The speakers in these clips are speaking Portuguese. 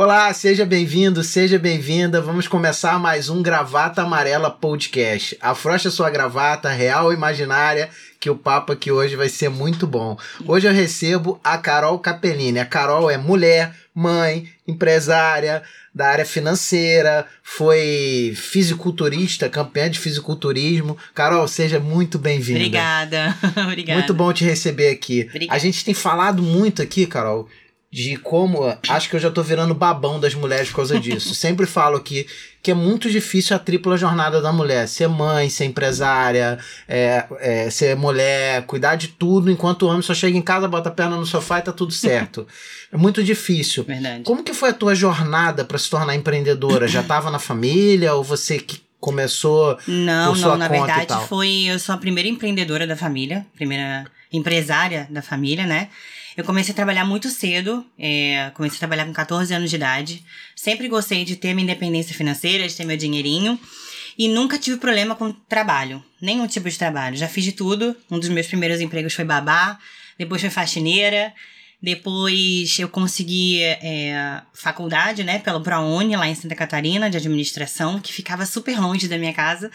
Olá, seja bem-vindo, seja bem-vinda. Vamos começar mais um Gravata Amarela Podcast. Afrocha sua gravata, real ou imaginária, que o papo aqui hoje vai ser muito bom. Hoje eu recebo a Carol Capellini. A Carol é mulher, mãe, empresária da área financeira, foi fisiculturista, campeã de fisiculturismo. Carol, seja muito bem-vinda. Obrigada. Obrigada. Muito bom te receber aqui. Obrigada. A gente tem falado muito aqui, Carol, de como. Acho que eu já tô virando babão das mulheres por causa disso. Sempre falo aqui que é muito difícil a tripla jornada da mulher. Ser mãe, ser empresária, é, é, ser mulher, cuidar de tudo, enquanto o homem só chega em casa, bota a perna no sofá e tá tudo certo. é muito difícil. Verdade. Como que foi a tua jornada para se tornar empreendedora? Já tava na família ou você que começou Não, por sua não, na conta verdade foi. Eu sou a primeira empreendedora da família, primeira empresária da família, né? Eu comecei a trabalhar muito cedo, é, comecei a trabalhar com 14 anos de idade. Sempre gostei de ter minha independência financeira, de ter meu dinheirinho. E nunca tive problema com trabalho, nenhum tipo de trabalho. Já fiz de tudo. Um dos meus primeiros empregos foi babá, depois foi faxineira. Depois eu consegui é, faculdade, né, pelo ProUni, lá em Santa Catarina, de administração, que ficava super longe da minha casa.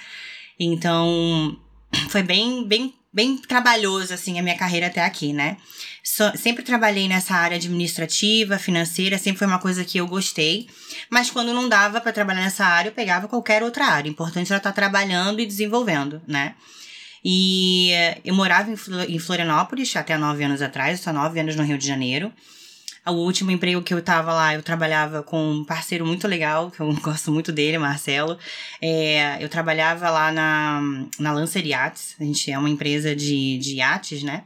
Então, foi bem, bem, bem trabalhoso, assim, a minha carreira até aqui, né? Só- sempre trabalhei nessa área administrativa, financeira, sempre foi uma coisa que eu gostei. Mas quando não dava pra trabalhar nessa área, eu pegava qualquer outra área. O importante era estar trabalhando e desenvolvendo, né? E eu morava em Flo- em Florianópolis até nove anos atrás, há nove anos no Rio de Janeiro. O último emprego que eu tava lá, eu trabalhava com um parceiro muito legal, que eu gosto muito dele, Marcelo. É, eu trabalhava lá na, na Lancer Yachts, a gente é uma empresa de, de iates, né?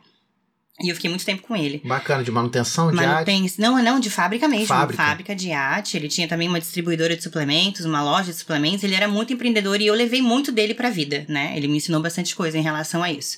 E eu fiquei muito tempo com ele. Bacana, de manutenção de arte. Não, não, de fábrica mesmo. Fábrica. Fábrica de iate. Ele tinha também uma distribuidora de suplementos, uma loja de suplementos. Ele era muito empreendedor e eu levei muito dele pra vida, né? Ele me ensinou bastante coisa em relação a isso.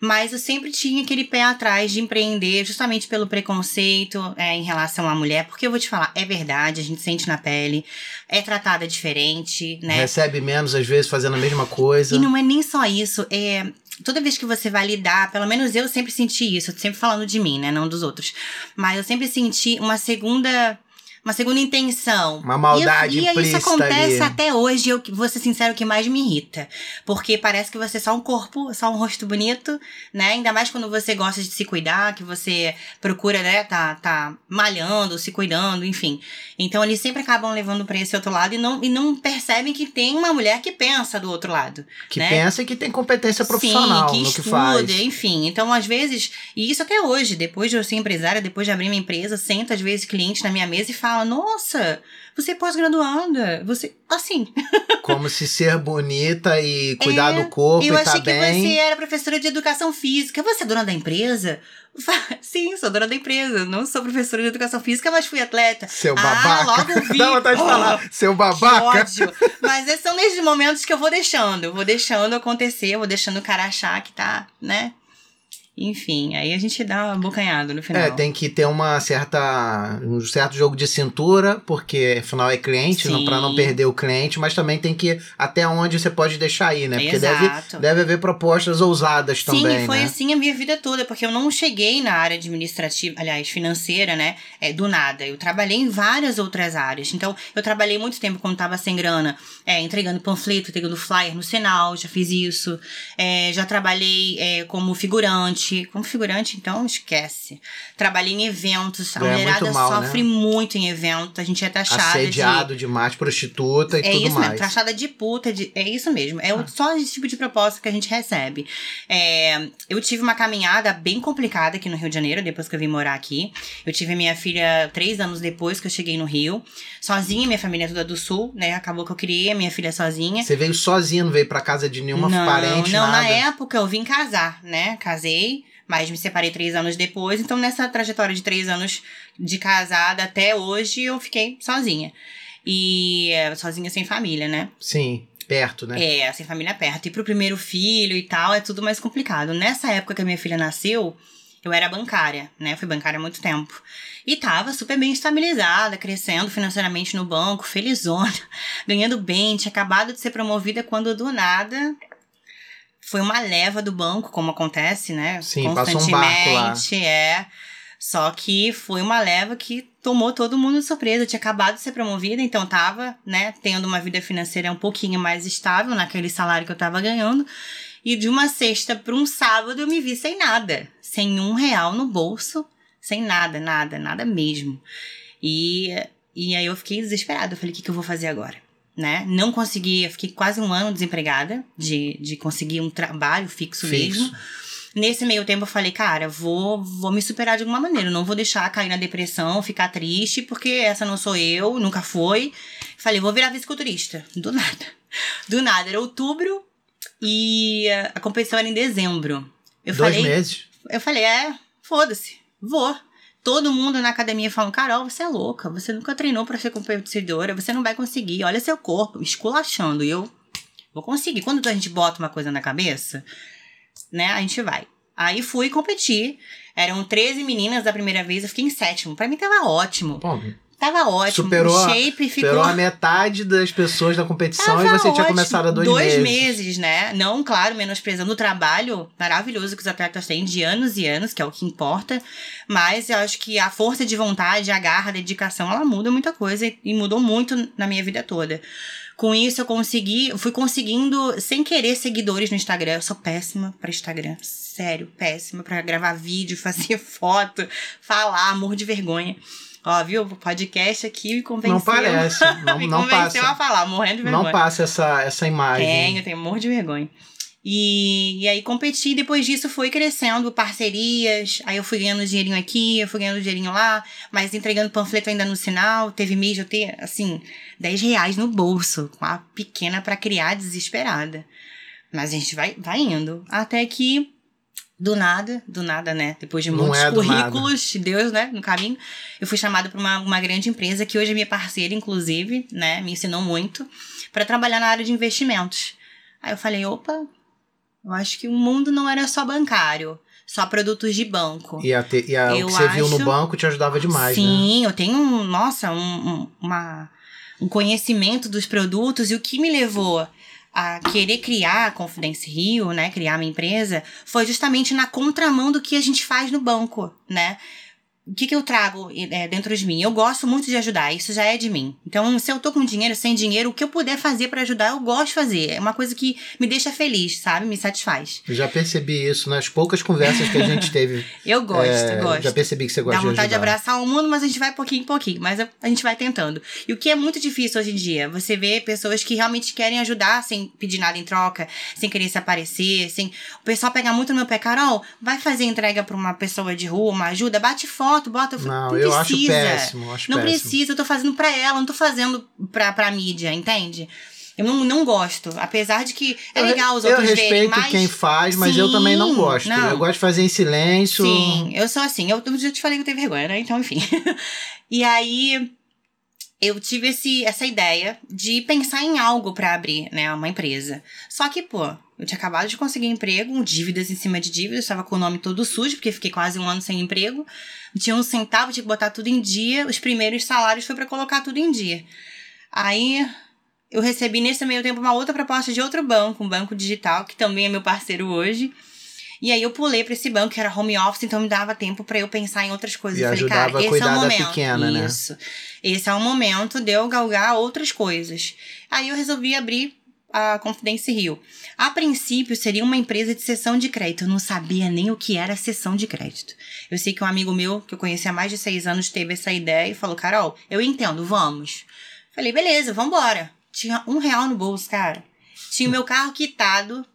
Mas eu sempre tinha aquele pé atrás de empreender, justamente pelo preconceito é, em relação à mulher. Porque eu vou te falar, é verdade, a gente sente na pele, é tratada diferente, né? Recebe menos, às vezes, fazendo a mesma coisa. E não é nem só isso, é. Toda vez que você vai lidar, pelo menos eu sempre senti isso, sempre falando de mim, né? Não dos outros. Mas eu sempre senti uma segunda. Uma segunda intenção. Uma maldade e, eu- e isso acontece ali. até hoje, eu vou ser sincero, o que mais me irrita. Porque parece que você é só um corpo, só um rosto bonito, né? Ainda mais quando você gosta de se cuidar, que você procura, né, tá, tá malhando, se cuidando, enfim. Então eles sempre acabam levando pra esse outro lado e não, e não percebem que tem uma mulher que pensa do outro lado. Que né? pensa que tem competência profissional Sim, que estuda, que faz. enfim. Então, às vezes, e isso até hoje, depois de eu ser empresária, depois de abrir minha empresa, senta às vezes cliente na minha mesa e fala: Nossa, você é pós-graduada, você. Assim. Como se ser bonita e cuidar É, do corpo eu e achei tá que bem. você era professora de educação física. Você é dona da empresa? Sim, sou dona da empresa. Não sou professora de educação física, mas fui atleta. Seu Ah, babaca. logo vi. Dá vontade de falar, seu Que babaca. ódio. Mas esses são nesses momentos que eu vou deixando. Eu vou deixando acontecer, eu vou deixando o cara achar que tá, né? Enfim, aí a gente dá uma bocanhada no final. É, tem que ter uma certa, um certo jogo de cintura, porque afinal é cliente, Sim. pra não perder o cliente, mas também tem que até onde você pode deixar aí, né? Porque deve, Exato. deve haver propostas ousadas Sim, também, e foi né? assim a minha vida toda, porque eu não cheguei na área administrativa, aliás, financeira, né? É, do nada. Eu trabalhei em várias outras áreas. Então, eu trabalhei muito tempo quando tava sem grana, é, entregando panfleto, entregando flyer no sinal, já fiz isso. É, já trabalhei é, como figurante. Como figurante, então, esquece. Trabalhei em eventos. A muito mulherada mal, sofre muito em evento. A gente é taxada de. Assediado demais, prostituta e É tudo isso mais. mesmo, taxada de puta, de- é isso mesmo. É Ah. só esse tipo de proposta que a gente recebe. É, eu tive uma caminhada bem complicada aqui no Rio de Janeiro, depois que eu vim morar aqui. Eu tive a minha filha três anos depois que eu cheguei no Rio. Sozinha, minha família é toda do sul, né? Acabou que eu criei a minha filha sozinha. Você veio sozinho, não veio pra casa de nenhuma não, parente, não, nada. na época eu vim casar, né? Casei, mas me separei três anos depois. Então, nessa trajetória de três anos de casada até hoje, eu fiquei sozinha. E sozinha sem família, né? Sim, perto, né? É, sem família perto. E pro primeiro filho e tal, é tudo mais complicado. Nessa época que a minha filha nasceu, eu era bancária, né? Fui bancária há muito tempo. E tava super bem estabilizada, crescendo financeiramente no banco, felizona, ganhando bem, tinha acabado de ser promovida quando do nada foi uma leva do banco, como acontece, né? Sim, passou um barco lá. Constantemente, é. Só que foi uma leva que tomou todo mundo de surpresa. Eu tinha acabado de ser promovida, então tava, né, tendo uma vida financeira um pouquinho mais estável naquele salário que eu tava ganhando. E de uma sexta para um sábado eu me vi sem nada, sem um real no bolso, sem nada, nada, nada mesmo. E, e aí eu fiquei desesperada. Eu falei: o que, que eu vou fazer agora? Né? Não consegui, eu fiquei quase um ano desempregada de, de conseguir um trabalho fixo, fixo. mesmo. Nesse meio tempo eu falei, cara, vou, vou me superar de alguma maneira. não vou deixar cair na depressão, ficar triste, porque essa não sou eu, nunca foi. Falei, vou virar fisiculturista. Do nada. Do nada. Era outubro e a competição era em dezembro. Eu Dois falei, meses? Eu falei, é, foda-se, vou. Todo mundo na academia falando, Carol, você é louca, você nunca treinou para ser competidora, você não vai conseguir, olha seu corpo, esculachando. E eu vou conseguir. Quando a gente bota uma coisa na cabeça, né? A gente vai. Aí fui competir. Eram 13 meninas da primeira vez, eu fiquei em sétimo. Pra mim tava ótimo. Bom, Tava ótimo. Superou, o shape ficou. Superou a metade das pessoas da competição tava e você ótimo. tinha começado há dois, dois meses. Dois meses, né? Não, claro, menosprezando o trabalho maravilhoso que os atletas têm de anos e anos, que é o que importa. Mas eu acho que a força de vontade, a garra, a dedicação, ela muda muita coisa e mudou muito na minha vida toda. Com isso, eu consegui, fui conseguindo, sem querer, seguidores no Instagram. Eu sou péssima para Instagram. Sério, péssima para gravar vídeo, fazer foto, falar, amor de vergonha. Ó, viu? O podcast aqui me convenceu. Não parece. Não, me não convenceu passa. a falar, morrendo de vergonha. Não passa essa, essa imagem. Tenho, tenho amor de vergonha. E, e aí competi, depois disso foi crescendo, parcerias, aí eu fui ganhando dinheirinho aqui, eu fui ganhando dinheirinho lá, mas entregando panfleto ainda no sinal, teve mês de eu ter, assim, 10 reais no bolso, com a pequena para criar desesperada. Mas a gente vai, vai indo, até que do nada, do nada, né? Depois de muitos é currículos, Deus, né? No caminho, eu fui chamada para uma, uma grande empresa que hoje é minha parceira, inclusive, né? Me ensinou muito para trabalhar na área de investimentos. Aí eu falei, opa, eu acho que o mundo não era só bancário, só produtos de banco. E, a te, e a, o que você acho, viu no banco te ajudava demais, sim, né? eu tenho, um, nossa, um, um, uma, um conhecimento dos produtos e o que me levou a querer criar a Confidence Rio, né, criar minha empresa, foi justamente na contramão do que a gente faz no banco, né? O que, que eu trago é, dentro de mim? Eu gosto muito de ajudar, isso já é de mim. Então, se eu tô com dinheiro, sem dinheiro, o que eu puder fazer para ajudar, eu gosto de fazer. É uma coisa que me deixa feliz, sabe? Me satisfaz. Eu já percebi isso nas poucas conversas que a gente teve. eu gosto, é, gosto. Já percebi que você gosta Dá de vontade de abraçar o mundo, mas a gente vai pouquinho em pouquinho. Mas a, gente vai tentando. E o que é muito difícil hoje em dia, você vê pessoas que realmente querem ajudar sem pedir nada em troca, sem querer se aparecer, sem... O pessoal pega muito no meu pé, Carol, vai fazer entrega pra uma pessoa de rua, uma ajuda, bate foto, bota... Não, não eu precisa. acho péssimo. Acho não péssimo. precisa, eu tô fazendo pra ela, não tô fazendo pra, pra mídia, entende? Eu não, não gosto. Apesar de que é eu, legal os eu outros respeito verem, mas... quem faz, mas Sim, eu também não gosto. não. Eu gosto de fazer em silêncio. Sim, eu sou assim. Eu, eu já te falei que eu tenho vergonha, né? Então, enfim. e aí, eu tive esse, essa ideia de pensar em algo para abrir, né? Uma empresa. Só que, pô, eu tinha acabado de conseguir emprego, dívidas em cima de dívidas, estava com o nome todo sujo, porque fiquei quase um ano sem emprego. Não tinha um centavo, tinha que botar tudo em dia. Os primeiros salários foi para colocar tudo em dia. Aí eu recebi nesse meio tempo uma outra proposta de outro banco, um banco digital, que também é meu parceiro hoje. E aí eu pulei para esse banco, que era home office, então me dava tempo para eu pensar em outras coisas. E eu falei, cara, esse cuidar é o momento. pequena, né? Isso. Esse é o momento de eu galgar outras coisas. Aí eu resolvi abrir a Confidence Rio. A princípio, seria uma empresa de sessão de crédito. Eu não sabia nem o que era sessão de crédito. Eu sei que um amigo meu, que eu conheci há mais de seis anos, teve essa ideia e falou: Carol, eu entendo, vamos. Falei, beleza, vambora. Tinha um real no bolso, cara. Tinha o meu carro quitado,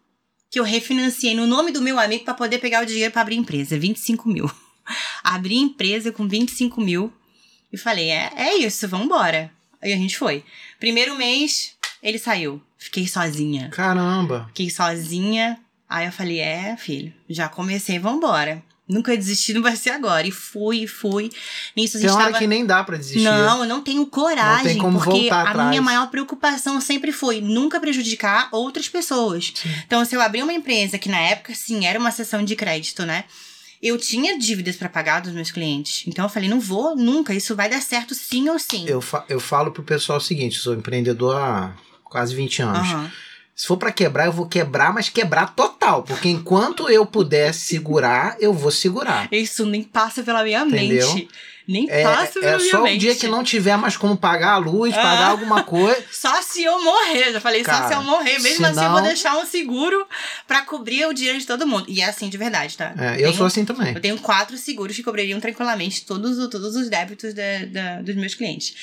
que eu refinanciei no nome do meu amigo para poder pegar o dinheiro para abrir empresa. 25 mil. Abri empresa com 25 mil. E falei, é, é isso, vambora. Aí a gente foi. Primeiro mês, ele saiu. Fiquei sozinha. Caramba. Fiquei sozinha. Aí eu falei, é, filho, já comecei, vambora. Nunca desisti, não vai ser agora. E fui, fui. Nisso a gente Tem hora tava... que nem dá pra desistir. Não, eu não tenho coragem. Não tem como porque voltar a atrás. minha maior preocupação sempre foi nunca prejudicar outras pessoas. Sim. Então, se eu abrir uma empresa que na época, sim, era uma sessão de crédito, né? Eu tinha dívidas para pagar dos meus clientes. Então eu falei, não vou nunca, isso vai dar certo sim ou sim. Eu, fa eu falo pro pessoal o seguinte: sou empreendedor há quase 20 anos. Aham. Se for para quebrar, eu vou quebrar, mas quebrar total. Porque enquanto eu puder segurar, eu vou segurar. Isso nem passa pela minha Entendeu? mente. Nem É, passa pela é minha só o dia que não tiver mais como pagar a luz, Ah. pagar alguma coisa. Só se eu morrer. Já falei, só Cara, se eu morrer. Mesmo assim, eu vou senão- deixar um seguro pra cobrir o dinheiro de todo mundo. E é assim de verdade, tá? É, eu Tenho- sou assim também. Eu tenho quatro seguros que cobririam tranquilamente todos, todos os débitos da- da- dos meus clientes.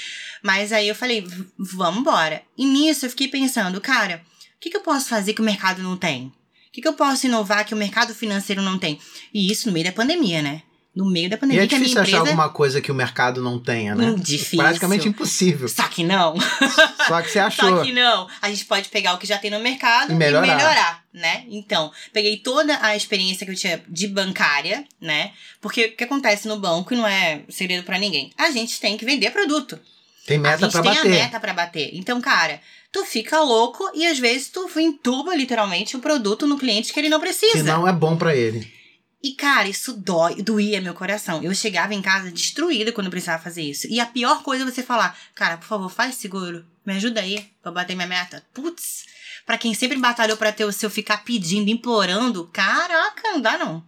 Mas aí eu falei, "V- vamos embora. E nisso eu fiquei pensando, cara, o que, que eu posso fazer que o mercado não tem? O que, que eu posso inovar que o mercado financeiro não tem? E isso no meio da pandemia, né? No meio da E pandemia, é a minha difícil achar empresa. alguma coisa que o mercado não tenha, né? Difícil. Praticamente impossível. Só que não. Só que você achou. Só que não. A gente pode pegar o que já tem no mercado E e melhorar. melhorar, né? Então, peguei toda a experiência que eu tinha de bancária, né? Porque o que acontece no banco e não é segredo pra ninguém. A gente tem que vender produto. Tem a meta gente pra tem bater. a meta pra bater. Então, cara, tu fica louco e às vezes tu entuba literalmente o produto no cliente que ele não precisa. Que não é bom pra ele. E, cara, isso dói, doía meu coração. Eu chegava em casa destruída quando precisava fazer isso. E a pior coisa é você falar, cara, por favor, faz seguro. Me ajuda aí pra bater minha meta. Putz, pra quem sempre batalhou pra ter o seu ficar pedindo, implorando, caraca, não dá não.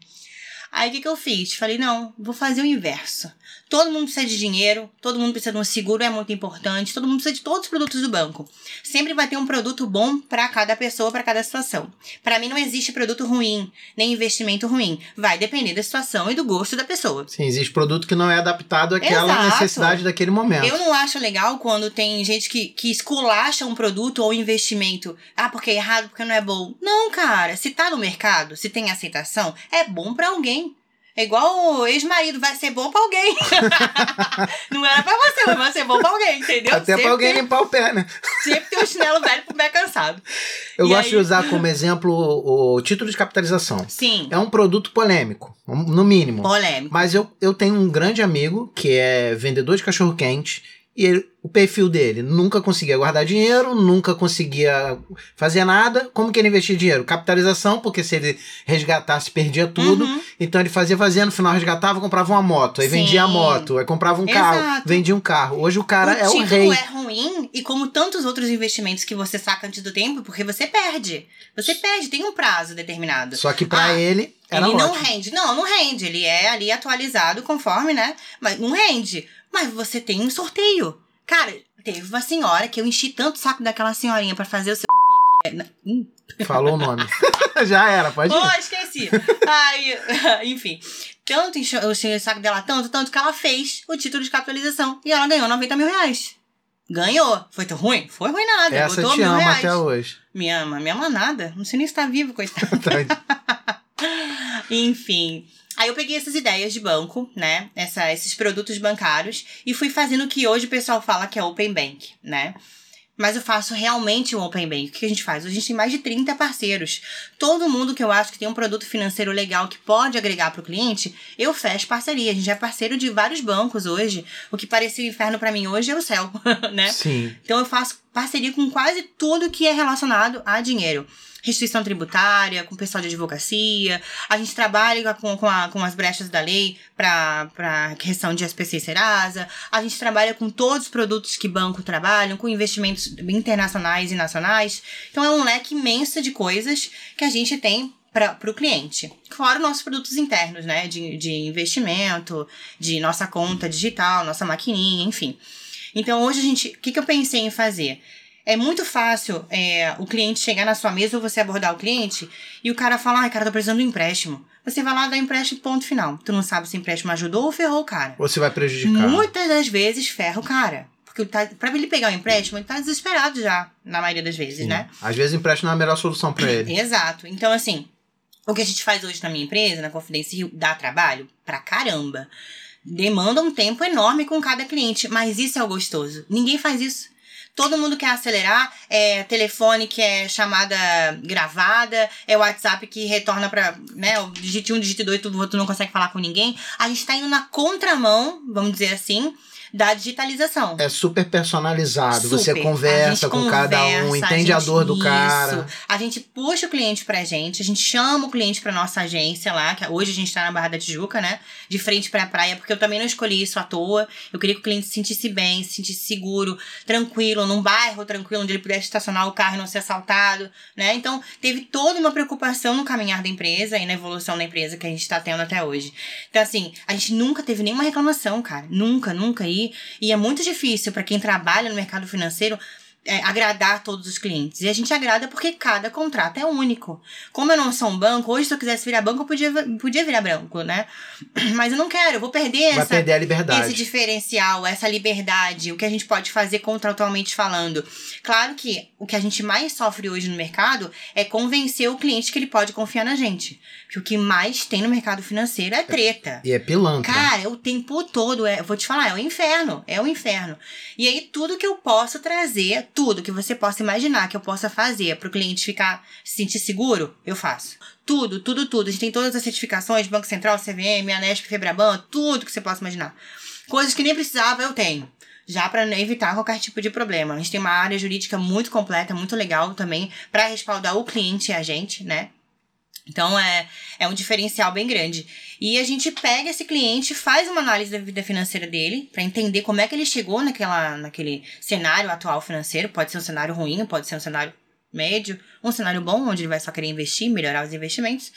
Aí o que, que eu fiz? Falei, não, vou fazer o inverso. Todo mundo precisa de dinheiro, todo mundo precisa de um seguro, é muito importante, todo mundo precisa de todos os produtos do banco. Sempre vai ter um produto bom pra cada pessoa, pra cada situação. Pra mim não existe produto ruim, nem investimento ruim. Vai depender da situação e do gosto da pessoa. Sim, existe produto que não é adaptado àquela Exato. necessidade daquele momento. Eu não acho legal quando tem gente que, que esculacha um produto ou investimento. Ah, porque é errado, porque não é bom. Não, cara. Se tá no mercado, se tem aceitação, é bom pra alguém. É igual o ex-marido, vai ser bom pra alguém. não era pra você, mas vai ser bom pra alguém, entendeu? Até sempre pra alguém tem, limpar o pé, né? sempre tem um chinelo velho pro pé cansado. Eu E gosto aí- de usar como exemplo o, o título de capitalização. Sim, É um produto polêmico, no mínimo. polêmico. Mas eu, eu tenho um grande amigo que é vendedor de cachorro-quente e ele- o perfil dele nunca conseguia guardar dinheiro, nunca conseguia fazer nada. Como que ele investia dinheiro? Capitalização, porque se ele resgatasse, perdia tudo. Uhum. Então ele fazia, fazia, no final resgatava, comprava uma moto. Aí Sim. vendia a moto, aí comprava um carro, Exato. vendia um carro. Hoje o cara o é o rei. é ruim e como tantos outros investimentos que você saca antes do tempo, porque você perde. Você perde, tem um prazo determinado. Só que pra Ah, ele era ele não ótimo. rende. Não, não rende. Ele é ali atualizado conforme, né? Mas não rende. Mas você tem um sorteio. Cara, teve uma senhora que eu enchi tanto o saco daquela senhorinha pra fazer o seu pique. É, hum, Falou o nome. Já era, pode ir. Oh, esqueci. Aí, enfim. Tanto encheu eu enchi o saco dela, tanto, tanto que ela fez o título de capitalização. E ela ganhou 90 mil reais. Ganhou. Foi tão ruim? Foi ruim nada. Essa botou te mil ama reais. até hoje. Me ama, me ama nada. Não sei nem se tá vivo, coitado. Enfim. Aí eu peguei essas ideias de banco, né? Essa, esses produtos bancários e fui fazendo o que hoje o pessoal fala que é Open Bank, né? Mas eu faço realmente um Open Bank. O que a gente faz? A gente tem mais de 30 parceiros. Todo mundo que eu acho que tem um produto financeiro legal que pode agregar para o cliente, eu fecho parceria. A gente é parceiro de vários bancos hoje. O que parecia o inferno para mim hoje é o céu, né? Sim. Então eu faço parceria com quase tudo que é relacionado a dinheiro. Restituição tributária, com o pessoal de advocacia. A gente trabalha com, com, a- com as brechas da lei para questão de SPC e Serasa. A gente trabalha com todos os produtos que banco trabalham, com investimentos internacionais e nacionais. Então é um leque imenso de coisas que a gente tem para o cliente. Fora os nossos produtos internos, né? De, de investimento, de nossa conta digital, nossa maquininha, enfim. Então hoje a gente. O que, que eu pensei em fazer? É muito fácil é, o cliente chegar na sua mesa ou você abordar o cliente e o cara falar, ai, cara, tô precisando de um empréstimo. Você vai lá dar empréstimo, ponto final. Tu não sabe se o empréstimo ajudou ou ferrou o cara. Ou você vai prejudicar. Muitas das vezes ferra o cara. Porque tá, pra ele pegar o empréstimo, ele tá desesperado já, na maioria das vezes, Sim. né? Às vezes o empréstimo não é a melhor solução pra ele. Exato. Então, assim, o que a gente faz hoje na minha empresa, na Confidência Rio, dá trabalho pra caramba. Demanda um tempo enorme com cada cliente, mas isso é o gostoso. Ninguém faz isso. Todo mundo quer acelerar, é telefone que é chamada gravada, é WhatsApp que retorna pra, né, o digite 1, digite 2, tu, tu não consegue falar com ninguém. A gente tá indo na contramão, vamos dizer assim, da digitalização. É super personalizado. Super. Você A conversa com cada um, conversa, entende a, gente- dor do isso. cara. A gente puxa o cliente pra gente, a gente chama o cliente pra nossa agência lá, que hoje a gente tá na Barra da Tijuca, né? De frente pra praia, porque eu também não escolhi isso à toa. Eu queria que o cliente se sentisse bem, se sentisse seguro, tranquilo, num bairro tranquilo, onde ele pudesse estacionar o carro e não ser assaltado, né? Então, teve toda uma preocupação no caminhar da empresa e na evolução da empresa que a gente tá tendo até hoje. Então, assim, a gente nunca teve nenhuma reclamação, cara. Nunca, nunca. E, e é muito difícil pra quem trabalha no mercado financeiro é, agradar todos os clientes. E a gente agrada porque cada contrato é único. Como eu não sou um banco, hoje se eu quisesse virar banco, eu podia, podia virar branco, né? Mas eu não quero, eu vou perder Vai essa, perder a liberdade. esse diferencial, essa liberdade, o que a gente pode fazer contratualmente falando. Claro que o que a gente mais sofre hoje no mercado é convencer o cliente que ele pode confiar na gente. Porque o que mais tem no mercado financeiro é treta. E é pilantra. Cara, o tempo todo, é, vou te falar, é o inferno, é o inferno. E aí, tudo que eu posso trazer, tudo que você possa imaginar que eu possa fazer para o cliente ficar, se sentir seguro, eu faço. Tudo, tudo, tudo. A gente tem todas as certificações, Banco Central, CVM, Anesp, Febraban, tudo que você possa imaginar. Coisas que nem precisava, eu tenho. Já para evitar qualquer tipo de problema. A gente tem uma área jurídica muito completa, muito legal também, para respaldar o cliente e a gente, né? Então é, é um diferencial bem grande. E a gente pega esse cliente, faz uma análise da vida financeira dele, para entender como é que ele chegou naquela, naquele cenário atual financeiro. Pode ser um cenário ruim, pode ser um cenário médio, um cenário bom, onde ele vai só querer investir, melhorar os investimentos.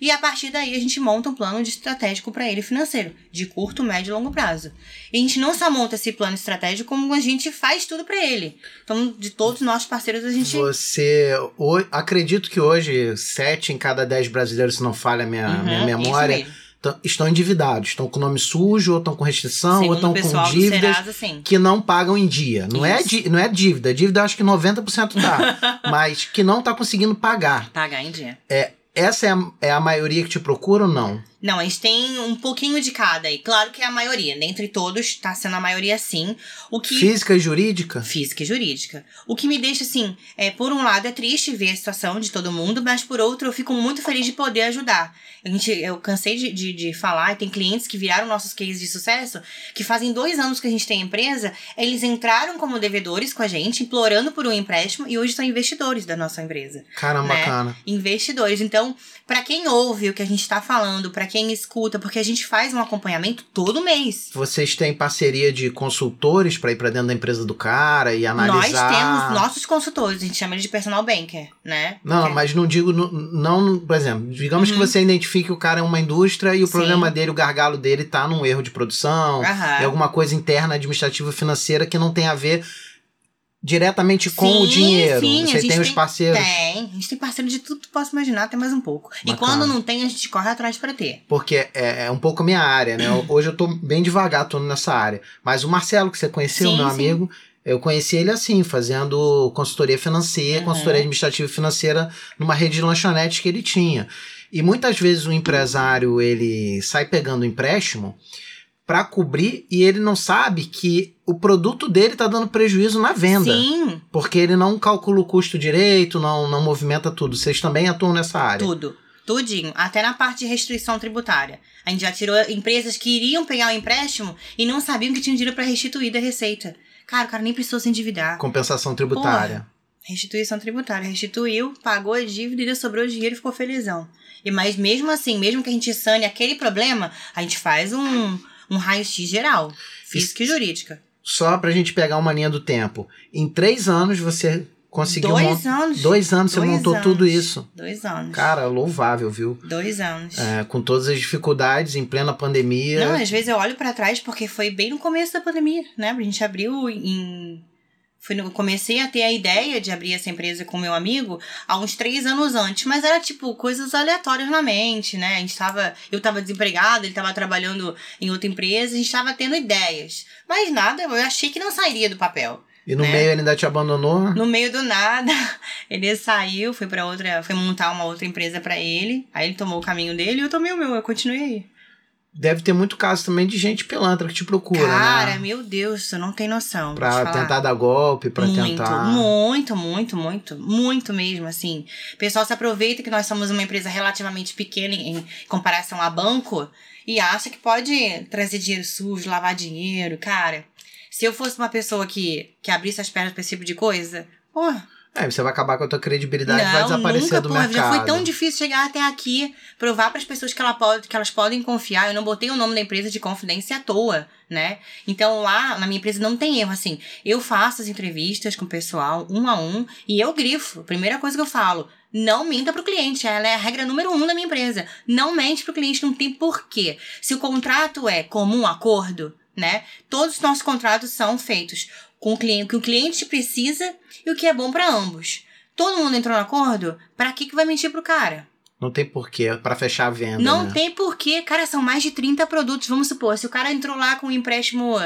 E a partir daí a gente monta um plano de estratégico para ele financeiro, de curto, médio e longo prazo. E a gente não só monta esse plano estratégico, como a gente faz tudo para ele. Então, de todos os nossos parceiros, a gente. Você. ho- acredito que hoje, sete em cada dez brasileiros, se não falha a minha, Uhum, minha memória, estão endividados. Estão com nome sujo, ou estão com restrição, ou Segundo estão o pessoal com dívidas. Serasa, que não pagam em dia. Não é, Isso. não é dívida. Dívida acho que 90% tá. mas que não tá conseguindo pagar. Pagar em dia. Essa é a, é a maioria que te procura ou não? Não, a gente tem um pouquinho de cada aí. Claro que é a maioria. Dentre todos, tá sendo a maioria sim. O que. Física e jurídica? Física e jurídica. O que me deixa, assim, é, por um lado é triste ver a situação de todo mundo, mas por outro eu fico muito feliz de poder ajudar. A gente, eu cansei de, de, de falar, e tem clientes que viraram nossos cases de sucesso, que fazem dois anos que a gente tem empresa, eles entraram como devedores com a gente, implorando por um empréstimo, e hoje são investidores da nossa empresa Caramba, Né? bacana. investidores. Então, para quem ouve o que a gente está falando, para quem escuta, porque a gente faz um acompanhamento todo mês. Vocês têm parceria de consultores para ir para dentro da empresa do cara e analisar. Nós temos nossos consultores, a gente chama eles de personal banker, né? Não, Porque- mas não digo, no- não, por exemplo, digamos que Uhum. você identifique que o cara é uma indústria e o Sim. problema dele, o gargalo dele tá num erro de produção, Aham. é alguma coisa interna, administrativa, financeira que não tem a ver diretamente com o Sim, dinheiro. sim, você gente tem os tem- parceiros. Tem, a gente tem parceiro de tudo que posso imaginar, até mais um pouco. E Bacana. quando não tem, a gente corre atrás para ter. Porque é, é um pouco a minha área, né? Hoje eu tô bem devagar, tô nessa área. Mas o Marcelo, que você conheceu, Sim, meu amigo, eu conheci ele assim, fazendo consultoria financeira, Uhum. consultoria administrativa e financeira numa rede de lanchonetes que ele tinha. E muitas vezes o empresário, ele sai pegando empréstimo para cobrir e ele não sabe que o produto dele tá dando prejuízo na venda. Sim, Porque ele não calcula o custo direito, não, não movimenta tudo. Vocês também atuam nessa área. tudo. Tudinho. Até na parte de restrição tributária. A gente já tirou empresas que iriam pegar o empréstimo e não sabiam que tinham dinheiro para restituir da receita. Cara, o cara nem precisou se endividar. Compensação tributária. Restituição tributária. Restituiu, pagou a dívida e sobrou dinheiro e ficou felizão. E mas mesmo assim, mesmo que a gente sane aquele problema, a gente faz um, um raio-x geral. Física e jurídica. Só pra gente pegar uma linha do tempo. Em três anos você conseguiu Dois anos. Dois anos você Dois montou anos. tudo isso. Dois anos. Cara, louvável, viu? Dois anos. É, com todas as dificuldades, em plena pandemia. Não, às vezes eu olho pra trás porque foi bem no começo da pandemia, né? A gente abriu em. Foi comecei a ter a ideia de abrir essa empresa com meu amigo há uns três anos antes, mas era tipo coisas aleatórias na mente, né? A gente tava. Eu tava desempregado, ele tava trabalhando em outra empresa, a gente tava tendo ideias. Mas nada, eu achei que não sairia do papel. e no né? meio ele ainda te abandonou. No meio do nada, ele saiu, foi para outra, foi montar uma outra empresa pra ele. Aí ele tomou o caminho dele e eu tomei o meu, eu continuei aí. Deve ter muito caso também de gente pilantra que te procura, Cara, né? meu Deus, você não tem noção. te Pra tentar dar golpe, pra muito, tentar. muito, muito, muito, muito mesmo, assim. O pessoal se aproveita que nós somos uma empresa relativamente pequena em, em comparação a banco e acha que pode trazer dinheiro sujo, lavar dinheiro, cara. Se eu fosse uma pessoa que, que abrisse as pernas pra esse tipo de coisa, porra. É, você vai acabar com a tua credibilidade e vai desaparecer nunca, do porra, mercado. Já foi tão difícil chegar até aqui, provar para as pessoas que, ela pode, que elas podem confiar. Eu não botei o nome da empresa de confidência à toa, né? Então lá na minha empresa não tem erro, assim. Eu faço as entrevistas com o pessoal, um a um, e eu grifo. Primeira coisa que eu falo, não minta pro cliente. Ela é a regra número um da minha empresa. Não mente pro cliente, não tem porquê. Se o contrato é comum acordo, né? Todos os nossos contratos são feitos com o cliente, o que o cliente precisa e o que é bom para ambos. Todo mundo entrou no acordo? Para que que vai mentir pro cara? Não tem porquê para fechar a venda. Não né? tem porquê, cara, são mais de 30 produtos. Vamos supor, se o cara entrou lá com um empréstimo,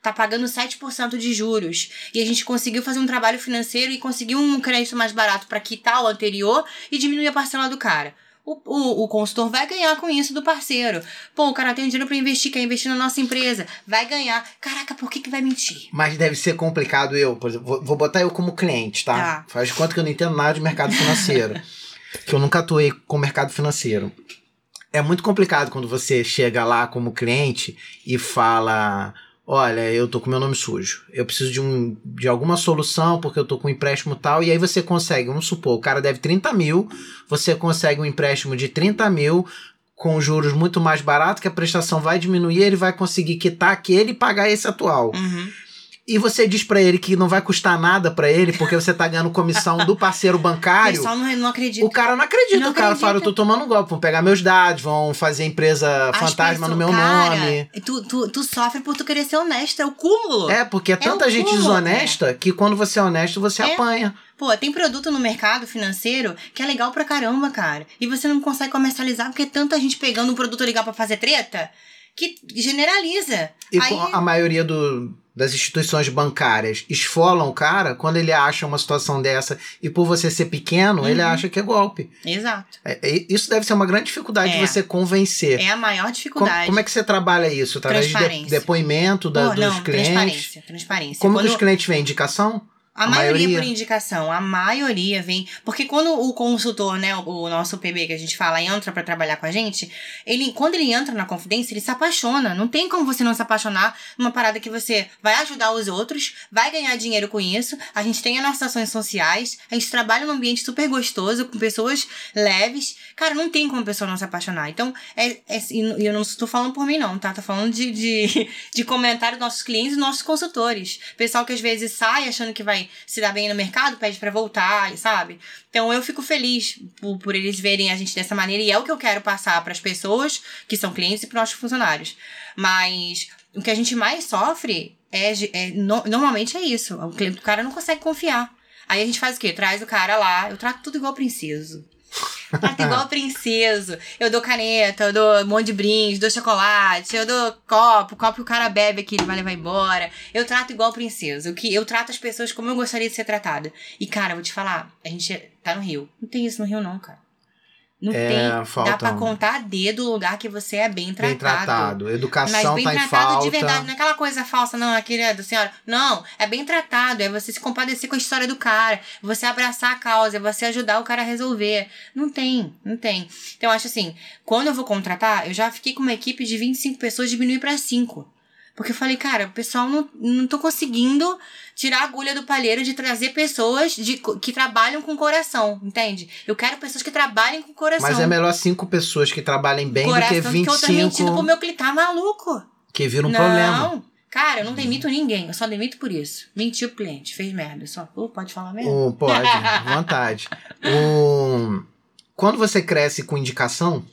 tá pagando 7% de juros, e a gente conseguiu fazer um trabalho financeiro e conseguiu um crédito mais barato para quitar o anterior e diminuir a parcela do cara o, o, o consultor vai ganhar com isso do parceiro. Pô, o cara tem dinheiro para investir, quer investir na nossa empresa, vai ganhar. Caraca, por que, que vai mentir? Mas deve ser complicado eu, por exemplo, vou, vou botar eu como cliente, tá? Tá. Faz conta que eu não entendo nada de mercado financeiro. que eu nunca atuei com mercado financeiro. É muito complicado quando você chega lá como cliente e fala: Olha, eu tô com meu nome sujo. Eu preciso de, um, de alguma solução porque eu tô com um empréstimo tal. E aí você consegue, vamos supor, o cara deve 30 mil, você consegue um empréstimo de 30 mil com juros muito mais barato, que a prestação vai diminuir, ele vai conseguir quitar aquele e pagar esse atual. Uhum. E você diz pra ele que não vai custar nada pra ele, porque você tá ganhando comissão do parceiro O bancário. pessoal não, não acredita. O cara não acredita, Não o cara acredita. fala, eu tô tomando um golpe, vão pegar meus dados, vão fazer empresa As fantasma no pessoas- meu cara, nome. Tu, tu, tu sofre por tu querer ser honesto, é o cúmulo. É, porque é tanta o gente cúmulo, desonesta que quando você é honesto, você É. apanha. Pô, tem produto no mercado financeiro que é legal pra caramba, cara. E você não consegue comercializar porque é tanta gente pegando um produto legal pra fazer treta que generaliza. E Aí, a maioria do, das instituições bancárias esfolam o cara quando ele acha uma situação dessa e por você ser pequeno, ele Uhum. acha que é golpe. Exato. É- é- isso deve ser uma grande dificuldade É. de você convencer. É a maior Como, dificuldade. como é que você trabalha isso? Através de depoimento da- Pô, dos não, clientes? transparência, transparência. Como Quando- que os clientes veem? Indicação? A, A maioria, maioria? por indicação, a maioria vem. Porque quando o consultor, né, o, o nosso PB que a gente fala, entra pra trabalhar com a gente, ele, quando ele entra na confidência, ele se apaixona. Não tem como você não se apaixonar numa parada que você vai ajudar os outros, vai ganhar dinheiro com isso. A gente tem as nossas ações sociais, a gente trabalha num ambiente super gostoso, com pessoas leves. Cara, não tem como a pessoa não se apaixonar. Então, é, é, e eu não estou falando por mim, não, tá? Tô falando de, de, de comentário dos nossos clientes e nossos consultores. Pessoal que às vezes sai achando que vai se dar bem no mercado, pede pra voltar, sabe? Então eu fico feliz por, por eles verem a gente dessa maneira e é o que eu quero passar pras pessoas que são clientes e pros nossos funcionários. Mas o que a gente mais sofre é, é no- normalmente é isso. O, cliente- o cara não consegue confiar. Aí a gente faz o quê? Traz o cara lá, eu trato tudo igual princeso. Trato igual princeso. Eu dou caneta, eu dou um monte de brinde, dou chocolate, eu dou copo, copo que o cara bebe aqui, ele vai levar embora. Eu trato igual princeso. Que eu trato as pessoas como eu gostaria de ser tratada. E, cara, eu vou te falar, a gente tá no Rio. Não tem isso no Rio, não, cara. Não É, tem. falta Dá pra um- contar a dedo o lugar que você é bem tratado. Bem tratado. Mas Educação bem tá em tratado falta. de verdade, não é aquela coisa falsa, não, querida senhora. Não, é bem tratado, é você se compadecer com a história do cara, você abraçar a causa, é você ajudar o cara a resolver. Não tem, não tem. Então, eu acho assim, quando eu vou contratar, eu já fiquei com uma equipe de 25 pessoas, diminuir pra 5. Porque eu falei, cara, o pessoal não, não tô conseguindo tirar a agulha do palheiro de trazer pessoas de, que trabalham com coração, entende? Eu quero pessoas que trabalhem com coração. Mas é melhor cinco pessoas que trabalhem bem coração do que que outra mentindo pro 25 meu cliente. Tá maluco? que viram um não, problema. cara, eu não demito ninguém. Eu só demito por isso. Mentiu pro cliente, fez merda. Só, Pô, pode falar merda? Um, pode, vontade. Um, quando você cresce com indicação,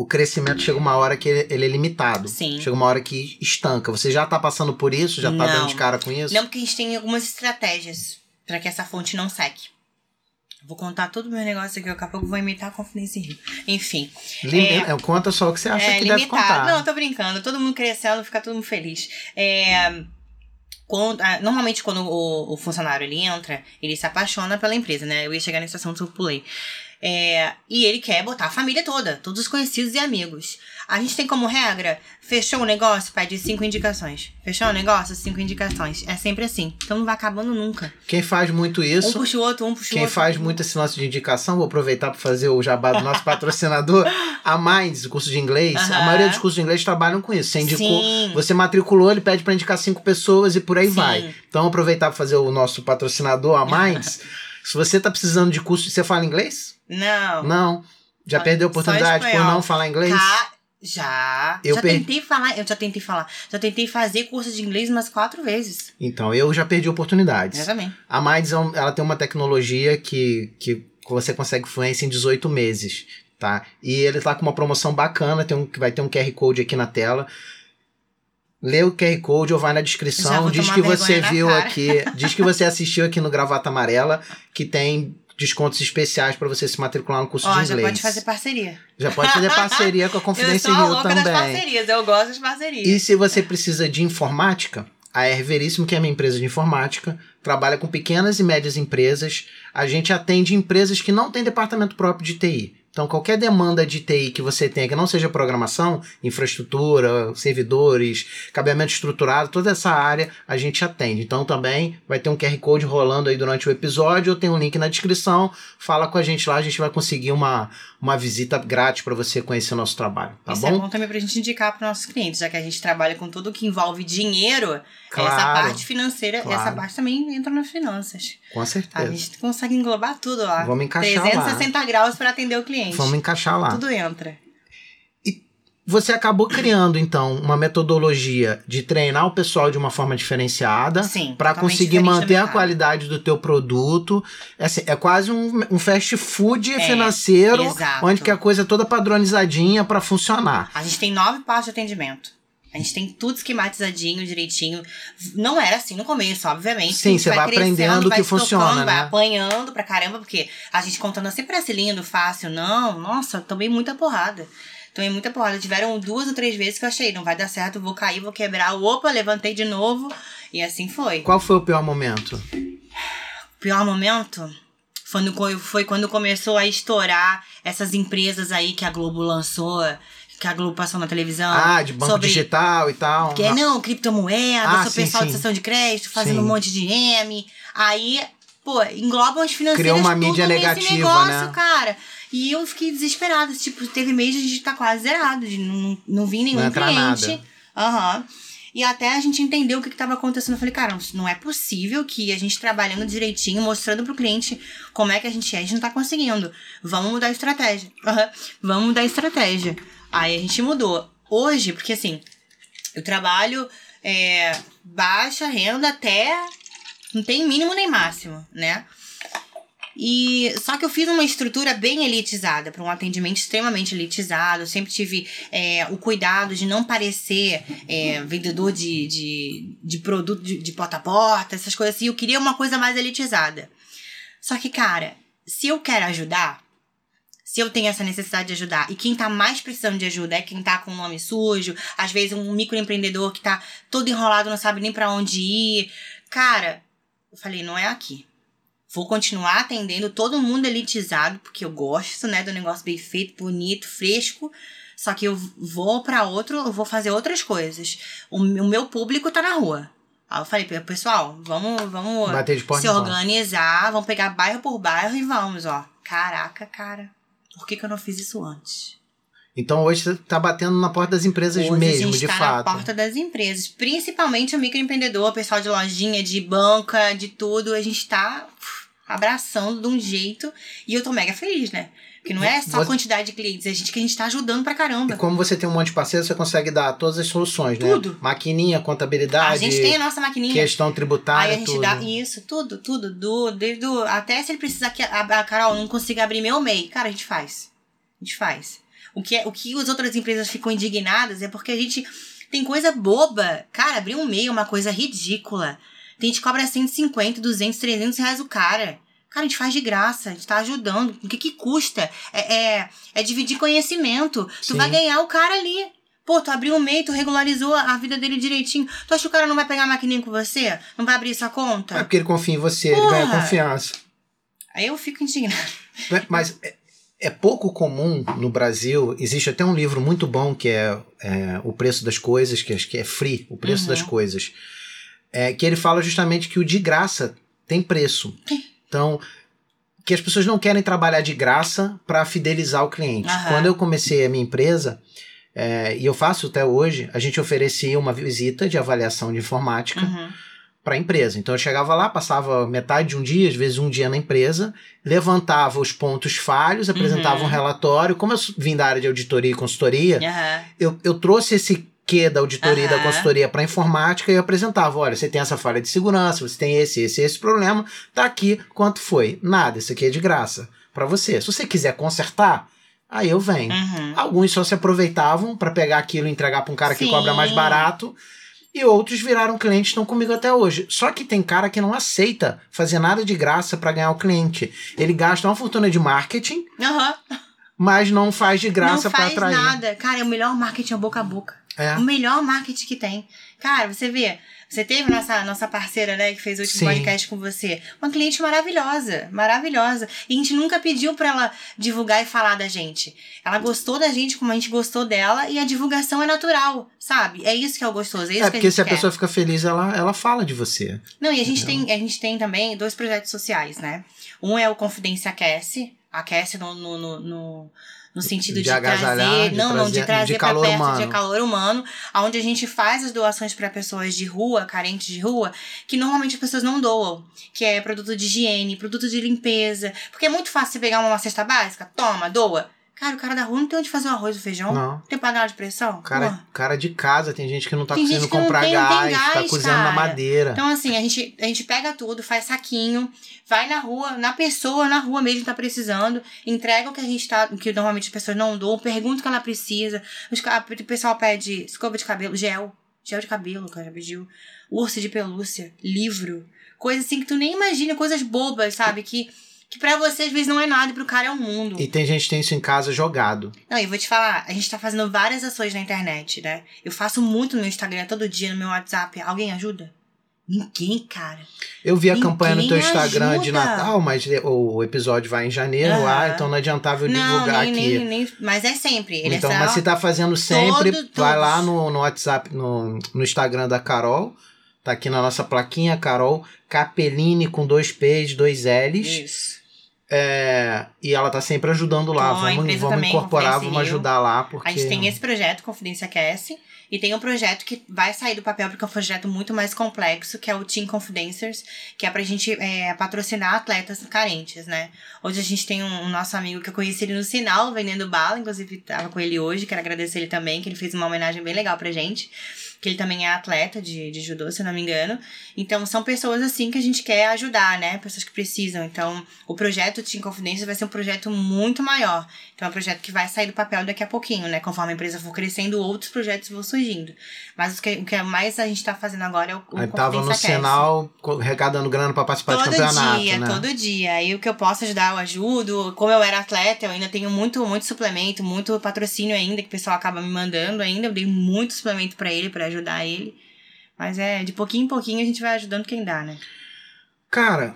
o crescimento chega uma hora que ele, ele é limitado. Sim. Chega uma hora que estanca. Você já tá passando por isso? Já tá Não. dando de cara com isso? Não, porque a gente tem algumas estratégias pra que essa fonte não seque. Vou contar todo o meu negócio aqui, daqui a pouco vou imitar a Confidência Rio. Enfim. Limi- É. é, Conta só o que você acha é, que deve contar. Não, tô brincando. Todo mundo crescendo, fica todo mundo feliz. É, quando- ah, normalmente, quando o, o funcionário ele entra, ele se apaixona pela empresa, né? Eu ia chegar nesse assunto, eu pulei. É, e ele quer botar a família toda, todos os conhecidos e amigos. A gente tem como regra, fechou o negócio, pede cinco indicações. Fechou o negócio, cinco indicações. É sempre assim. Então não vai acabando nunca. Quem faz muito isso. Um puxa o outro, um puxa o Quem outro. faz muito esse nosso de indicação, vou aproveitar para fazer o jabá do nosso patrocinador, a Minds, o curso de inglês. A Aham. maioria dos cursos de inglês trabalham com isso. Você indicou, Sim. você matriculou, ele pede para indicar cinco pessoas e por aí Sim. vai. Então aproveitar para fazer o nosso patrocinador, a Minds. Se você tá precisando de curso, você fala inglês? Não. Não. Já perdeu a oportunidade por não falar inglês? Ca- Já. Eu já per- tentei falar, eu já tentei falar. Já tentei fazer curso de inglês umas quatro vezes. Então, eu já perdi oportunidades. Eu também. A Minds, é ela tem uma tecnologia que, que você consegue fluência em 18 meses, tá? E ele tá com uma promoção bacana, tem um, vai ter um QR Code aqui na tela. Lê o QR Code ou vai na Já descrição, diz que você viu aqui, diz que você assistiu aqui no Gravata Amarela, que tem descontos especiais para você se matricular no curso Ó, de já inglês. pode fazer parceria. Já pode fazer parceria com a Eu Confidência sou a Rio louca das também. parcerias, eu gosto das parcerias. E se você precisa de informática, a R Veríssimo, que é minha empresa de informática, trabalha com pequenas e médias empresas. A gente atende empresas que não têm departamento próprio de TI. Então, qualquer demanda de TI que você tenha, que não seja programação, infraestrutura, servidores, cabeamento estruturado, toda essa área a gente atende. Então, também vai ter um QR Code rolando aí durante o episódio, ou tem um link na descrição. Fala com a gente lá, a gente vai conseguir uma, uma visita grátis para você conhecer o nosso trabalho, tá Isso bom? é bom também pra gente indicar para nossos clientes, já que a gente trabalha com tudo que envolve dinheiro, essa Claro, parte financeira, claro. essa parte também entra nas finanças. Com A certeza. gente consegue englobar tudo lá. Vamos encaixar 360 graus para atender o cliente. Vamos encaixar lá. Tudo entra. Você acabou criando, então, uma metodologia de treinar o pessoal de uma forma diferenciada Sim. para conseguir manter a qualidade do teu produto. É, assim, é quase um, um fast food É, financeiro, exato. onde que a coisa é toda padronizadinha para funcionar. A gente tem nove passos de atendimento. A gente tem tudo esquematizadinho, direitinho. Não era assim no começo, obviamente. Sim, você vai crescendo, aprendendo o vai que se tocando, funciona, Vai né? apanhando pra caramba, porque a gente contando assim parece lindo, fácil. Não, nossa, tomei muita porrada. Tomei muita porrada. Tiveram duas ou três vezes que eu achei, não vai dar certo, vou cair, vou quebrar. Opa, levantei de novo. E assim foi. Qual foi o pior momento? pior momento foi, no- foi quando começou a estourar essas empresas aí que a Globo lançou, que a Globo passou na televisão. Ah, de banco sobre digital e tal. Que é, não, criptomoeda, Ah, seu sim, pessoal sim. de sessão de crédito, fazendo Sim. um monte de M. Aí, pô, englobam as financeiras Criou uma mídia nesse negativa, negócio, né? cara. E eu fiquei desesperada. Tipo, teve mês de a gente tá quase zerado, de não, não vi nenhum Não cliente. Aham. E até a gente entender o que, que tava acontecendo. Eu falei, cara, não é possível que a gente trabalhando direitinho, mostrando pro cliente como é que a gente é, a gente não tá conseguindo. Vamos mudar a estratégia. Aham. Vamos mudar a estratégia. Aí a gente mudou. Hoje, porque assim, eu trabalho é, baixa renda até. Não tem mínimo nem máximo, né? E só que eu fiz uma estrutura bem elitizada, para um atendimento extremamente elitizado. Eu sempre tive é, o cuidado de não parecer é, vendedor de, de, de produto de, de porta a porta, essas coisas assim. Eu queria uma coisa mais elitizada. Só que, cara, se eu quero ajudar, se eu tenho essa necessidade de ajudar, e quem tá mais precisando de ajuda é quem tá com o nome sujo, às vezes um microempreendedor que tá todo enrolado, não sabe nem para onde ir. Cara, eu falei, não é aqui. Vou continuar atendendo todo mundo elitizado, porque eu gosto, né, do negócio bem feito, bonito, fresco. Só que eu vou para outro, eu vou fazer outras coisas. O, o meu público tá na rua. Aí eu falei, pessoal, vamos, vamos Bater de porta se organizar, vamos pegar bairro por bairro e vamos, ó. Caraca, cara. Por que, que eu não fiz isso antes? Então hoje você tá batendo na porta das empresas Hoje mesmo, de tá fato. na porta das empresas, principalmente o microempreendedor, o pessoal de lojinha, de banca, de tudo, a gente tá uf, abraçando de um jeito e eu tô mega feliz, né? Porque não é só Você- a quantidade de clientes, é gente que a gente tá ajudando pra caramba. E como você tem um monte de parceiros, você consegue dar todas as soluções, né? Tudo. Maquininha, contabilidade, A gente tem a nossa maquininha. questão tributária, Aí a gente tudo. dá isso, tudo, tudo, do, desde o, até se ele precisar que a, a Carol não consiga abrir meu MEI, cara, a gente faz. A gente faz. O que, é, o que as outras empresas ficam indignadas é porque a gente tem coisa boba. Cara, abrir um MEI é uma coisa ridícula. Tem gente que cobra 150, 200, 300 reais o cara. Cara, a gente faz de graça, a gente tá ajudando. O que que custa? É, é, é dividir conhecimento. Sim. Tu vai ganhar o cara ali. Pô, tu abriu um MEI, tu regularizou a vida dele direitinho. Tu acha que o cara não vai pegar a maquininha com você? Não vai abrir essa conta? É porque ele confia em você, ele Porra. ganha confiança. Aí eu fico indignada. Né? Mas é, é pouco comum no Brasil. Existe até um livro muito bom que é, é O Preço das Coisas, que acho que é Free, O Preço Uhum. das Coisas. É, que ele fala justamente que o de graça tem preço. Então, que as pessoas não querem trabalhar de graça para fidelizar o cliente. Aham. Quando eu comecei a minha empresa, é, e eu faço até hoje, a gente oferecia uma visita de avaliação de informática Uhum. Para a empresa. Então eu chegava lá, passava metade de um dia, às vezes um dia na empresa, levantava os pontos falhos, apresentava Uhum. um relatório. Como eu vim da área de auditoria e consultoria, Aham. eu, eu trouxe esse quê da auditoria e da consultoria para informática e eu apresentava, olha, você tem essa falha de segurança, você tem esse, esse, esse problema, tá aqui, quanto foi? Nada, isso aqui é de graça para você. Se você quiser consertar, aí eu venho. Uhum. Alguns só se aproveitavam para pegar aquilo e entregar para um cara que Sim. cobra mais barato. E outros viraram clientes e estão comigo até hoje. Só que tem cara que não aceita fazer nada de graça para ganhar o cliente. Ele gasta uma fortuna de marketing, Aham. mas não faz de graça Não para faz atrair. nada. Cara, é o melhor marketing é boca a boca. É. O melhor marketing que tem. Cara, você vê, você teve nossa, nossa parceira, né, que fez o último Sim. podcast com você. Uma cliente maravilhosa, maravilhosa. E a gente nunca pediu pra ela divulgar e falar da gente. Ela gostou da gente como a gente gostou dela e a divulgação é natural, sabe? É isso que é o gostoso, é isso É, que a porque gente se a quer. pessoa fica feliz, ela, ela fala de você. Não, e a gente, tem, a gente tem também dois projetos sociais, né? Um é o Confidência Aquece, aquece no, no, no, no, no sentido De de, trazer, de não, não, de trazer- trazer de pra calor perto humano. de calor humano, onde a gente faz as doações para pessoas de rua, carentes de rua, que normalmente as pessoas não doam, que é produto de higiene, produto de limpeza, porque é muito fácil você pegar uma cesta básica, toma, doa. Cara, o cara da rua não tem onde fazer o arroz e o feijão, Não. tem panela de pressão, Cara, Porra. cara de casa, tem gente que não tá Tem conseguindo comprar tem- gás, tem tá gás, cozinhando na cara. madeira. Então, assim, a gente, a gente pega tudo, faz saquinho, vai na rua, na pessoa, na rua mesmo tá precisando, entrega o que a gente tá, que normalmente as pessoas não doam, pergunta o que ela precisa. Os ca- O pessoal pede escova de cabelo, gel, gel de cabelo, cara, pediu. Urso de pelúcia, livro, coisas assim que tu nem imagina, coisas bobas, sabe? Que, que pra você às vezes não é nada e pro cara é um mundo. E tem gente que tem isso em casa jogado. Não, e vou te falar, a gente tá fazendo várias ações na internet, né? Eu faço muito no meu Instagram, todo dia, no meu WhatsApp. Alguém ajuda? Ninguém, cara. Eu vi a Ninguém campanha no teu Instagram de ajuda. Natal, mas o episódio vai em janeiro Aham. lá, então não adiantava eu não, divulgar nem, aqui. nem, nem. Mas é sempre. Ele então, é mas se tá fazendo sempre, Todo- vai lá no, no WhatsApp, no, no Instagram da Carol. Tá aqui na nossa plaquinha, Carol Capellini com dois P's, dois L's. Isso. É, e ela tá sempre ajudando lá. Então, vamos vamos incorporar, vamos ajudar lá, porque. A gente tem esse projeto, Confidência Aquece, e tem um projeto que vai sair do papel porque é um projeto muito mais complexo, que é o Team Confidencers, que é pra gente é, patrocinar atletas carentes, né? Hoje a gente tem um, um nosso amigo que eu conheci ele no sinal, vendendo bala, inclusive tava com ele hoje, quero agradecer ele também, que ele fez uma homenagem bem legal pra gente. Que ele também é atleta de, de judô, se eu não me engano. Então, são pessoas assim que a gente quer ajudar, né? Pessoas que precisam. Então, o projeto Team Confidência vai ser um projeto muito maior. Então, é um projeto que vai sair do papel daqui a pouquinho, né? Conforme a empresa for crescendo, outros projetos vão surgindo. Mas o que, o que mais a gente tá fazendo agora é o, o Aí tava no sinal arrecadando grana pra participar de Todo campeonato, dia, né? todo dia. Aí o que eu posso ajudar, eu ajudo. Como eu era atleta, eu ainda tenho muito, muito suplemento, muito patrocínio ainda, que o pessoal acaba me mandando ainda. Eu dei muito suplemento pra ele, pra ajudar ele. Mas é, de pouquinho em pouquinho a gente vai ajudando quem dá, né? Cara,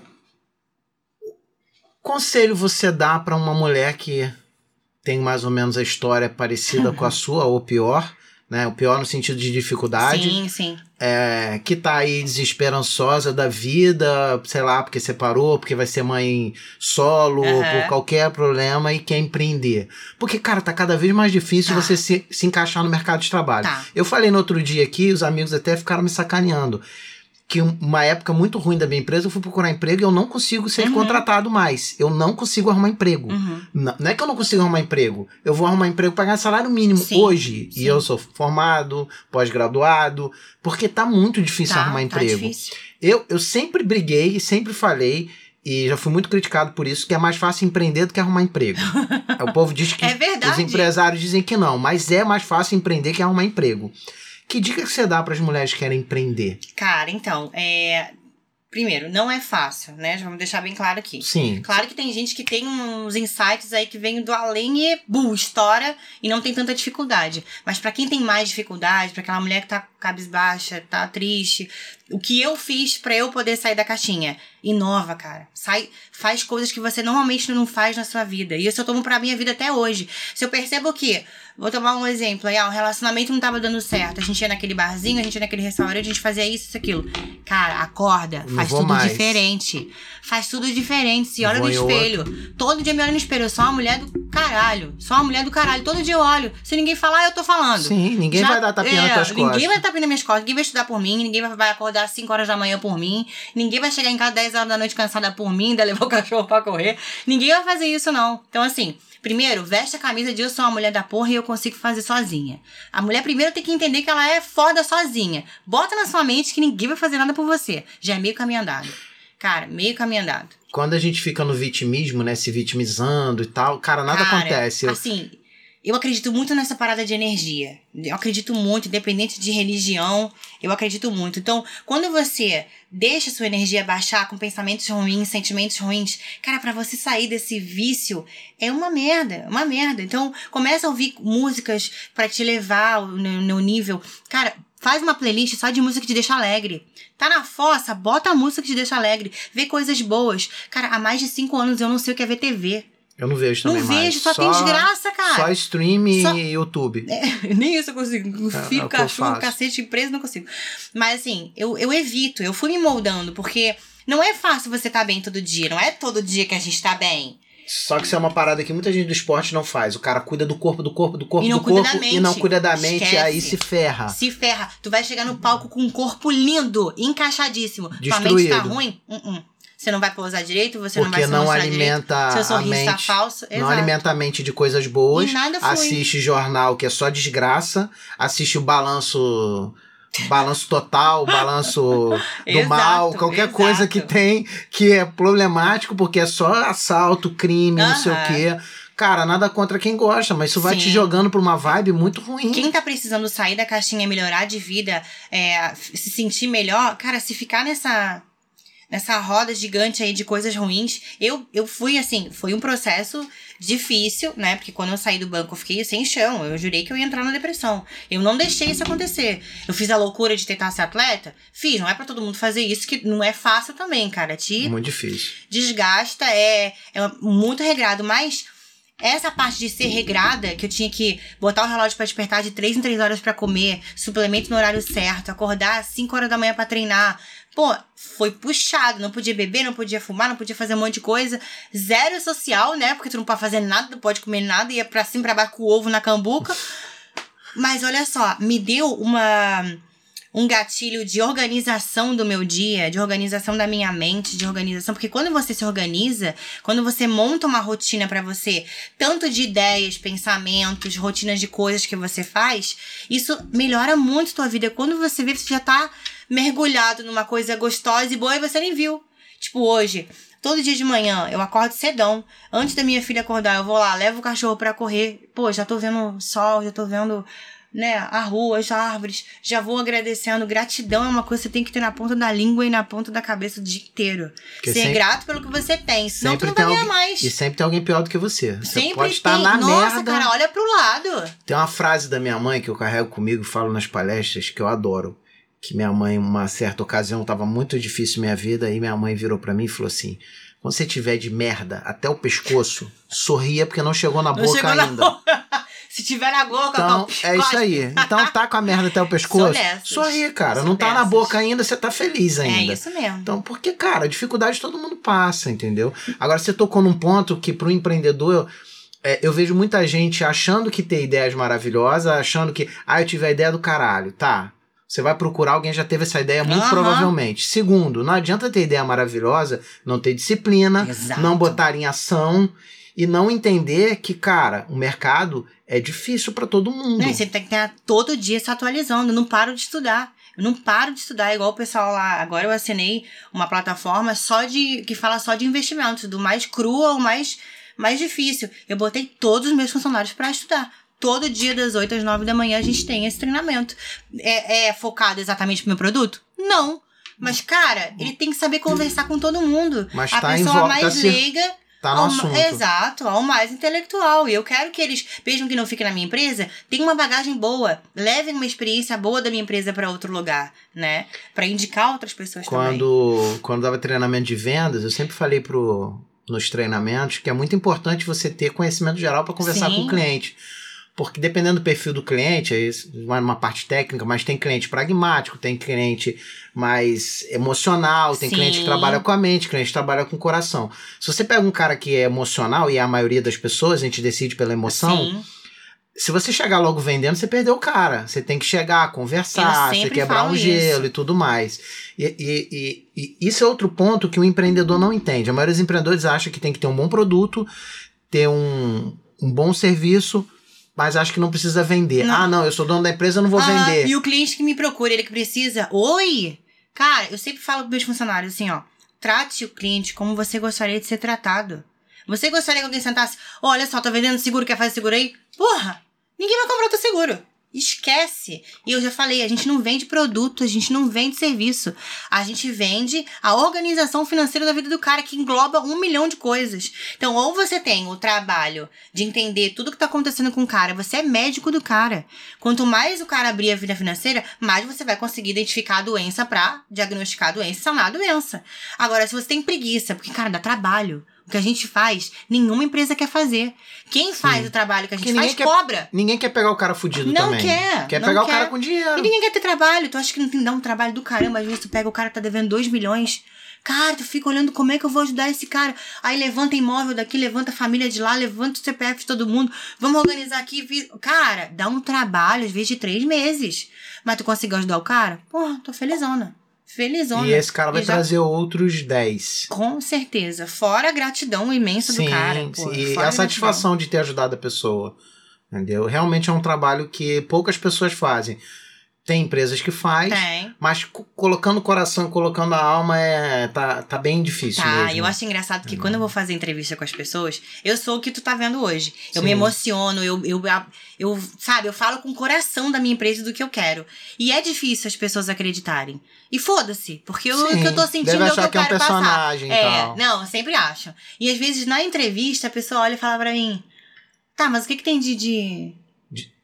conselho você dá pra uma mulher que tem mais ou menos a história parecida com a sua, ou pior, né? O pior no sentido de dificuldade. Sim, sim. é, que tá aí desesperançosa da vida, sei lá, porque separou, porque vai ser mãe solo, Aham. por qualquer problema e quer empreender. Porque, cara, tá cada vez mais difícil Tá. você se, se encaixar no mercado de trabalho. Tá. Eu falei no outro dia aqui, os amigos até ficaram me sacaneando. Que um- uma época muito ruim da minha empresa, eu fui procurar emprego e eu não consigo ser Uhum. contratado mais. Eu não consigo arrumar emprego. Uhum. Não, não é que eu não consigo arrumar emprego. Eu vou arrumar emprego para ganhar salário mínimo Sim, hoje. sim. E eu sou formado, pós-graduado, porque tá muito difícil Tá, arrumar tá emprego. difícil. eu, eu sempre briguei, sempre falei, e já fui muito criticado por isso, que é mais fácil empreender do que arrumar emprego. o povo diz que É verdade. os empresários dizem que não, mas é mais fácil empreender que arrumar emprego. Que dica que você dá para as mulheres que querem empreender? Cara, então, é. Primeiro, não é fácil, né? Já vamos deixar bem claro aqui. Sim. Claro que tem gente que tem uns insights aí que vêm do além e, buh, estoura e não tem tanta dificuldade. Mas pra quem tem mais dificuldade, pra aquela mulher que tá cabisbaixa, tá triste. O que eu fiz para eu poder sair da caixinha? Inova, cara. Sai, faz coisas que você normalmente não faz na sua vida. E isso eu tomo pra minha vida até hoje. Se eu percebo que, vou tomar um exemplo aí, ah, um relacionamento não tava dando certo. A gente ia naquele barzinho, a gente ia naquele restaurante, a gente fazia isso, isso, aquilo. Cara, acorda, Não faz tudo mais. diferente. Faz tudo diferente. Se olha Vou no espelho. Todo dia me olho no espelho. Eu sou uma mulher do caralho. Sou uma mulher do caralho. Todo dia eu olho. Se ninguém falar, eu tô falando. Sim, ninguém Já- vai dar tapinha é, nas tuas Ninguém costas. vai dar tapinha nas minhas costas, ninguém vai estudar por mim, ninguém vai- vai acordar às 5 horas da manhã por mim, ninguém vai chegar em casa 10 horas da noite cansada por mim, ainda levar o cachorro pra correr. Ninguém vai fazer isso, não. Então, assim, primeiro, veste a camisa de eu sou uma mulher da porra e eu consigo fazer sozinha. A mulher primeiro tem que entender que ela é foda sozinha. Bota na sua mente que ninguém vai fazer nada por você. Já é meio caminho andado. Cara, meio caminho andado. Quando a gente fica no vitimismo, né? Se vitimizando e tal, cara, nada Cara, acontece. Assim, eu acredito muito nessa parada de energia. Eu acredito muito, independente de religião, eu acredito muito. Então, quando você deixa sua energia baixar com pensamentos ruins, sentimentos ruins, cara, pra você sair desse vício é uma merda, uma merda. Então, começa a ouvir músicas pra te levar no, no nível. Cara, faz uma playlist só de música que te deixa alegre. Tá na fossa, bota a música que te deixa alegre. Vê coisas boas. Cara, há mais de cinco anos eu não sei o que é ver TV. Eu não vejo Não também mais. vejo, só, tem desgraça, cara. Só stream e Só- YouTube. Nem isso eu consigo. É, é eu cachorro, cacete, preso, não consigo. Mas assim, eu, eu evito, eu fui me moldando, porque não é fácil você estar bem todo dia. Não é todo dia que a gente tá bem. Só que isso é uma parada que muita gente do esporte não faz. O cara cuida do corpo, do corpo, do corpo, E não do corpo e não cuida da mente, Esquece. e aí se ferra. Se ferra. Tu vai chegar no palco com um corpo lindo, encaixadíssimo. Tua mente tá Destruído. ruim? Uh-uh. Você não vai pousar direito, você não vai Porque se não alimenta direito. Seu a sorriso tá mente. falso. Não Exato. alimenta a mente de coisas boas. E nada flui. Assiste jornal que é só desgraça. Assiste o balanço. Balanço total, balanço do Exato, mal, qualquer exato. coisa que tem que é problemático, porque é só assalto, crime, não sei o quê. Cara, nada contra quem gosta, mas isso vai te jogando pra uma vibe muito ruim. Quem tá precisando sair da caixinha, melhorar de vida, é, se sentir melhor, cara, se ficar nessa nessa roda gigante aí de coisas ruins, eu, eu fui assim, foi um processo difícil, né? Porque quando eu saí do banco eu fiquei sem chão, eu jurei que eu ia entrar na depressão. Eu não deixei isso acontecer. Eu fiz a loucura de tentar ser atleta? Fiz, não é pra todo mundo fazer isso, que não é fácil também, cara. Te Muito difícil. desgasta, é, é muito regrado, mas essa parte de ser regrada, que eu tinha que botar o relógio pra despertar de 3 em 3 horas pra comer, suplemento no horário certo, acordar às 5 horas da manhã pra treinar. Pô, foi puxado, não podia beber, não podia fumar, não podia fazer um monte de coisa. Zero social, né? Porque tu não pode fazer nada, não pode comer nada, ia pra cima pra baixo com o ovo na cambuca. Mas olha só, me deu uma um gatilho de organização do meu dia, de organização da minha mente, de organização, porque quando você se organiza, quando você monta uma rotina pra você, tanto de ideias, pensamentos, rotinas de coisas que você faz, isso melhora muito a tua vida. Quando você vê, você já tá mergulhado numa coisa gostosa e boa e você nem viu. Tipo, hoje, todo dia de manhã, eu acordo cedão. Antes da minha filha acordar, eu vou lá, levo o cachorro pra correr. Pô, já tô vendo sol, já tô vendo né, a rua, as árvores, já vou agradecendo. Gratidão é uma coisa que você tem que ter na ponta da língua e na ponta da cabeça o dia inteiro. Porque Ser sempre- grato pelo que você tem, senão tu não vai ganhar alguém- mais. E sempre tem alguém pior do que você. Você Sempre pode estar tem. na Nossa, merda. cara, olha pro lado. Tem uma frase da minha mãe que eu carrego comigo e falo nas palestras que eu adoro. Que minha mãe, uma certa ocasião, tava muito difícil minha vida, e minha mãe virou pra mim e falou assim: quando você tiver de merda até o pescoço, sorria porque não chegou na Não boca chegou na ainda. boca. Se tiver na boca, Então, com- é isso aí. Então tá com a merda até o pescoço. Sorri, cara. Sou Não tá na dessas. boca ainda, você tá feliz É ainda. isso mesmo. Então, porque, cara, dificuldade todo mundo passa, entendeu? Agora, você tocou num ponto que pro empreendedor, eu, é, eu vejo muita gente achando que tem ideias maravilhosas, achando que, ah, eu tive a ideia do caralho. Tá. Você vai procurar, alguém já teve essa ideia, muito Aham. provavelmente. Segundo, não adianta ter ideia maravilhosa, não ter disciplina, Exato. não botar em ação e não entender que, cara, o mercado é difícil pra todo mundo. Não, você tem que estar todo dia se atualizando. Eu não paro de estudar. Eu não paro de estudar, igual o pessoal lá. Agora eu assinei uma plataforma só de. que fala só de investimentos, do mais cru ao mais, mais difícil. Eu botei todos os meus funcionários para estudar. Todo dia, das 8 às 9 da manhã, a gente tem esse treinamento. É, é focado exatamente pro meu produto? Não. Mas, cara, ele tem que saber conversar com todo mundo. Mas a tá pessoa mais tá se- leiga Tá no ao, assunto. Exato, ao mais intelectual. E eu quero que eles, mesmo que não fiquem na minha empresa, tenham uma bagagem boa, levem uma experiência boa da minha empresa para outro lugar, né? Para indicar outras pessoas também. Quando, quando dava treinamento de vendas, eu sempre falei pro, nos treinamentos que é muito importante você ter conhecimento geral para conversar Sim. com o cliente. Porque dependendo do perfil do cliente, vai numa parte técnica, mas tem cliente pragmático, tem cliente mais emocional, tem Sim. cliente que trabalha com a mente, cliente que trabalha com o coração. Se você pega um cara que é emocional, e é a maioria das pessoas, a gente decide pela emoção, Sim. se você chegar logo vendendo, você perdeu o cara. Você tem que chegar, conversar, você quebrar um gelo e tudo mais. E, e, e- e isso é outro ponto que o empreendedor não entende. A maioria dos empreendedores acha que tem que ter um bom produto, ter um, um bom serviço, mas acha que não precisa vender. Não. Ah, não, eu sou dono da empresa, eu não vou Ah, vender. E o cliente que me procura, ele que precisa. Oi! Cara, eu sempre falo pros meus funcionários assim, ó. Trate o cliente como você gostaria de ser tratado. Você gostaria que alguém sentasse, olha só, tá vendendo seguro, quer fazer seguro aí? Porra! Ninguém vai comprar o teu seguro. Esquece. E eu já falei, a gente não vende produto, a gente não vende serviço. A gente vende a organização financeira da vida do cara, que engloba um milhão de coisas. Então, ou você tem o trabalho de entender tudo que tá acontecendo com o cara, você é médico do cara. Quanto mais o cara abrir a vida financeira, mais você vai conseguir identificar a doença pra diagnosticar a doença e sanar a doença. Agora, se você tem preguiça, porque, cara, dá trabalho. O que a gente faz, nenhuma empresa quer fazer. Quem faz o trabalho que a gente faz, quer- cobra. Ninguém quer pegar o cara fudido Não também. quer, Quer não pegar o quer. cara com dinheiro. E ninguém quer ter trabalho. Tu acha que não tem que dar um trabalho do caramba? Às vezes tu pega o cara que tá devendo 2 milhões. Cara, tu fica olhando como é que eu vou ajudar esse cara. Aí levanta imóvel daqui, levanta a família de lá, levanta o CPF de todo mundo. Vamos organizar aqui. Cara, dá um trabalho, às vezes, de três meses. Mas tu conseguiu ajudar o cara? Porra, tô felizona. Felizona. E esse cara vai já- trazer outros 10. Com certeza. Fora a gratidão imensa do cara. pô, e fora a satisfação de ter ajudado a pessoa. Entendeu? Realmente é um trabalho que poucas pessoas fazem. Tem empresas que faz. Tem. mas co- colocando o coração, colocando a alma, é, tá, tá bem difícil Tá, mesmo. eu acho engraçado que quando eu vou fazer entrevista com as pessoas, eu sou o que tu tá vendo hoje. Eu Sim. me emociono, eu, eu, eu, sabe, eu falo com o coração da minha empresa do que eu quero. E é difícil as pessoas acreditarem. E foda-se, porque o que eu tô sentindo deve é o achar que eu que é um quero passar. personagem e É, não, eu sempre acho. E às vezes na entrevista a pessoa olha e fala pra mim: tá, mas o que que tem de. de...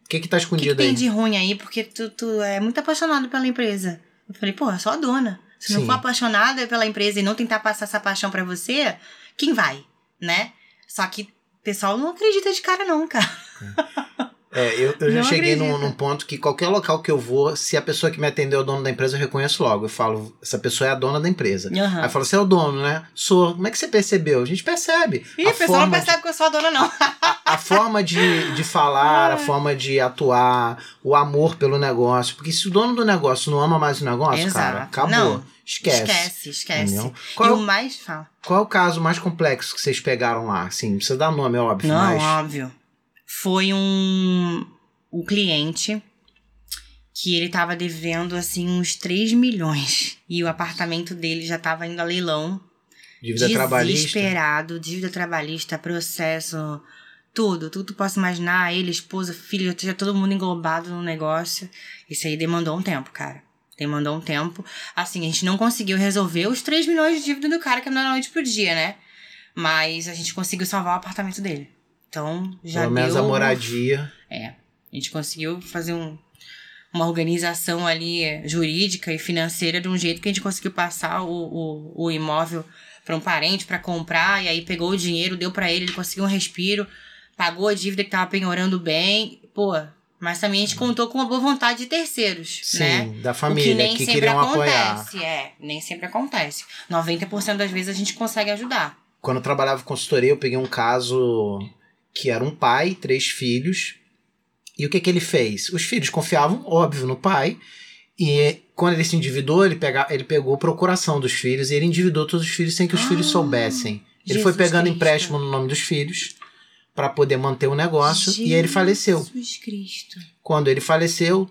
O que que tá O que, que escondido tem aí? de ruim aí? Porque tu, tu é muito apaixonado pela empresa. Eu falei, pô, eu sou a dona. Se não Sim. for apaixonada pela empresa e não tentar passar essa paixão pra você, quem vai, né? Só que o pessoal não acredita de cara, não, cara. É, eu, eu já cheguei num, num ponto que qualquer local que eu vou, se a pessoa que me atendeu é o dono da empresa, eu reconheço logo. Eu falo, essa pessoa é a dona da empresa. Aham. Aí eu falo, você é o dono, né? Sou. Como é que você percebeu? A gente percebe. Ih, a o pessoal não forma de- percebe que eu sou a dona, não. a forma de, de falar, a forma de atuar, o amor pelo negócio. Porque se o dono do negócio não ama mais o negócio, Exato. cara, acabou. Não, esquece. Esquece, esquece. Entendeu? E Qual, o mais. Fala. qual é o caso mais complexo que vocês pegaram lá? Assim, não precisa dar nome, é óbvio, Não, mas. óbvio. Foi um. O cliente que ele tava devendo, assim, uns 3 milhões. E o apartamento dele já tava indo a leilão. Dívida trabalhista. Desesperado, dívida trabalhista, processo, tudo, tudo possa imaginar. Ele, esposa, filho, já todo mundo englobado no negócio. Isso aí demandou um tempo, cara. Demandou um tempo. Assim, a gente não conseguiu resolver os 3 milhões de dívida do cara, que não é da noite pro dia, né? Mas a gente conseguiu salvar o apartamento dele. Então, já Pelo menos deu... a moradia. É. A gente conseguiu fazer um, uma organização ali jurídica e financeira de um jeito que a gente conseguiu passar o, o, o imóvel para um parente para comprar, e aí pegou o dinheiro, deu para ele, ele conseguiu um respiro, pagou a dívida que tava penhorando bem. Pô, mas também a gente contou com a boa vontade de terceiros, Sim, né? da o que família nem que, sempre queriam apoiar. acontece, é, nem sempre acontece. 90% das vezes a gente consegue ajudar. Quando eu trabalhava em consultoria, eu peguei um caso que era um pai, três filhos. E o que, que ele fez? Os filhos confiavam, óbvio, no pai. E quando ele se endividou, ele, pega, ele pegou procuração dos filhos e ele endividou todos os filhos sem que os Ah, filhos soubessem. Ele foi Jesus pegando Cristo. empréstimo no nome dos filhos para poder manter o negócio e aí ele faleceu. Jesus Cristo. Quando ele faleceu,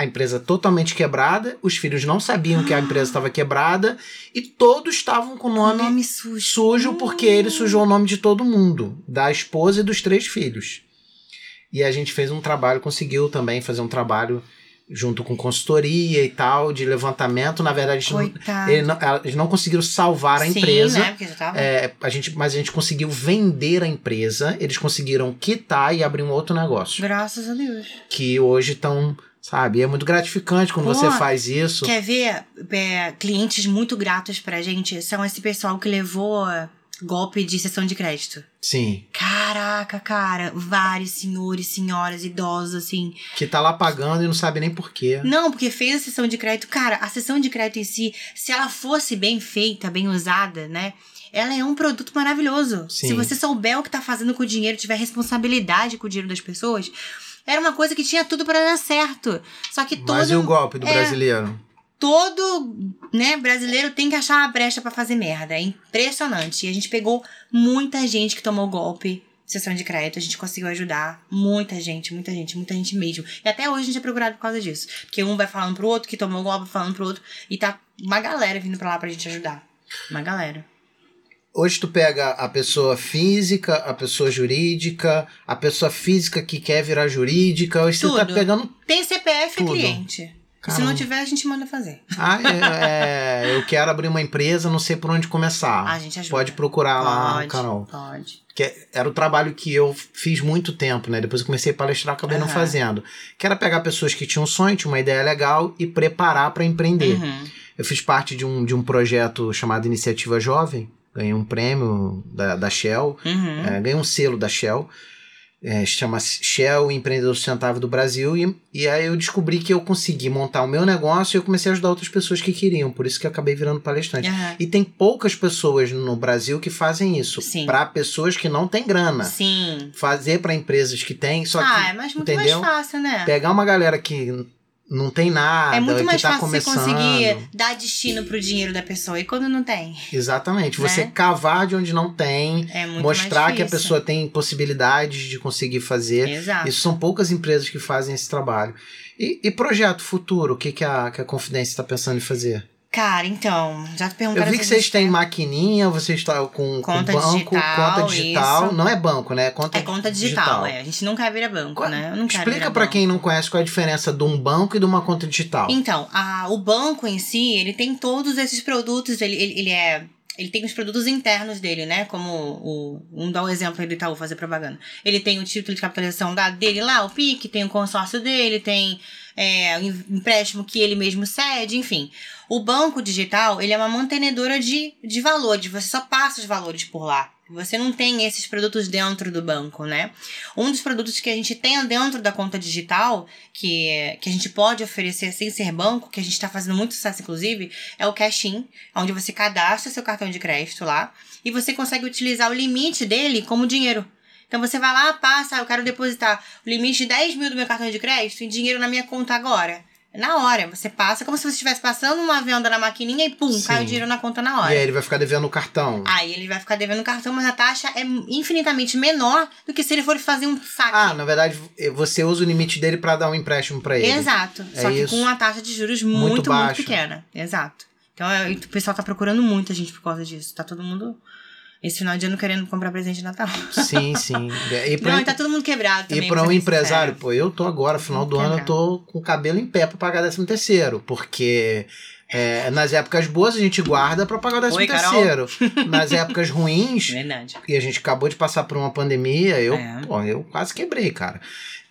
a empresa totalmente quebrada, os filhos não sabiam que a empresa estava quebrada e todos estavam com o nome, Nome sujo. sujo porque ele sujou o nome de todo mundo, da esposa e dos três filhos. E a gente fez um trabalho, conseguiu também fazer um trabalho junto com consultoria e tal, de levantamento. Na verdade, Coitado. ele não, eles não conseguiram salvar a Sim, empresa. né? Porque já tava. É, a gente, mas a gente conseguiu vender a empresa, eles conseguiram quitar e abrir um outro negócio. Graças a Deus. Que hoje estão, sabe? É muito gratificante quando Pô, você faz isso. Quer ver é, clientes muito gratos pra gente? São esse pessoal que levou golpe de sessão de crédito. Sim. Caraca, cara, vários senhores, senhoras, idosos, assim. Que tá lá pagando e não sabe nem porquê. Não, porque fez a sessão de crédito. Cara, a sessão de crédito em si, se ela fosse bem feita, bem usada, né? Ela é um produto maravilhoso. Sim. Se você souber o que tá fazendo com o dinheiro, tiver responsabilidade com o dinheiro das pessoas, era uma coisa que tinha tudo pra dar certo. Só que todo Mas e o golpe do é. brasileiro? todo, né, brasileiro tem que achar uma brecha pra fazer merda. É impressionante. E a gente pegou muita gente que tomou golpe, sessão de crédito, a gente conseguiu ajudar muita gente, muita gente, muita gente mesmo. E até hoje a gente é procurado por causa disso. Porque um vai falando pro outro, que tomou golpe, falando pro outro, e tá uma galera vindo pra lá pra gente ajudar. Uma galera. Hoje tu pega a pessoa física, a pessoa jurídica, a pessoa física que quer virar jurídica, hoje você tá Tudo. pegando. Tem CPF Tudo. é cliente. E se Caramba. não tiver, a gente manda fazer. Ah, é, é, eu quero abrir uma empresa, não sei por onde começar. A gente ajuda. Pode procurar lá, Pode, Carol. pode. Que era o trabalho que eu fiz muito tempo, né? Depois eu comecei a palestrar, acabei não Aham. fazendo. Que era pegar pessoas que tinham um sonho, tinham uma ideia legal e preparar para empreender. Uhum. Eu fiz parte de um, de um projeto chamado Iniciativa Jovem, ganhei um prêmio da, da Shell, Uhum. é, ganhei um selo da Shell, é, chama Shell Empreendedor Sustentável do Brasil, e, e aí eu descobri que eu consegui montar o meu negócio e eu comecei a ajudar outras pessoas que queriam, por isso que eu acabei virando palestrante. Aham. E tem poucas pessoas no Brasil que fazem isso, Sim. para pessoas que não têm grana. Sim. Fazer para empresas que têm, só ah, que é mais, muito entendeu? mais fácil, né? pegar uma galera que não tem nada, É muito que mais tá fácil começando. você conseguir dar destino pro dinheiro da pessoa. E quando não tem? Exatamente. Né? Você cavar de onde não tem, É muito mostrar que a pessoa tem possibilidades de conseguir fazer. Exato. Isso são poucas empresas que fazem esse trabalho. E, e projeto futuro, o que, que, a, que a Confidência está pensando em fazer? Cara, então, já te Eu perguntaram vi que vocês têm maquininha, vocês estão com, com Conta banco, digital, conta digital. isso. Não é banco, né? É conta, É conta digital, é. A gente quer virar banco, Qual- né? Eu não Explica para quem não conhece qual é a diferença de um banco e de uma conta digital. Então, a, o banco em si, ele tem todos esses produtos, ele, ele, ele é. Ele tem os produtos internos dele, né? Como o. Um dá o exemplo aí do Itaú fazer propaganda. Ele tem o título de capitalização da, dele lá, o PIC, tem o consórcio dele, tem é, o em- empréstimo que ele mesmo cede, enfim. O banco digital, ele é uma mantenedora de, de valores, você só passa os valores por lá. Você não tem esses produtos dentro do banco, né? Um dos produtos que a gente tem dentro da conta digital, que, que a gente pode oferecer sem ser banco, que a gente está fazendo muito sucesso, inclusive, é o Cash-in, onde você cadastra seu cartão de crédito lá e você consegue utilizar o limite dele como dinheiro. Então você vai lá, passa, ah, eu quero depositar o limite de 10 mil do meu cartão de crédito em dinheiro na minha conta agora. Na hora, você passa como se você estivesse passando uma venda na maquininha e pum, cai Sim. o dinheiro na conta na E hora. aí ele vai ficar devendo o cartão. Aí ele vai ficar devendo o cartão, mas a taxa é infinitamente menor do que se ele for fazer um saque. Ah, na verdade, você usa o limite dele para dar um empréstimo para ele. Exato. É Só que isso. com uma taxa de juros Muito muito, muito, pequena. Exato. Então é, o pessoal tá procurando muita gente por causa disso. Tá todo mundo esse final de ano querendo comprar presente de Natal. Sim, sim. E pra, Não, e tá todo mundo quebrado também. e pra pra um empresário, pô, eu tô agora, final do ano, eu tô com o cabelo em pé pra pagar 13 terceiro, porque é, nas épocas boas a gente guarda pra pagar o 13 Oi, terceiro. Nas épocas ruins, Verdade. e a gente acabou de passar por uma pandemia, eu, É. pô, eu quase quebrei, cara.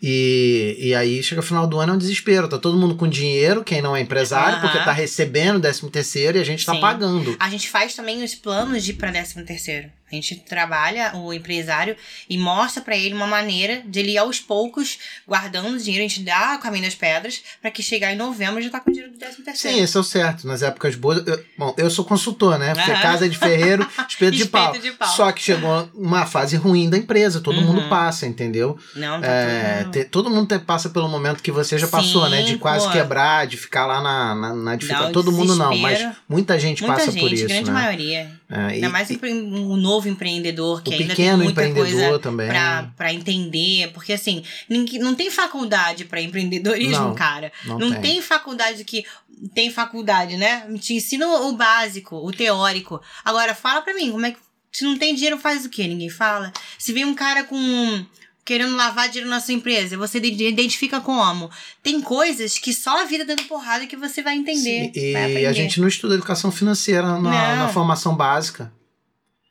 E, e aí chega o final do ano é um desespero. Tá todo mundo com dinheiro, quem não é empresário, Aham. porque tá recebendo o 13 terceiro e a gente tá Sim. pagando. A gente faz também os planos de ir pra 13 terceiro. A gente trabalha o empresário e mostra pra ele uma maneira de ele ir aos poucos guardando dinheiro. A gente dá o caminho das pedras pra que chegar em novembro já tá com o dinheiro do 13 terceiro. Sim, esse é o certo. Nas épocas boas. eu- bom, eu sou consultor, né? Porque Aham. casa de ferreiro, espeto de, pau. de pau. Só que chegou uma fase ruim da empresa. Todo Uhum. mundo passa, entendeu? Não, tá É, tudo... te- todo mundo te- passa pelo momento que você já passou, Sim, né? De quase pô. quebrar, de ficar lá na, na, na dificuldade. Todo mundo não, mas muita gente Muita passa gente, por isso, grande né? maioria. É, Ainda e- mais um novo empreendedor que ainda tem muita empreendedor coisa pra entender. Porque assim, ninguém, não tem faculdade pra empreendedorismo, Não, cara. não Não, tem. tem. faculdade que. Tem faculdade, né? Te ensina o básico, o teórico. Agora, fala pra mim, como é que. Se não tem dinheiro, faz o quê? Ninguém fala. Se vem um cara com. Querendo lavar dinheiro na sua empresa. Você identifica como. Tem coisas que só a vida dando porrada que você vai entender. Sim, vai e a gente não estuda educação financeira na, na formação básica.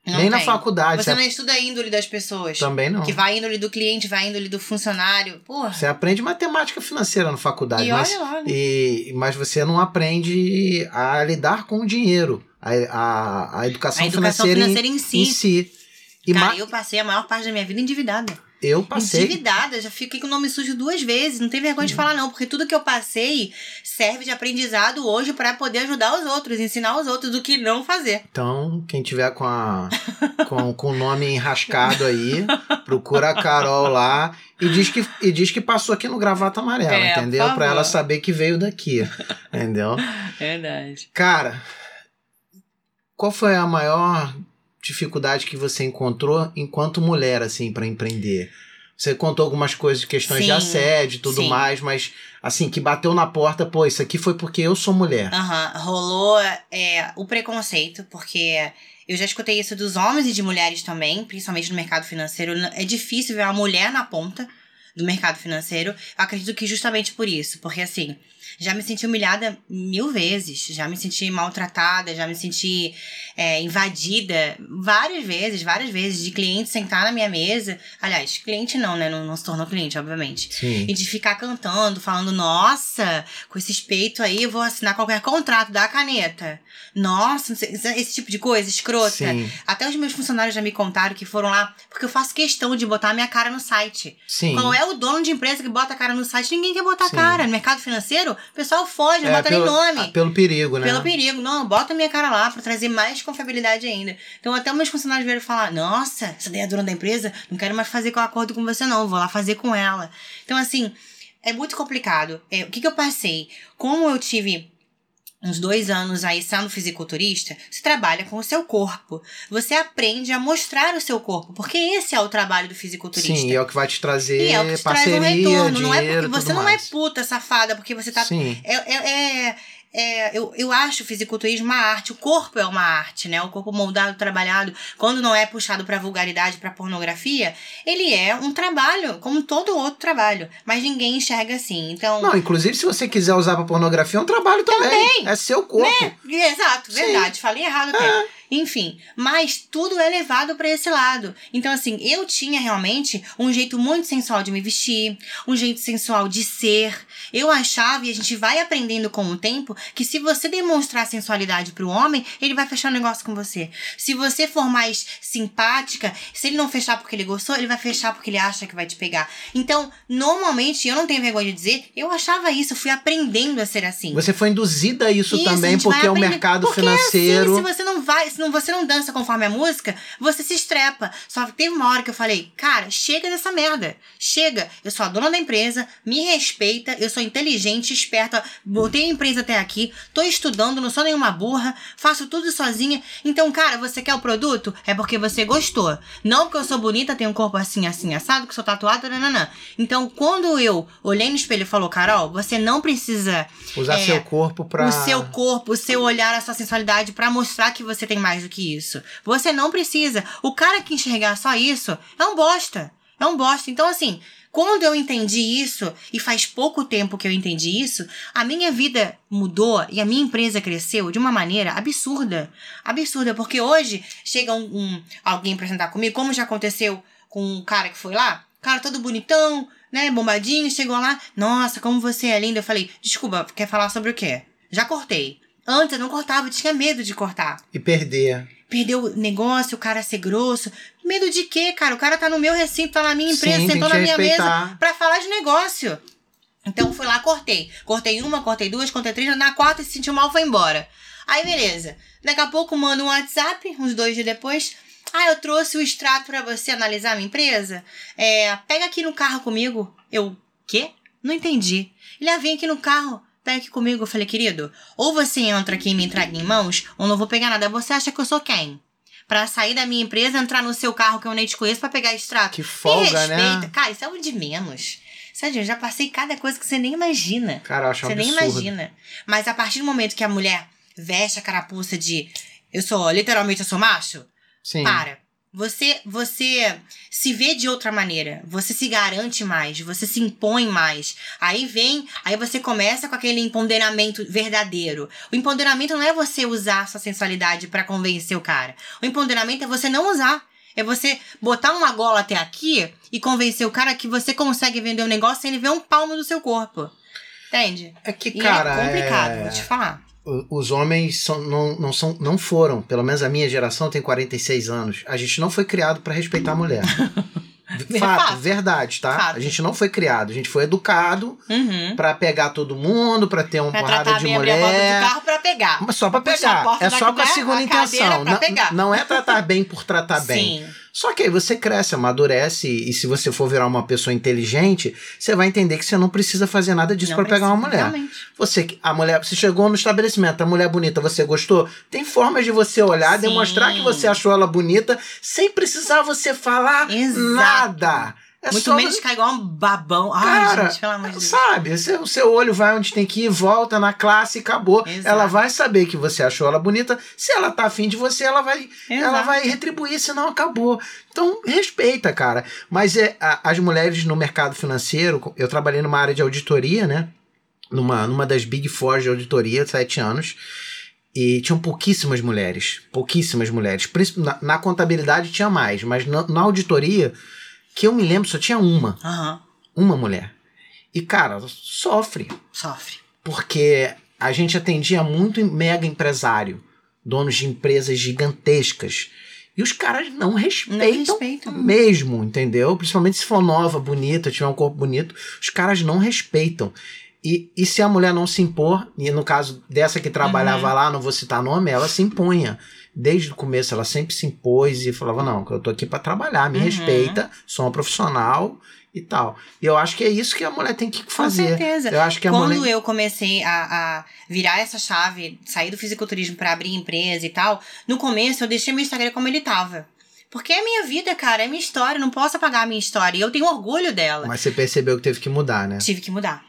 Não Nem na tem. faculdade. Você Você, não estuda a índole das pessoas. Também não. Que vai a índole do cliente, vai a índole do funcionário. Porra. Você aprende matemática financeira na faculdade, E mas, olha lá, né? e, mas você não aprende a lidar com o dinheiro. A, a, a educação, A educação financeira, financeira em em, si. em si. E Cara, ma- eu passei a maior parte da minha vida endividada. Eu passei. Endividada, já fiquei com o nome sujo duas vezes. Não tem vergonha de falar, não, porque tudo que eu passei serve de aprendizado hoje pra poder ajudar os outros, ensinar os outros o que não fazer. Então, quem tiver com, a, com, com o nome enrascado aí, procura a Carol lá e diz que, e diz que passou aqui no Gravata Amarela, É, entendeu? Pra favor. ela saber que veio daqui, entendeu? Verdade. Cara, qual foi a maior dificuldade que você encontrou enquanto mulher, assim, pra empreender? Você contou algumas coisas de questões de Sim, assédio e tudo sim. mais, mas, assim, que bateu na porta, pô, isso aqui foi porque eu sou mulher. Aham, rolou é, o preconceito, porque eu já escutei isso dos homens e de mulheres também, principalmente no mercado financeiro. É difícil ver uma mulher na ponta do mercado financeiro. Eu acredito que justamente por isso, porque assim, já me senti humilhada mil vezes, já me senti maltratada, já me senti é, invadida várias vezes, várias vezes, de cliente sentar na minha mesa. Aliás, cliente não, né? Não, não se tornou cliente, obviamente. Sim. E de ficar cantando, falando, nossa, com esses peitos aí eu vou assinar qualquer contrato, dá a caneta. Nossa, esse tipo de coisa, escrota. Sim, Até os meus funcionários já me contaram que foram lá, porque eu faço questão de botar a minha cara no site. sim. Qual é o dono de empresa que bota a cara no site? Ninguém quer botar a cara. No mercado financeiro, o pessoal foge, não É, bota pelo, nem nome. ah, pelo perigo, né? Pelo perigo. Não, bota a minha cara lá pra trazer mais confiabilidade ainda. Então, até meus funcionários vieram falar: Nossa, essa daí é a dona da empresa, não quero mais fazer com acordo com você, não. Vou lá fazer com ela. Então, assim, é muito complicado. É, o que, que eu passei? Como eu tive uns dois anos aí sendo fisiculturista, você trabalha com o seu corpo. Você aprende a mostrar o seu corpo, porque esse é o trabalho do fisiculturista. Sim, é o que vai te trazer E é o que te traz parceria, um retorno. Não é dinheiro, porque você não mais. é puta safada, porque você tá Sim, é, é, é, é, eu, eu acho o fisiculturismo uma arte, o corpo é uma arte, né? O corpo moldado, trabalhado, quando não é puxado pra vulgaridade, pra pornografia, ele é um trabalho, como todo outro trabalho. Mas ninguém enxerga assim. Então. Não, inclusive, se você quiser usar pra pornografia, é um trabalho também. É seu corpo. Né? Exato, Sim. verdade. Falei errado até. É. Enfim, mas tudo é levado pra esse lado. Então, assim, eu tinha realmente um jeito muito sensual de me vestir, um jeito sensual de ser. Eu achava, e a gente vai aprendendo com o tempo, que se você demonstrar sensualidade pro homem, ele vai fechar um negócio com você. Se você for mais simpática, se ele não fechar porque ele gostou, ele vai fechar porque ele acha que vai te pegar. Então, normalmente, eu não tenho vergonha de dizer, eu achava isso, eu fui aprendendo a ser assim. Você foi induzida a isso, Isso, a também, vai porque é o mercado Porque financeiro. É assim, se você não vai, se não, você não dança conforme a música, você se estrepa. Só que teve uma hora que eu falei, cara, chega dessa merda. Chega. Eu sou a dona da empresa, me respeita, eu sou inteligente, esperta, botei a empresa até aqui, tô estudando, não sou nenhuma burra, faço tudo sozinha. Então, cara, você quer o produto? É porque você gostou. Não porque eu sou bonita, tenho um corpo assim, assim, assado, que sou tatuada, nananã. Então, quando eu olhei no espelho e falou, Carol, você não precisa Usar é, seu corpo pra. o seu corpo, o seu olhar, a sua sensualidade pra mostrar que você tem mais do que isso. Você não precisa. O cara que enxergar só isso é um bosta. É um bosta. Então, assim, quando eu entendi isso, e faz pouco tempo que eu entendi isso, a minha vida mudou e a minha empresa cresceu de uma maneira absurda. Absurda, porque hoje chega um, um- alguém pra sentar comigo, como já aconteceu com um cara que foi lá, cara todo bonitão, né, bombadinho, chegou lá, nossa, como você é linda. Eu falei, desculpa, quer falar sobre o quê? Já cortei. Antes eu não cortava, eu tinha medo de cortar. E perder. Perdeu o negócio, o cara ser grosso. Medo de quê, cara? O cara tá no meu recinto, tá na minha empresa, Sim, sentou na minha respeitar. mesa pra falar de negócio. Então fui lá, cortei. Cortei uma, cortei duas, cortei três, na quarta se sentiu mal, foi embora. Aí beleza. Daqui a pouco manda um WhatsApp, uns dois dias depois. Ah, eu trouxe o extrato pra você analisar a minha empresa. É, pega aqui no carro comigo. Eu, quê? Não entendi. Ele, ah, vem aqui no carro, pega aqui comigo. Eu falei, querido, ou você entra aqui e me entrega em mãos, ou não vou pegar nada. Você acha que eu sou quem? Pra sair da minha empresa, entrar no seu carro que eu nem te conheço pra pegar extrato. Que folga, né? Cara, isso é o de menos. Sério, eu já passei cada coisa que você nem imagina. Cara, eu acho um Você nem imagina. Mas a partir do momento que a mulher veste a carapuça de eu sou, literalmente, eu sou macho, Sim. para. Você, você se vê de outra maneira, você se garante mais, você se impõe mais. Aí vem, aí você começa com aquele empoderamento verdadeiro. O empoderamento não é você usar sua sensualidade para convencer o cara. O empoderamento é você não usar. É você botar uma gola até aqui e convencer o cara que você consegue vender um negócio sem ele ver um palmo do seu corpo. Entende? É que, E cara. é complicado, é- vou te falar. Os homens são, não, não, são, não foram, pelo menos a minha geração tem 46 anos. A gente não foi criado pra respeitar a mulher. Fato, verdade, tá? Fato. A gente não foi criado, a gente foi educado Uhum. pra pegar todo mundo, pra ter uma Pra porrada de bem, abrir a mulher. carro pra pegar. Mas só pra Puxar a pegar. É só com a segunda a intenção. Não, não é tratar bem por tratar bem. Sim. Só que aí você cresce, amadurece, e se você for virar uma pessoa inteligente, você vai entender que você não precisa fazer nada disso pra pegar uma mulher. realmente. Você, a mulher, você chegou no estabelecimento, a mulher bonita, você gostou? Tem formas de você olhar, Sim. demonstrar que você achou ela bonita, sem precisar você falar Exato. nada. É Muito menos ficar igual um babão. Ai, Cara, gente, pelo amor de Deus. sabe, o seu, olho vai onde tem que ir, volta na classe e acabou. Exato. Ela vai saber que você achou ela bonita. Se ela tá afim de você, ela vai, ela vai retribuir, senão acabou. Então, respeita, cara. Mas é, a- as mulheres no mercado financeiro, eu trabalhei numa área de auditoria, né? Numa, numa das Big Four de auditoria, sete anos. E tinham pouquíssimas mulheres. Pouquíssimas mulheres. Na, na contabilidade tinha mais, mas na, na auditoria, que eu me lembro, só tinha uma Aham. uma mulher. E, cara, sofre. Sofre. Porque a gente atendia muito mega empresário, donos de empresas gigantescas. E os caras não respeitam, respeitam. mesmo, entendeu? Principalmente se for nova, bonita, tiver um corpo bonito, os caras não respeitam. E, e se a mulher não se impor, e no caso dessa que trabalhava lá, não vou citar nome, ela se impunha. Desde o começo ela sempre se impôs e falava: Não, eu tô aqui para trabalhar, me Uhum. respeita, sou uma profissional e tal. E eu acho que é isso que a mulher tem que Com fazer. certeza. Eu acho que Quando mulher. eu comecei a, a virar essa chave, sair do fisiculturismo pra abrir empresa e tal, no começo eu deixei meu Instagram como ele tava. Porque é minha vida, cara, é minha história, não posso apagar a minha história. E eu tenho orgulho dela. Mas você percebeu que teve que mudar, né? Tive que mudar.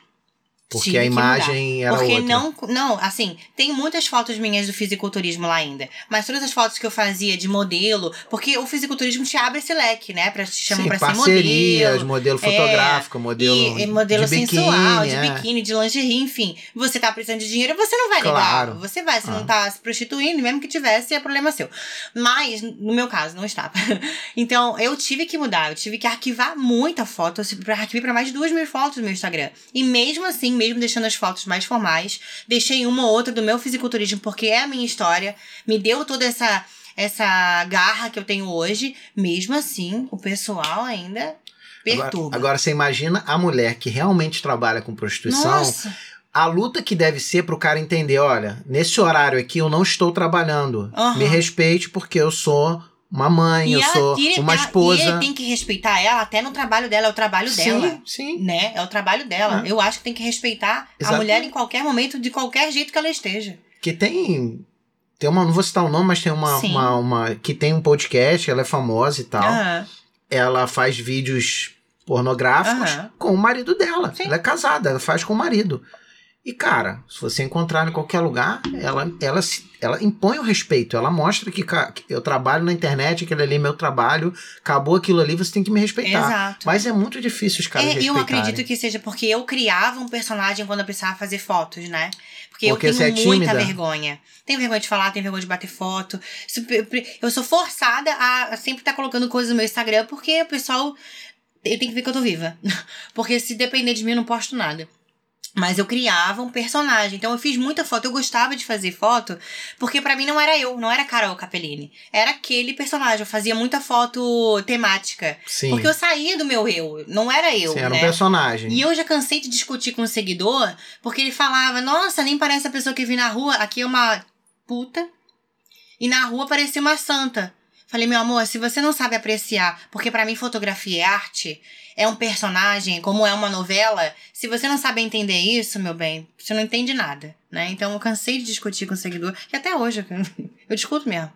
Porque Tive a imagem era Porque outra. não, não, assim, tem muitas fotos minhas do fisiculturismo lá ainda. Mas todas as fotos que eu fazia de modelo, porque o fisiculturismo te abre esse leque, né? Pra te chamar pra ser parcerias, modelo. modelo fotográfico, modelo, E, modelo de biquíni, sensual, de é. biquíni, de lingerie, enfim. Você tá precisando de dinheiro, você não vai Claro. Você vai, você Ah. não tá se prostituindo, mesmo que tivesse, é problema seu. Mas, no meu caso, não estava. Então, eu tive que mudar, eu tive que arquivar muita foto. Eu arquivei pra mais de duas mil fotos no meu Instagram. E mesmo assim, mesmo deixando as fotos mais formais, deixei uma ou outra do meu fisiculturismo, porque é a minha história, me deu toda essa. Essa garra que eu tenho hoje, mesmo assim, o pessoal ainda Agora, perturba. agora você imagina a mulher que realmente trabalha com prostituição, Nossa, a luta que deve ser pro cara entender, olha, nesse horário aqui eu não estou trabalhando. Aham. Me respeite porque eu sou uma mãe, eu ela sou tira- uma esposa. E ele tem que respeitar ela até no trabalho dela, é o trabalho dela. Sim, sim. Né? É o trabalho dela. É. Eu acho que tem que respeitar Exato. a mulher em qualquer momento, de qualquer jeito que ela esteja. Que tem. Tem uma, não vou citar o nome, mas tem uma, Sim. uma, uma. Que tem um podcast, ela é famosa e tal. Ela faz vídeos pornográficos Aham. com o marido dela. Sim. Ela é casada, ela faz com o marido. E, cara, se você encontrar em qualquer lugar, ela, ela, se- ela impõe o respeito. Ela mostra que, que eu trabalho na internet, aquele ali é meu trabalho, acabou aquilo ali, você tem que me respeitar. Exato. Mas é muito difícil os caras É, eu respeitarem. acredito que seja porque eu criava um personagem quando eu precisava fazer fotos, né? Porque, Porque eu você é tenho muita vergonha. Tenho vergonha de falar, tenho vergonha de bater foto. Eu sou forçada a sempre estar colocando coisas no meu Instagram porque o pessoal. Eu tenho que ver que eu tô viva. Porque se depender de mim, eu não posto nada. Mas eu criava um personagem. Então eu fiz muita foto. Eu gostava de fazer foto porque pra mim não era eu, não era Carol Capellini. Era aquele personagem. Eu fazia muita foto temática. Sim, Porque eu saía do meu eu, não era eu, Sim, era um né? personagem. E eu já cansei de discutir com o seguidor, porque ele falava, nossa, nem parece a pessoa que eu vi na rua, aqui é uma puta, e na rua parecia uma santa. Falei, meu amor, se você não sabe apreciar, porque pra mim fotografia é arte, é um personagem, como é uma novela, se você não sabe entender isso, meu bem, você não entende nada, né? Então eu cansei de discutir com o seguidor, e até hoje eu, eu discuto mesmo.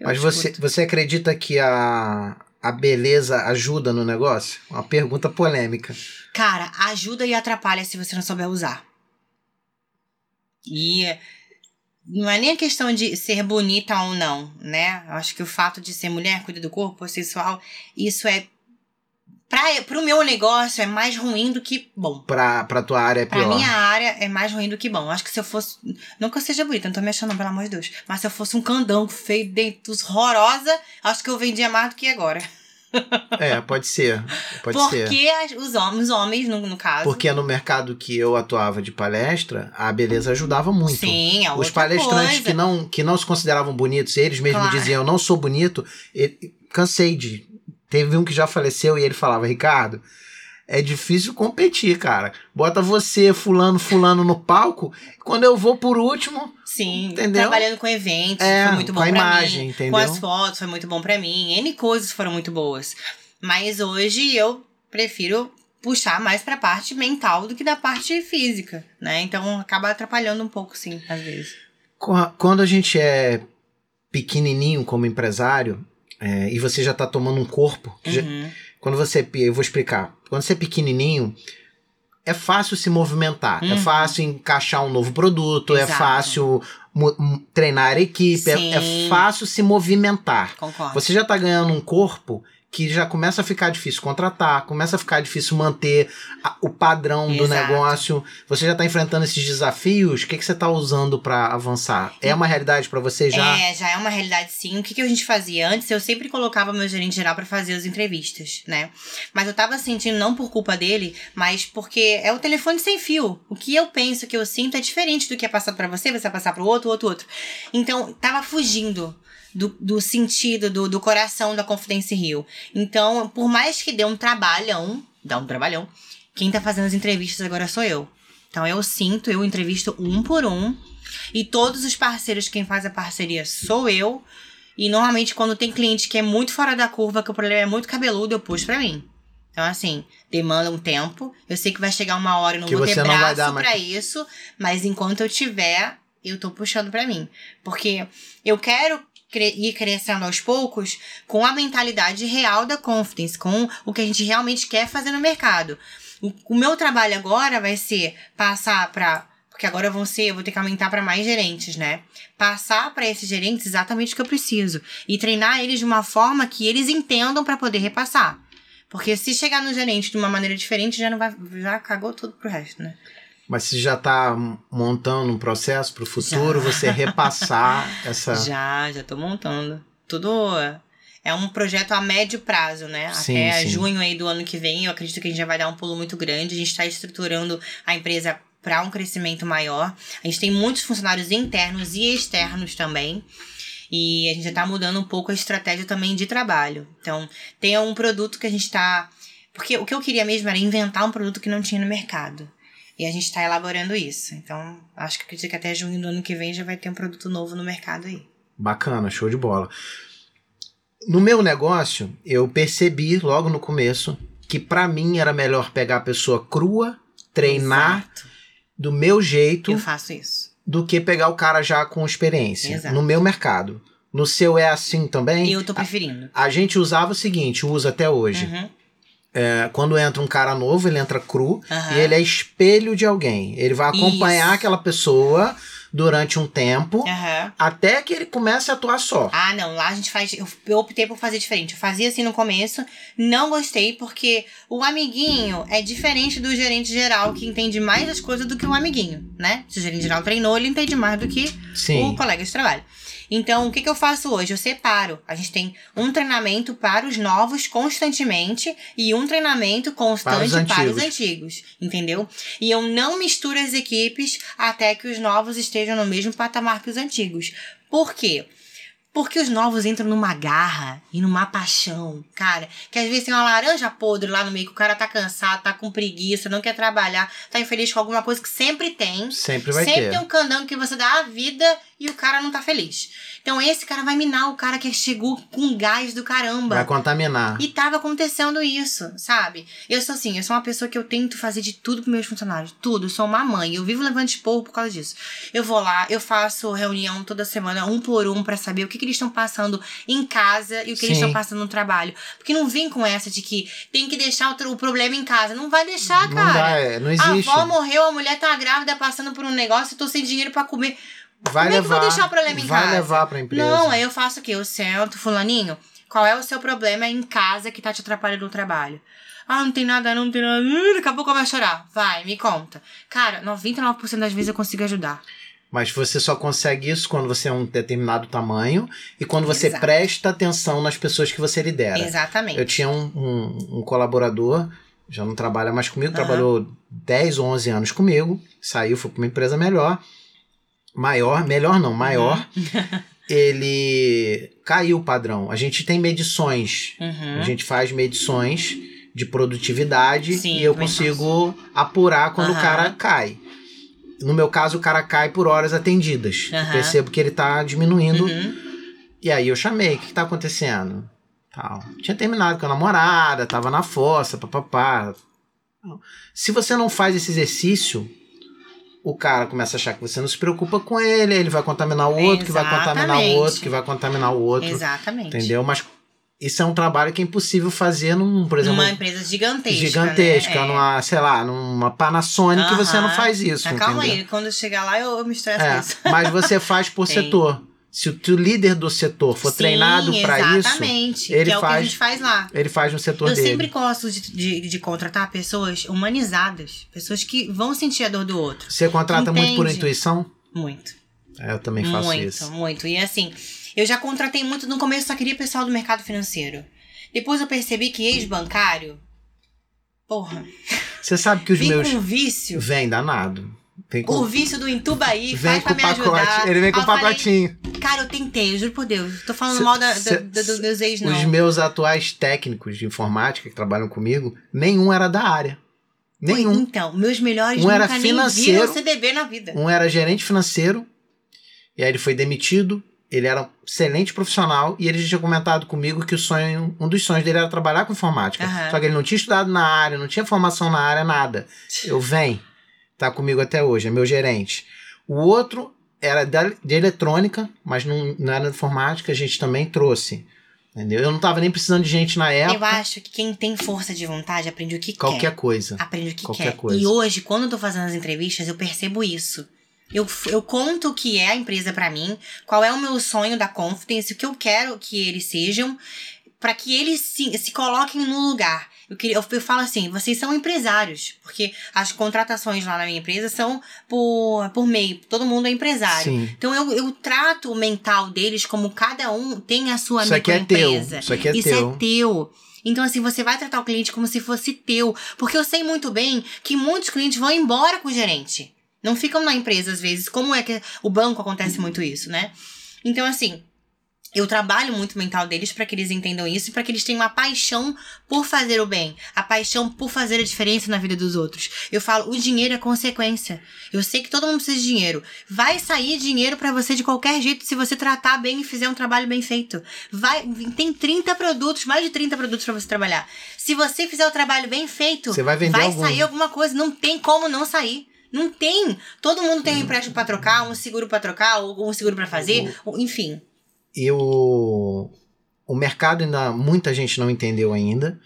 Eu Mas você, discuto. você acredita que a, a beleza ajuda no negócio? Uma pergunta polêmica. Cara, ajuda e atrapalha se você não souber usar. E não é nem a questão de ser bonita ou não, né? Eu acho que o fato de ser mulher, cuida do corpo, sexual, isso é Pra, pro meu negócio é mais ruim do que bom. Pra, pra tua área é pior. Pra minha área é mais ruim do que bom. Acho que se eu fosse. Não que eu seja bonita, não tô me achando, pelo amor de Deus. Mas se eu fosse um candão feio, dentes horrorosa, acho que eu vendia mais do que agora. É, pode ser. Pode Porque ser. os homens, os homens no, no caso. Porque no mercado que eu atuava de palestra, a beleza ajudava muito. Sim, é Os palestrantes coisa. que não, que não se consideravam bonitos, eles mesmos Claro. diziam, eu não sou bonito, e- cansei de. Teve um que já faleceu e ele falava, Ricardo, é difícil competir, cara. Bota você, fulano, fulano no palco, quando eu vou por último, Sim, Entendeu? trabalhando com eventos, É, foi muito bom com a imagem, mim. entendeu? Com as fotos, foi muito bom pra mim. N coisas foram muito boas. Mas hoje eu prefiro puxar mais pra parte mental do que da parte física, né? Então acaba atrapalhando um pouco, sim, às vezes. Qua- Quando a gente é pequenininho como empresário, é, e você já tá tomando um corpo, que já- Uhum. quando você, é eu vou explicar, quando você é pequenininho, é fácil se movimentar, é Uhum. fácil encaixar um novo produto, é Exato. fácil mu- mu- treinar a equipe, é, é fácil se movimentar. Concordo. Você já tá ganhando um corpo que já começa a ficar difícil contratar, começa a ficar difícil manter a- o padrão do Exato. negócio. Você já tá enfrentando esses desafios. O que, que você tá usando para avançar? É uma realidade para você já? É, já é uma realidade sim. O que, que a gente fazia antes? Eu sempre colocava meu gerente geral pra fazer as entrevistas, né? Mas eu tava sentindo, não por culpa dele, mas porque é o telefone sem fio. O que eu penso, o que eu sinto é diferente do que é passado pra você, você vai passar pro outro, outro, outro. Então, tava fugindo. Do, do sentido, do, do coração da Confidência Rio. Então, por mais que dê um trabalhão, dá um trabalhão, quem tá fazendo as entrevistas agora sou eu. Então eu sinto, eu entrevisto um por um. E todos os parceiros, quem faz a parceria sou eu. E normalmente quando tem cliente que é muito fora da curva, que o problema é muito cabeludo, eu puxo pra mim. Então, assim, demanda um tempo. Eu sei que vai chegar uma hora, eu não Que vou ter não vai braço dar mais- pra isso. Mas enquanto eu tiver, eu tô puxando pra mim. Porque eu quero ir crescendo aos poucos com a mentalidade real da Confidence, com o que a gente realmente quer fazer no mercado. O, o meu trabalho agora vai ser passar pra. Porque agora vão ser, eu vou ter que aumentar pra mais gerentes, né? Passar pra esses gerentes exatamente o que eu preciso e treinar eles de uma forma que eles entendam pra poder repassar. Porque se chegar no gerente de uma maneira diferente, já não vai, já cagou tudo pro resto, né? Mas você já tá montando um processo para o futuro, Já. você repassar essa. Já, já tô montando. Tudo é um projeto a médio prazo, né? Sim, Até sim. junho aí do ano que vem, eu acredito que a gente já vai dar um pulo muito grande. A gente está estruturando a empresa para um crescimento maior. A gente tem muitos funcionários internos e externos também. E a gente já está mudando um pouco a estratégia também de trabalho. Então, tem um produto que a gente está. Porque o que eu queria mesmo era inventar um produto que não tinha no mercado. E a gente está elaborando isso. Então, acho que acredito que até junho do ano que vem já vai ter um produto novo no mercado aí. Bacana, show de bola. No meu negócio, eu percebi logo no começo que para mim era melhor pegar a pessoa crua, treinar Exato. do meu jeito, Eu faço isso. do que pegar o cara já com experiência. Exato. No meu mercado. No seu é assim também? Eu tô preferindo. A gente usava o seguinte, usa até hoje. Uhum. É, quando entra um cara novo, ele entra cru Aham. e ele é espelho de alguém. Ele vai acompanhar Isso. aquela pessoa durante um tempo Aham. até que ele comece a atuar só. Ah, não, lá a gente faz. Eu, eu optei por fazer diferente. Eu fazia assim no começo, não gostei, porque o amiguinho é diferente do gerente geral, que entende mais as coisas do que o amiguinho, né? Se o gerente geral treinou, ele entende mais do que Sim. o colega de trabalho. Então, o que, que eu faço hoje? Eu separo. A gente tem um treinamento para os novos constantemente e um treinamento constante Para para os os, antigos. Entendeu? E eu não misturo as equipes até que os novos estejam no mesmo patamar que os antigos. Por quê? Porque os novos entram numa garra e numa paixão, cara. Que às vezes tem uma laranja podre lá no meio, que o cara tá cansado, tá com preguiça, não quer trabalhar, tá infeliz com alguma coisa que sempre tem. Sempre vai Sempre ter. tem um candango que você dá a vida e o cara não tá feliz. Então esse cara vai minar o cara que chegou com gás do caramba. Vai contaminar. E tava acontecendo isso, sabe? Eu sou assim, eu sou uma pessoa que eu tento fazer de tudo pros meus funcionários. Tudo. Eu sou uma mãe. Eu vivo levando esporro por causa disso. Eu vou lá, eu faço reunião toda semana, um por um, pra saber o que, que eles estão passando em casa e o que eles Sim. estão passando no trabalho. Porque não vem com essa de que tem que deixar o, problema em casa. Não vai deixar, Não cara. vai, não A existe. avó morreu, a mulher tá grávida, passando por um negócio, eu tô sem dinheiro pra comer. Vai Como é que levar. vou deixar o problema em vai casa? levar pra empresa. Não, aí eu faço o quê? Eu sento, fulaninho, qual é o seu problema em casa que tá te atrapalhando no trabalho? Ah, não tem nada, não tem nada. Daqui a pouco eu vou chorar. Vai, me conta. Cara, 99% das vezes eu consigo ajudar. Mas você só consegue isso quando você é um determinado tamanho e quando você Exato. presta atenção nas pessoas que você lidera. Exatamente. Eu tinha um, um- um colaborador, já não trabalha mais comigo, Aham. trabalhou 10 ou 11 anos comigo, saiu, foi para uma empresa melhor, maior, melhor não, maior. Uhum. Ele caiu o padrão. A gente tem medições, Uhum. a gente faz medições de produtividade Sim, e eu consigo apurar quando o Aham. cara cai. No meu caso, o cara cai por horas atendidas. Percebo que ele tá diminuindo Uhum. e aí eu chamei, o que, que tá acontecendo? Tal. Tinha terminado com a namorada, tava na fossa, papapá. Se você não faz esse exercício, o cara começa a achar que você não se preocupa com ele, aí ele vai contaminar o outro, que vai contaminar o Exatamente. outro, que vai contaminar o outro. Exatamente. Entendeu? Mas isso é um trabalho que é impossível fazer num, por exemplo, Numa empresa gigantesca. gigantesca, né? É. numa, sei lá, numa Panasonic, que você não faz isso. Mas calma entendeu? aí, quando eu chegar lá eu, eu me estresso É, mas você faz por Tem. setor. Se o líder do setor for Sim, treinado para isso, Exatamente. ele que é o que a faz- gente faz lá. ele faz no setor Eu dele. sempre gosto de, de, de contratar pessoas humanizadas. Pessoas que vão sentir a dor do outro. Você contrata muito por Entende? intuição? Muito. É, eu também faço muito, isso. muito. E assim, eu já contratei muito. No começo só queria pessoal do mercado financeiro. Depois eu percebi que ex-bancário. Porra. Você sabe que os meus. com vício. Vem danado. Vem O com, vício do Entubaí vem faz pra o me pacote. ajudar. Ele vem com o eu falei, pacotinho. Cara, eu tentei, eu juro por Deus. Tô falando Cê- mal da, cê- da- do- dos ex, não. Os meus atuais técnicos de informática que trabalham comigo, nenhum era da área. Nenhum. Então, meus melhores Um era nem financeiro. viram CDB na vida. Um era gerente financeiro, e aí ele foi demitido. Ele era um excelente profissional e ele já tinha comentado comigo que o sonho, um dos sonhos dele era trabalhar com informática. Aham. Só que ele não tinha estudado na área, não tinha formação na área, nada. Eu venho, tá comigo até hoje, é meu gerente. O outro era da- de eletrônica, mas não, não era de informática, a gente também trouxe. Entendeu? Eu não tava nem precisando de gente na Eu época. acho que quem tem força de vontade aprende o que Qualquer quer. coisa. Aprende o que qualquer quer. coisa. E hoje, quando eu tô fazendo as entrevistas, eu percebo isso. Eu, eu conto o que é a empresa pra mim, qual é o meu sonho da Confidence, o que eu quero que eles sejam, pra que eles se, se coloquem no lugar. Eu, queria, eu, eu falo assim, vocês são empresários, porque as contratações lá na minha empresa são por, por meio, todo mundo é empresário. Sim. Então eu, eu trato o mental deles como cada um tem a sua Isso aqui é teu. Isso aqui é Isso teu. é teu. Então, assim, você vai tratar o cliente como se fosse teu. Porque eu sei muito bem que muitos clientes vão embora com o gerente. Não ficam na empresa, às vezes. Como é que o banco acontece muito isso, né? Então, assim, eu trabalho muito o mental deles para que eles entendam isso e para que eles tenham a paixão por fazer o bem, a paixão por fazer a diferença na vida dos outros. Eu falo, o dinheiro é consequência. Eu sei que todo mundo precisa de dinheiro. Vai sair dinheiro para você de qualquer jeito se você tratar bem e fizer um trabalho bem feito. Vai, tem 30 produtos, mais de 30 produtos para você trabalhar. Se você fizer o trabalho bem feito, Você vai vender algum. sair alguma coisa, não tem como não sair. Não tem. Todo mundo tem um empréstimo para trocar, um seguro para trocar, ou um seguro para fazer, ou- enfim. E o, o mercado ainda, muita gente não entendeu ainda.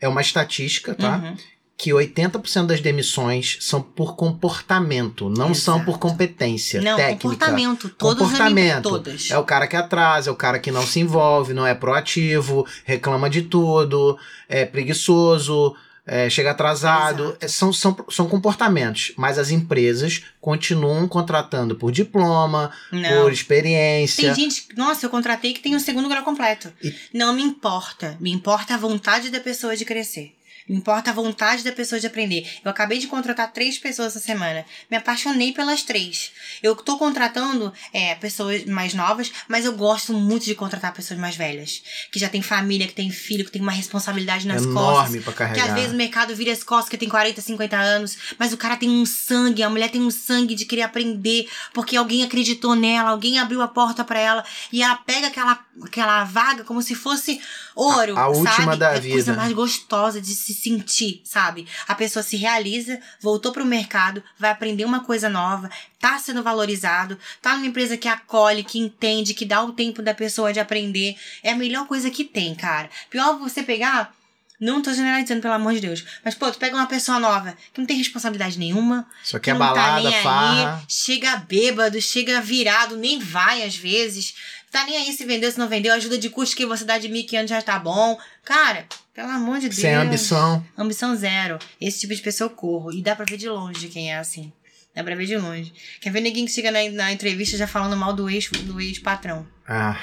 É uma estatística, tá? Uhum. Que 80% das demissões são por comportamento, não são Exato. por competência Não, técnica. comportamento. Todos Comportamento. Todas. É o cara que atrasa, é o cara que não se envolve, não é proativo, reclama de tudo, é preguiçoso, é, chega atrasado. É, São, são, são comportamentos. Mas as empresas continuam contratando por diploma, Não. por experiência. Tem gente, nossa, eu contratei que tem o segundo grau completo. E- Não me importa. Me importa a vontade da pessoa de crescer. Importa a vontade da pessoa de aprender. Eu acabei de contratar três pessoas essa semana. Me apaixonei pelas três. Eu tô contratando é, pessoas mais novas, mas eu gosto muito de contratar pessoas mais velhas. Que já tem família, que tem filho, que tem uma responsabilidade nas costas. enorme pra Que carregar. às vezes o mercado vira as costas que tem 40, 50 anos, mas o cara tem um sangue, a mulher tem um sangue de querer aprender, porque alguém acreditou nela, alguém abriu a porta pra ela, e ela pega aquela, aquela vaga como se fosse ouro, A- a última sabe? da é a coisa vida. mais gostosa de se sentir, sabe? A pessoa se realiza, voltou pro mercado, vai aprender uma coisa nova, tá sendo valorizado, tá numa empresa que acolhe, que entende, que dá o tempo da pessoa de aprender. É a melhor coisa que tem, cara. Pior você pegar Não tô generalizando, pelo amor de Deus. Mas, pô, tu pega uma pessoa nova que não tem responsabilidade nenhuma. Só que é balada, tá farra. aí, chega bêbado, chega virado, nem vai às vezes. Tá nem aí se vendeu, se não vendeu, ajuda de custo que você dá de 1.500 já tá bom. Cara, pelo amor de Deus. Sem ambição. Ambição zero. Esse tipo de pessoa eu corro. E dá pra ver de longe quem é assim. Dá pra ver de longe. Quer ver ninguém que chega na, na entrevista já falando mal do ex do ex-patrão. Ah,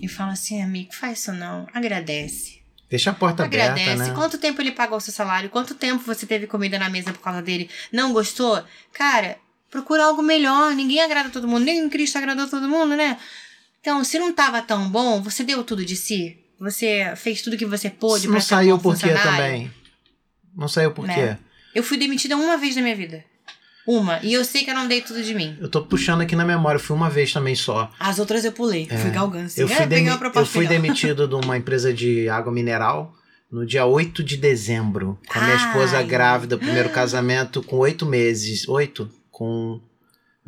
E fala assim, amigo, faz isso não. Agradece. deixa a porta Agradece. aberta, né? Quanto tempo ele pagou o seu salário? Quanto tempo você teve comida na mesa por causa dele? Não gostou? Cara, procura algo melhor. Ninguém agrada todo mundo. Nem Cristo agradou todo mundo, né? Então, se não tava tão bom, você deu tudo de si? Você fez tudo que você pôde Não um saiu por quê também? Não saiu por Né? quê? Eu fui demitida uma vez na minha vida. Uma. E eu sei que eu não dei tudo de mim. Eu tô puxando aqui na memória, fui uma vez também só. As outras eu pulei. Fui galgando assim. É. Eu fui, demi- eu fui demitido de uma empresa de água mineral no dia 8 de dezembro. Com a minha esposa grávida, primeiro casamento, com oito meses. Oito? Com.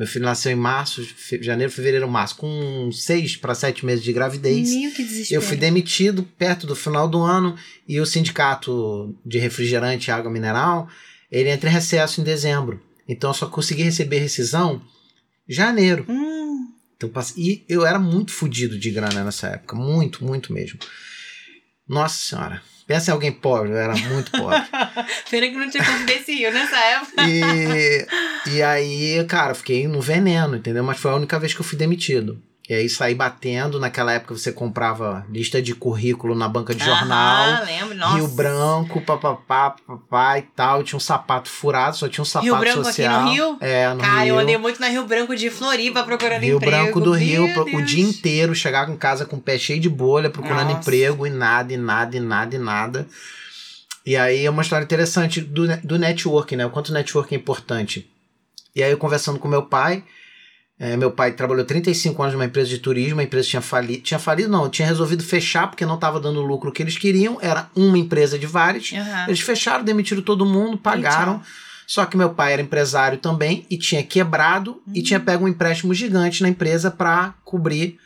Meu filho nasceu em março, fe- janeiro, fevereiro, março. Com seis para sete meses de gravidez. Meu, que desespero. Eu fui demitido perto do final do ano e o sindicato de refrigerante e água mineral, ele entra em recesso em dezembro. Então eu só consegui receber rescisão em janeiro. Hum, Então, e eu era muito fodido de grana nessa época. Muito, muito mesmo. Nossa senhora. Pensa em alguém pobre, eu era muito pobre. pena que não tinha como nessa época. E, e aí, cara, fiquei no veneno, entendeu? Mas foi a única vez que eu fui demitido. E aí saí batendo. Naquela época você comprava lista de currículo na banca de jornal. Ah, lembro. Nossa. Rio Branco, papapá, papapá e tal. Tinha um sapato furado, só tinha um sapato Rio Branco aqui social. no Rio? É, no Cara, Rio. eu andei muito na Rio Branco de Floripa procurando Rio emprego. Branco do Rio, Meu pro- o Deus. dia inteiro, chegar em casa com o pé cheio de bolha, procurando Nossa. emprego e nada, e nada, e nada, e nada. E aí é uma história interessante do, do networking, né? O quanto o networking é importante. E aí eu conversando com meu pai, é, meu pai trabalhou 35 anos numa empresa de turismo, a empresa tinha falido, tinha falido não, tinha resolvido fechar porque não estava dando o lucro que eles queriam, era uma empresa de várias. Aham. Eles fecharam, demitiram todo mundo, pagaram. Só que meu pai era empresário também e tinha quebrado e Hum. tinha pego um empréstimo gigante na empresa para cobrir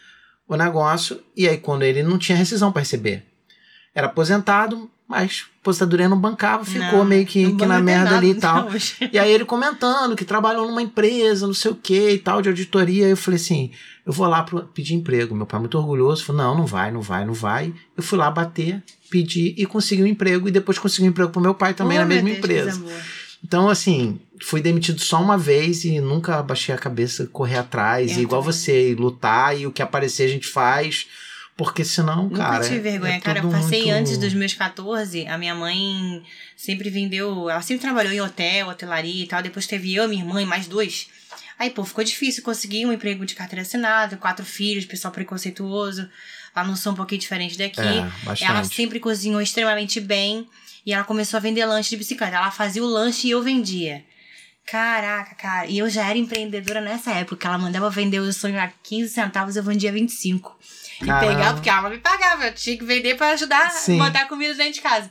o negócio. E aí, quando ele não tinha rescisão para receber, era aposentado, mas a aposentadoria não bancava, ficou Não, meio que, que na merda nada ali e tal. E aí ele comentando que trabalhou numa empresa, não sei o que e tal, de auditoria. Eu falei assim: eu vou lá pro, pedir emprego. Meu pai muito orgulhoso falou: não, não vai, não vai, não vai. Eu fui lá bater, pedir e consegui um emprego. E depois consegui um emprego pro meu pai também Oh, na mesma Deus, empresa. Então, assim, fui demitido só uma vez e nunca baixei a cabeça, correr atrás, e igual também. você, e lutar, e o que aparecer a gente faz, porque senão, Nunca cara. tive vergonha, é cara. Eu passei muito- antes dos meus 14. A minha mãe sempre vendeu. Ela sempre trabalhou em hotel, hotelaria e tal. Depois teve eu, minha irmã e mais dois. Aí, pô, ficou difícil conseguir um emprego de carteira assinada, quatro filhos, pessoal preconceituoso. Lá não sou um pouquinho diferente daqui. É. Ela sempre cozinhou extremamente bem. E ela começou a vender lanche de bicicleta. Ela fazia o lanche e eu vendia. Caraca, cara. E eu já era empreendedora nessa época. Ela mandava vender o sonho a 15 centavos, eu vendia 25. E Caramba. pegava, porque ela me pagava. Eu tinha que vender pra ajudar Sim. a botar comida dentro de casa.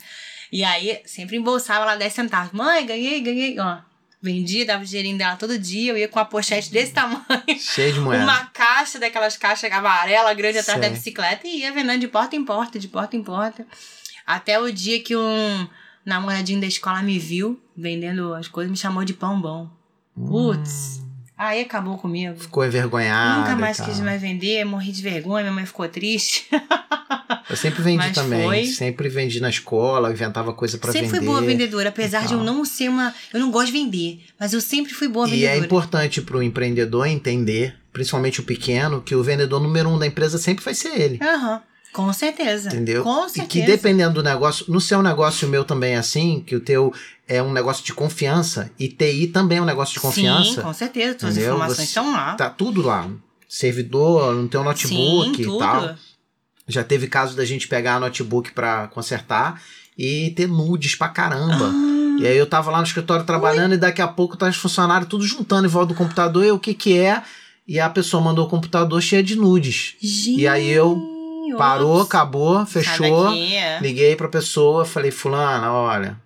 E aí, sempre embolsava lá 10 centavos. Mãe, ganhei, ganhei. Ó, vendia, dava o dinheirinho dela todo dia. Eu ia com uma pochete desse tamanho. Cheio de moeda. Uma caixa daquelas caixas amarela grande atrás da Sei. bicicleta e ia vendendo de porta em porta, de porta em porta. Até o dia que um namoradinho da escola me viu vendendo as coisas, me chamou de pão bom. Putz. Aí acabou comigo. Ficou envergonhado. Nunca e mais quis mais vender, morri de vergonha, minha mãe ficou triste. Eu sempre vendi Mas também. foi. Sempre vendi na escola, inventava coisa pra sempre vender. fui boa vendedora, apesar e de eu não ser uma. Eu não gosto de vender, mas eu sempre fui boa E vendedora. é importante pro empreendedor entender, principalmente o pequeno, que o vendedor número um da empresa sempre vai ser ele. Aham. Com certeza. Entendeu? Com E certeza. que dependendo do negócio, no seu negócio e o meu também é assim, que o teu é um negócio de confiança e TI também é um negócio de confiança. Sim, com certeza. Todas as Entendeu? informações Você- estão lá. Tá tudo lá. Servidor, no teu notebook Sim, e tudo. tal. Já teve caso da gente pegar notebook pra consertar e ter nudes pra caramba. Ah, E aí eu tava lá no escritório trabalhando e daqui a pouco tá os funcionários tudo juntando em volta do computador e o que que é? E a pessoa mandou o computador cheio de nudes. gente, E aí eu Parou, ops. acabou, fechou. é. Liguei pra pessoa, falei, fulana, olha.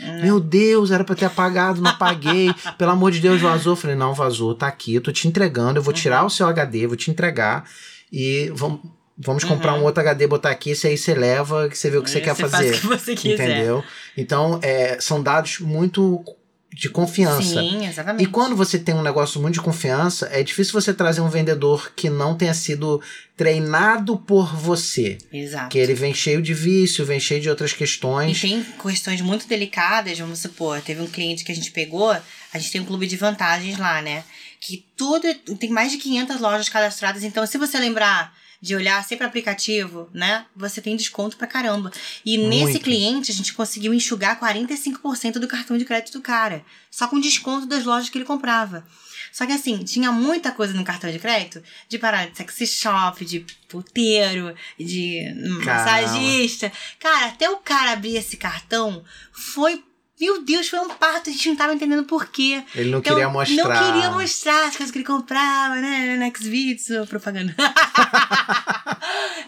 Hum. Meu Deus, era pra ter apagado, não apaguei. Pelo amor de Deus, vazou. Falei, não, vazou, tá aqui, eu tô te entregando, eu vou tirar o seu HD, vou te entregar e vamos, Vamos comprar Uhum. um outro HD, botar aqui, esse aí você leva, que você vê o que você quer faz fazer. o que você quiser. Entendeu? Então, é, são dados muito de confiança. Sim, exatamente. E quando você tem um negócio muito de confiança, é difícil você trazer um vendedor que não tenha sido treinado por você. Exato. Que ele vem cheio de vício, vem cheio de outras E questões. tem questões muito delicadas, vamos supor, teve um cliente que a gente pegou, a gente tem um clube de vantagens lá, né? Que tudo, tem mais de 500 lojas cadastradas, então se você lembrar de olhar sempre o aplicativo, né? Você tem desconto pra caramba. E nesse Muito. cliente a gente conseguiu enxugar 45% do cartão de crédito do cara, só com desconto das lojas que ele comprava. Só que assim, tinha muita coisa no cartão de crédito de parar de sexy shop, de puteiro, de massagista. Cara, até o cara abrir esse cartão foi. Meu Deus, foi um parto, a gente não tava entendendo por quê. Ele não Então, queria mostrar. Não queria mostrar as coisas que ele comprava, né? No Xvideos, ou propaganda.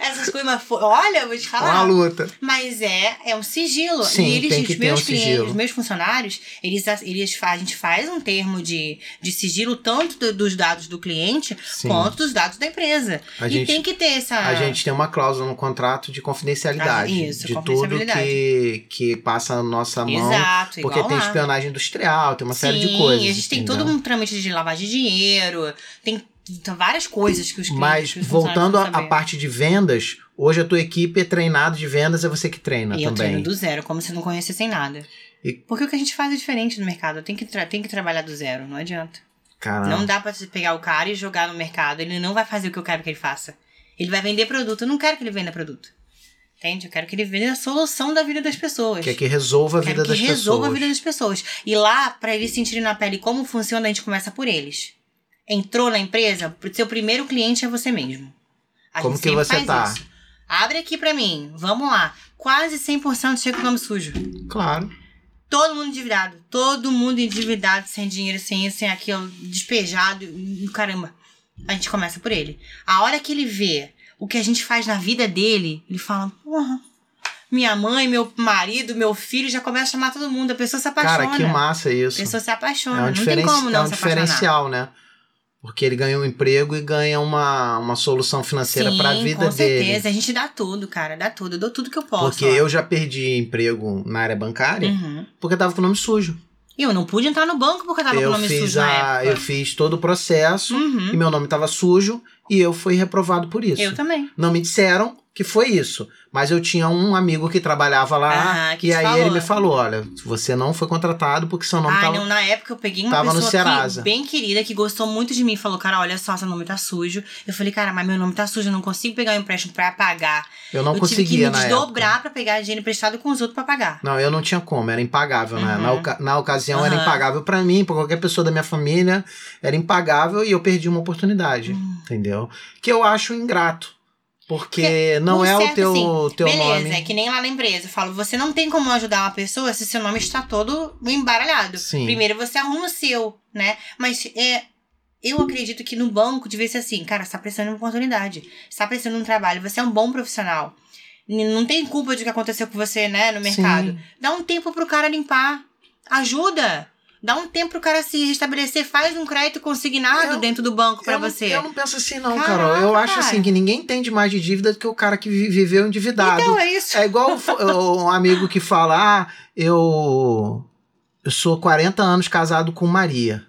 Essas coisas, mas foi- olha, vou te falar. Uma luta. Mas é, é um sigilo. Sim, e eles, tem que os meus um clientes, sigilo. os meus funcionários, eles, eles a gente faz um termo de, de sigilo tanto do- dos dados do cliente Sim. quanto dos dados da empresa. A e gente- tem que ter essa. A gente tem uma cláusula no contrato de confidencialidade. Ah, isso, de tudo confidencialidade. que, que passa na nossa mão. Exato, igual Porque tem lá. espionagem industrial, tem uma série de Sim, coisas. a gente tem entendeu? todo um trâmite de lavagem de dinheiro, tem tem várias coisas que os clientes. Mas que os voltando à parte de vendas, hoje a tua equipe é treinada de vendas, é você que treina. E eu também. treino do zero, como se não conhecessem nada. E- Porque o que a gente faz é diferente no mercado. Tem que, tem que trabalhar do zero, não adianta. Caramba. Não dá pra você pegar o cara e jogar no mercado. Ele não vai fazer o que eu quero que ele faça. Ele vai vender produto. Eu não quero que ele venda produto. Entende? Eu quero que ele venda a solução da vida das pessoas. Quer que resolva a Quero vida que das resolva pessoas. a vida das pessoas. E lá, pra eles sentirem na pele como funciona, a gente começa por eles. Entrou na empresa, seu primeiro cliente é você mesmo. A Como que você tá? isso. Abre aqui pra mim, vamos lá. Quase 100% chega com o nome sujo. Claro. Todo mundo endividado. Todo mundo endividado, sem dinheiro, sem isso, sem aquilo, despejado. Caramba. A gente começa por ele. A hora que ele vê o que a gente faz na vida dele, ele fala: Porra, minha mãe, meu marido, meu filho já começa a chamar todo mundo. A pessoa se apaixona. Cara, que massa A isso. pessoa se É apaixona. um, não tem como não é um se apaixonar. diferencial, né? Porque ele ganha um emprego e ganha uma, uma solução financeira Sim, pra vida com dele. certeza. A gente dá tudo, cara. Dá tudo. Eu dou tudo que eu posso. Porque ó. eu já perdi emprego na área bancária Uhum. porque eu tava com o nome sujo. E eu não pude entrar no banco porque eu tava com eu o nome sujo na a, época. eu fiz todo o processo Uhum. e meu nome tava sujo e eu fui reprovado por isso. Eu também. Não me disseram que foi isso, mas eu tinha um amigo que trabalhava lá Aham, que e aí falou. ele me falou, olha, você não foi contratado porque seu nome Ai, tava não, na época eu peguei uma tava no pessoa que, bem querida que gostou muito de mim. Falou, cara, olha só, seu nome tá sujo. Eu falei, cara, mas meu nome tá sujo, eu não consigo pegar o empréstimo pra pagar. eu não eu tive que conseguia me na desdobrar época. pra pegar dinheiro emprestado com os outros pra pagar. Não, eu não tinha como, era impagável, né? Uhum. Na, oca- na ocasião era Aham. impagável pra mim, pra qualquer pessoa da minha família, era impagável e eu perdi uma oportunidade, Hum. entendeu? Que eu acho ingrato, porque não Por é certo, o teu, assim, teu Beleza, nome. é que nem lá na empresa. Eu falo, você não tem como ajudar uma pessoa se seu nome está todo embaralhado. Sim. Primeiro você arruma o seu, né? Mas é. Eu acredito que no banco devia ser assim, cara, você tá precisando de uma oportunidade. Você tá precisando de um trabalho, você é um bom profissional. Não tem culpa de que aconteceu com você, né, no mercado. Sim. Dá um tempo pro cara limpar. Ajuda. Dá um tempo pro cara se restabelecer. Faz um crédito consignado Eu- dentro do banco não- você. eu não penso assim, não, Caraca, Carol. Eu acho cara. assim que ninguém entende mais de dívida do que o cara que vi- viveu endividado. Então é isso. É igual um amigo que fala: ah, eu, eu sou 40 anos casado com Maria.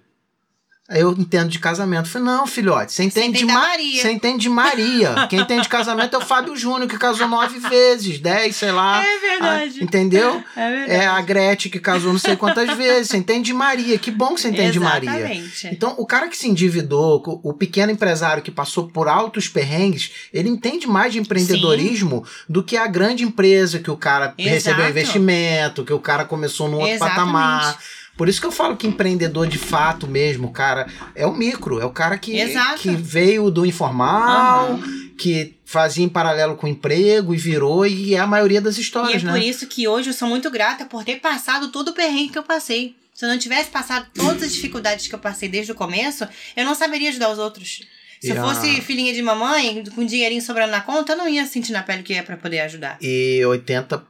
Aí eu entendo de casamento. Eu falei, não, filhote, você entende, entende de Ma- Maria. Você entende de Maria. Quem entende de casamento é o Fábio Júnior, que casou nove vezes, dez, sei lá. É verdade. Ah, entendeu? É verdade. É a Gretchen que casou não sei quantas vezes. Você entende de Maria. Que bom que você entende de Maria. Exatamente. Então, o cara que se endividou, o pequeno empresário que passou por altos perrengues, ele entende mais de empreendedorismo do que a grande empresa que o cara Exato. recebeu investimento, que o cara começou num outro Exatamente. patamar. Por isso que eu falo que empreendedor de fato mesmo, cara, é o micro, é o cara que, Exato. que veio do informal, Aham. que fazia em paralelo com o emprego e virou, e é a maioria das E é histórias, por né? isso que hoje eu sou muito grata por ter passado todo o perrengue que eu passei. Se eu não tivesse passado todas as dificuldades que eu passei desde o começo, eu não saberia ajudar os outros. Se eu fosse filhinha de mamãe, com dinheirinho sobrando na conta, eu não ia sentir na pele que é pra poder ajudar. E 80 ah,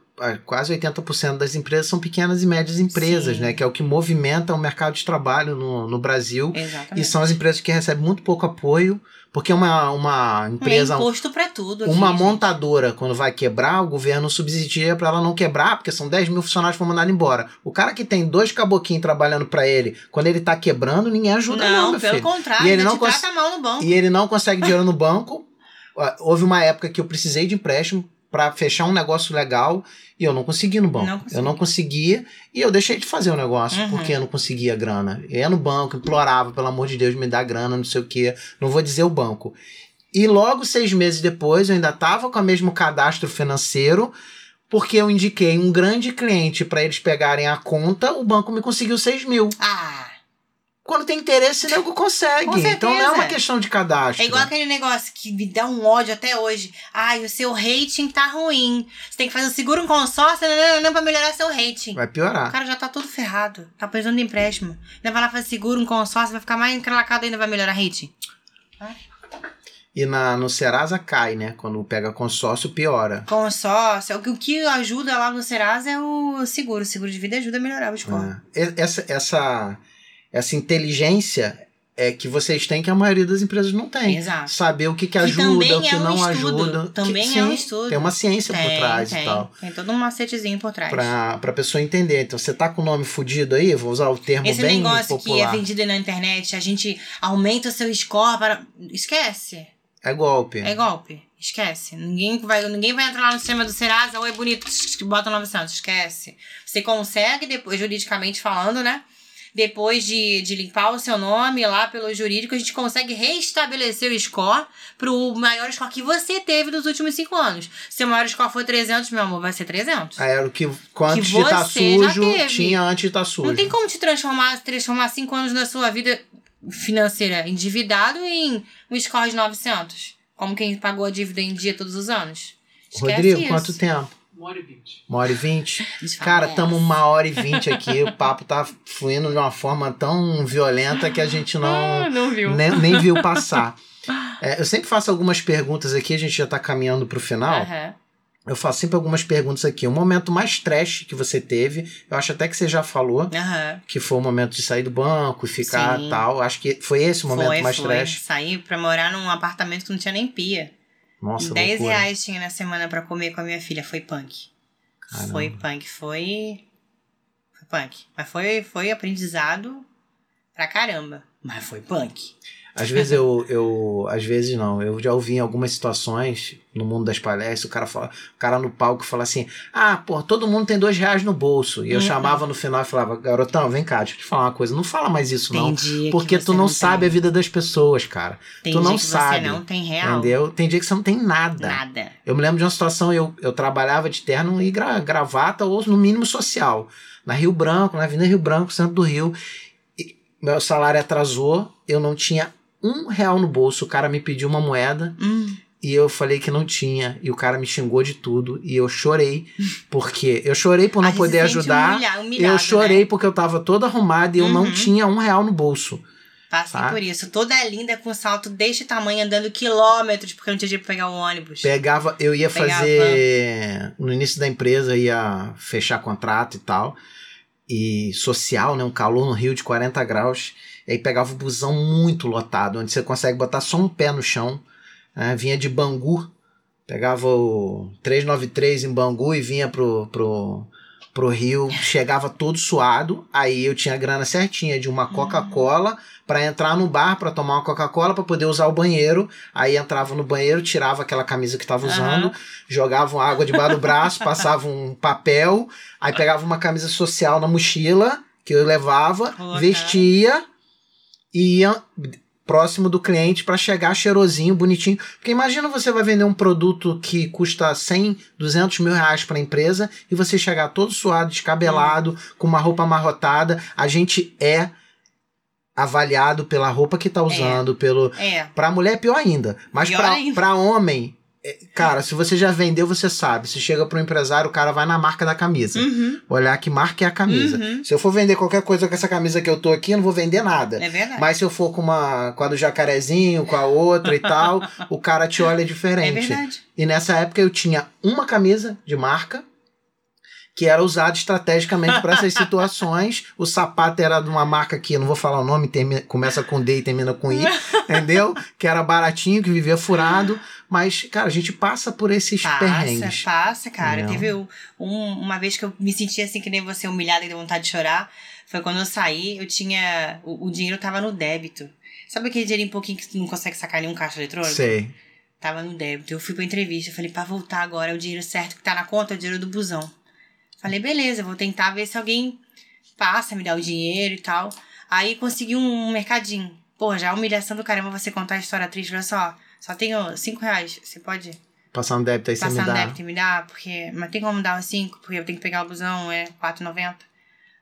quase 80% das empresas são pequenas e médias empresas, Sim. né? Que é o que movimenta o mercado de trabalho no, no Brasil. Exatamente. E são as empresas que recebem muito pouco apoio, porque uma, uma empresa, É imposto pra tudo. uma aqui, montadora, quando vai quebrar, o governo subsidia para ela não quebrar, porque são 10 mil funcionários que foram mandados embora. O cara que tem dois caboquinhos trabalhando para ele, quando ele tá quebrando, ninguém gente. ajuda, Não, não, pelo filho. contrário, E ele não cons- mal no banco. E ele não consegue dinheiro no banco. Ah, Houve uma época que eu precisei de empréstimo para fechar um negócio legal e eu não consegui no banco. Não consegui. eu não conseguia e eu deixei de fazer o negócio Uhum. porque eu não conseguia grana. Eu ia no banco, implorava, pelo amor de Deus, me dá grana, não sei o quê. Não vou dizer o banco. E logo seis meses depois eu ainda estava com o mesmo cadastro financeiro. Porque eu indiquei um grande cliente para eles pegarem a conta, o banco me conseguiu 6 mil. Ah, Quando tem interesse, o nego consegue. Então não é uma questão de cadastro. é igual aquele negócio que me dá um ódio até hoje. Ai, o seu rating tá ruim. Você tem que fazer um seguro, um consórcio, não, não, pra melhorar seu rating. Vai O piorar. cara já tá todo ferrado. Tá precisando de empréstimo. Ainda vai lá fazer seguro, um consórcio, vai ficar mais encralacado ainda, vai melhorar rating. E na, no Serasa cai, né? Quando pega consórcio, piora. Consórcio. O que, o que ajuda lá no Serasa é o seguro. O seguro de vida ajuda a melhorar o score. É. Essa, essa, essa inteligência é que vocês têm que a maioria das empresas não tem. Exato. Saber o que, que Que ajuda, também o que é um não estudo. ajuda. Também Que- é um sim, estudo. Tem uma ciência por Tem, trás tem. e tal. Tem todo um macetezinho por trás. Pra, pra pessoa entender. Então, você tá com o nome fudido aí, vou usar o termo Esse bem negócio que é popular. vendido na internet, a gente aumenta o seu score para. Esquece. É golpe. É golpe. Esquece. Ninguém vai, ninguém vai entrar lá no sistema do Serasa, oi, bonito, bota 900. Esquece. Você consegue, depois, juridicamente falando, né? Depois de, de limpar o seu nome lá pelo jurídico, a gente consegue restabelecer o score pro maior score que você teve nos últimos cinco anos. Se o maior score for 300, meu amor, vai ser 300. Ah, Era o que, antes de estar já sujo, tinha antes de estar sujo. Não tem como te transformar, transformar cinco anos da sua vida financeira endividado em um score de 900. Como quem pagou a dívida em dia todos os anos. Esquece Rodrigo, isso. quanto tempo? Uma hora e vinte. Uma hora e vinte? Cara, é. estamos uma hora e vinte aqui. o papo tá fluindo de uma forma tão violenta que a gente não, Ah, não viu. nem, nem viu passar. É, eu sempre faço algumas perguntas aqui, a gente já tá caminhando pro final. Aham. Eu faço sempre algumas perguntas aqui. O momento mais trash que você teve, eu acho até que você já falou, Aham. que foi o momento de sair do banco e ficar Sim. tal. Acho que foi esse o momento foi, mais foi. trash. Saí pra morar num apartamento que não tinha nem pia. Nossa, 10 loucura. reais tinha na semana pra comer com a minha filha. Foi punk. Caramba. Foi punk. Foi. Foi punk. Mas foi, foi aprendizado pra caramba. Mas foi punk. Às vezes eu, eu. Às vezes não. Eu já ouvi em algumas situações no mundo das palestras, o cara fala, o cara no palco fala assim: Ah, pô, todo mundo tem dois reais no bolso. E eu Uhum. chamava no final e falava, garotão, vem cá, deixa eu te falar uma coisa. Não fala mais isso, Tem não. Porque tu não, sabe a vida das pessoas, cara. Tem tu dia não que sabe, você não tem real. Entendeu? Tem dia que você não tem nada. Nada. Eu me lembro de uma situação, eu, eu trabalhava de terno e gra- gravata, ou no mínimo social. Na Rio Branco, na Avenida Rio Branco, centro do Rio. E meu salário atrasou, eu não tinha um real no bolso. O cara me pediu uma moeda Hum, e eu falei que não tinha. E o cara me xingou de tudo. E eu chorei, porque eu chorei por não gente poder ajudar. humilha- humilhado, Eu chorei Né? porque eu tava todo arrumado e eu não Uhum. tinha um real no bolso. Passei tá? por isso. Toda linda com salto deste tamanho, andando quilômetros, porque não tinha dinheiro pra pegar o ônibus. Pegava, eu ia Pegava. fazer. No início da empresa, ia fechar contrato e tal. E social, né? Um calor no Rio de 40 graus. E aí pegava o busão muito lotado, onde você consegue botar só um pé no chão. né, vinha de Bangu, pegava o 393 em Bangu e vinha pro, pro, pro Rio. Chegava todo suado. Aí eu tinha a grana certinha de uma Coca-Cola para entrar no bar para tomar uma Coca-Cola para poder usar o banheiro. Aí entrava no banheiro, tirava aquela camisa que tava usando, Aham. jogava água debaixo do braço, passava um papel, aí pegava uma camisa social na mochila que eu levava, Colocava. vestia e ia próximo do cliente para chegar cheirosinho, bonitinho. Porque imagina você vai vender um produto que custa 100, 200 mil reais para a empresa e você chegar todo suado, descabelado, com uma roupa amarrotada. A gente é avaliado pela roupa que tá usando, pelo É. Pra mulher é pior ainda. Mas Pior pra, ainda. pra homem, é, cara, se você já vendeu, você sabe. Se chega pro empresário, o cara vai na marca da camisa. Uhum. Olhar que marca é a camisa. Uhum. Se eu for vender qualquer coisa com essa camisa que eu tô aqui, eu não vou vender nada. É verdade. Mas se eu for com uma com a do jacarezinho, com a outra e tal, o cara te olha é diferente. verdade. E nessa época eu tinha uma camisa de marca que era usado estrategicamente para essas situações. O sapato era de uma marca que, não vou falar o nome, termina, começa com D e termina com I, entendeu? Que era baratinho, que vivia furado. Mas, cara, a gente passa por esses Passa, perrengues. passa, cara. Não. Teve um, uma vez que eu me senti assim, que nem você, humilhada e deu vontade de chorar. Foi quando eu saí, eu tinha. O, o dinheiro tava no débito. Sabe aquele dinheirinho pouquinho que tu não consegue sacar nenhum caixa eletrônico? Sei. Tava no débito. Eu fui pra entrevista. Falei, pra voltar agora, é o dinheiro certo que tá na conta, é o dinheiro do busão. Falei, beleza, vou tentar ver se alguém passa, me dá o dinheiro e tal. Aí consegui um mercadinho. Pô, já é humilhação do caramba você contar a história triste. Olha só, só tenho cinco reais. Você pode Passar um débito aí você me passar no dá. débito e me dar? Porque, mas tem como dar os cinco? Porque eu tenho que pegar o busão, é R$4,90.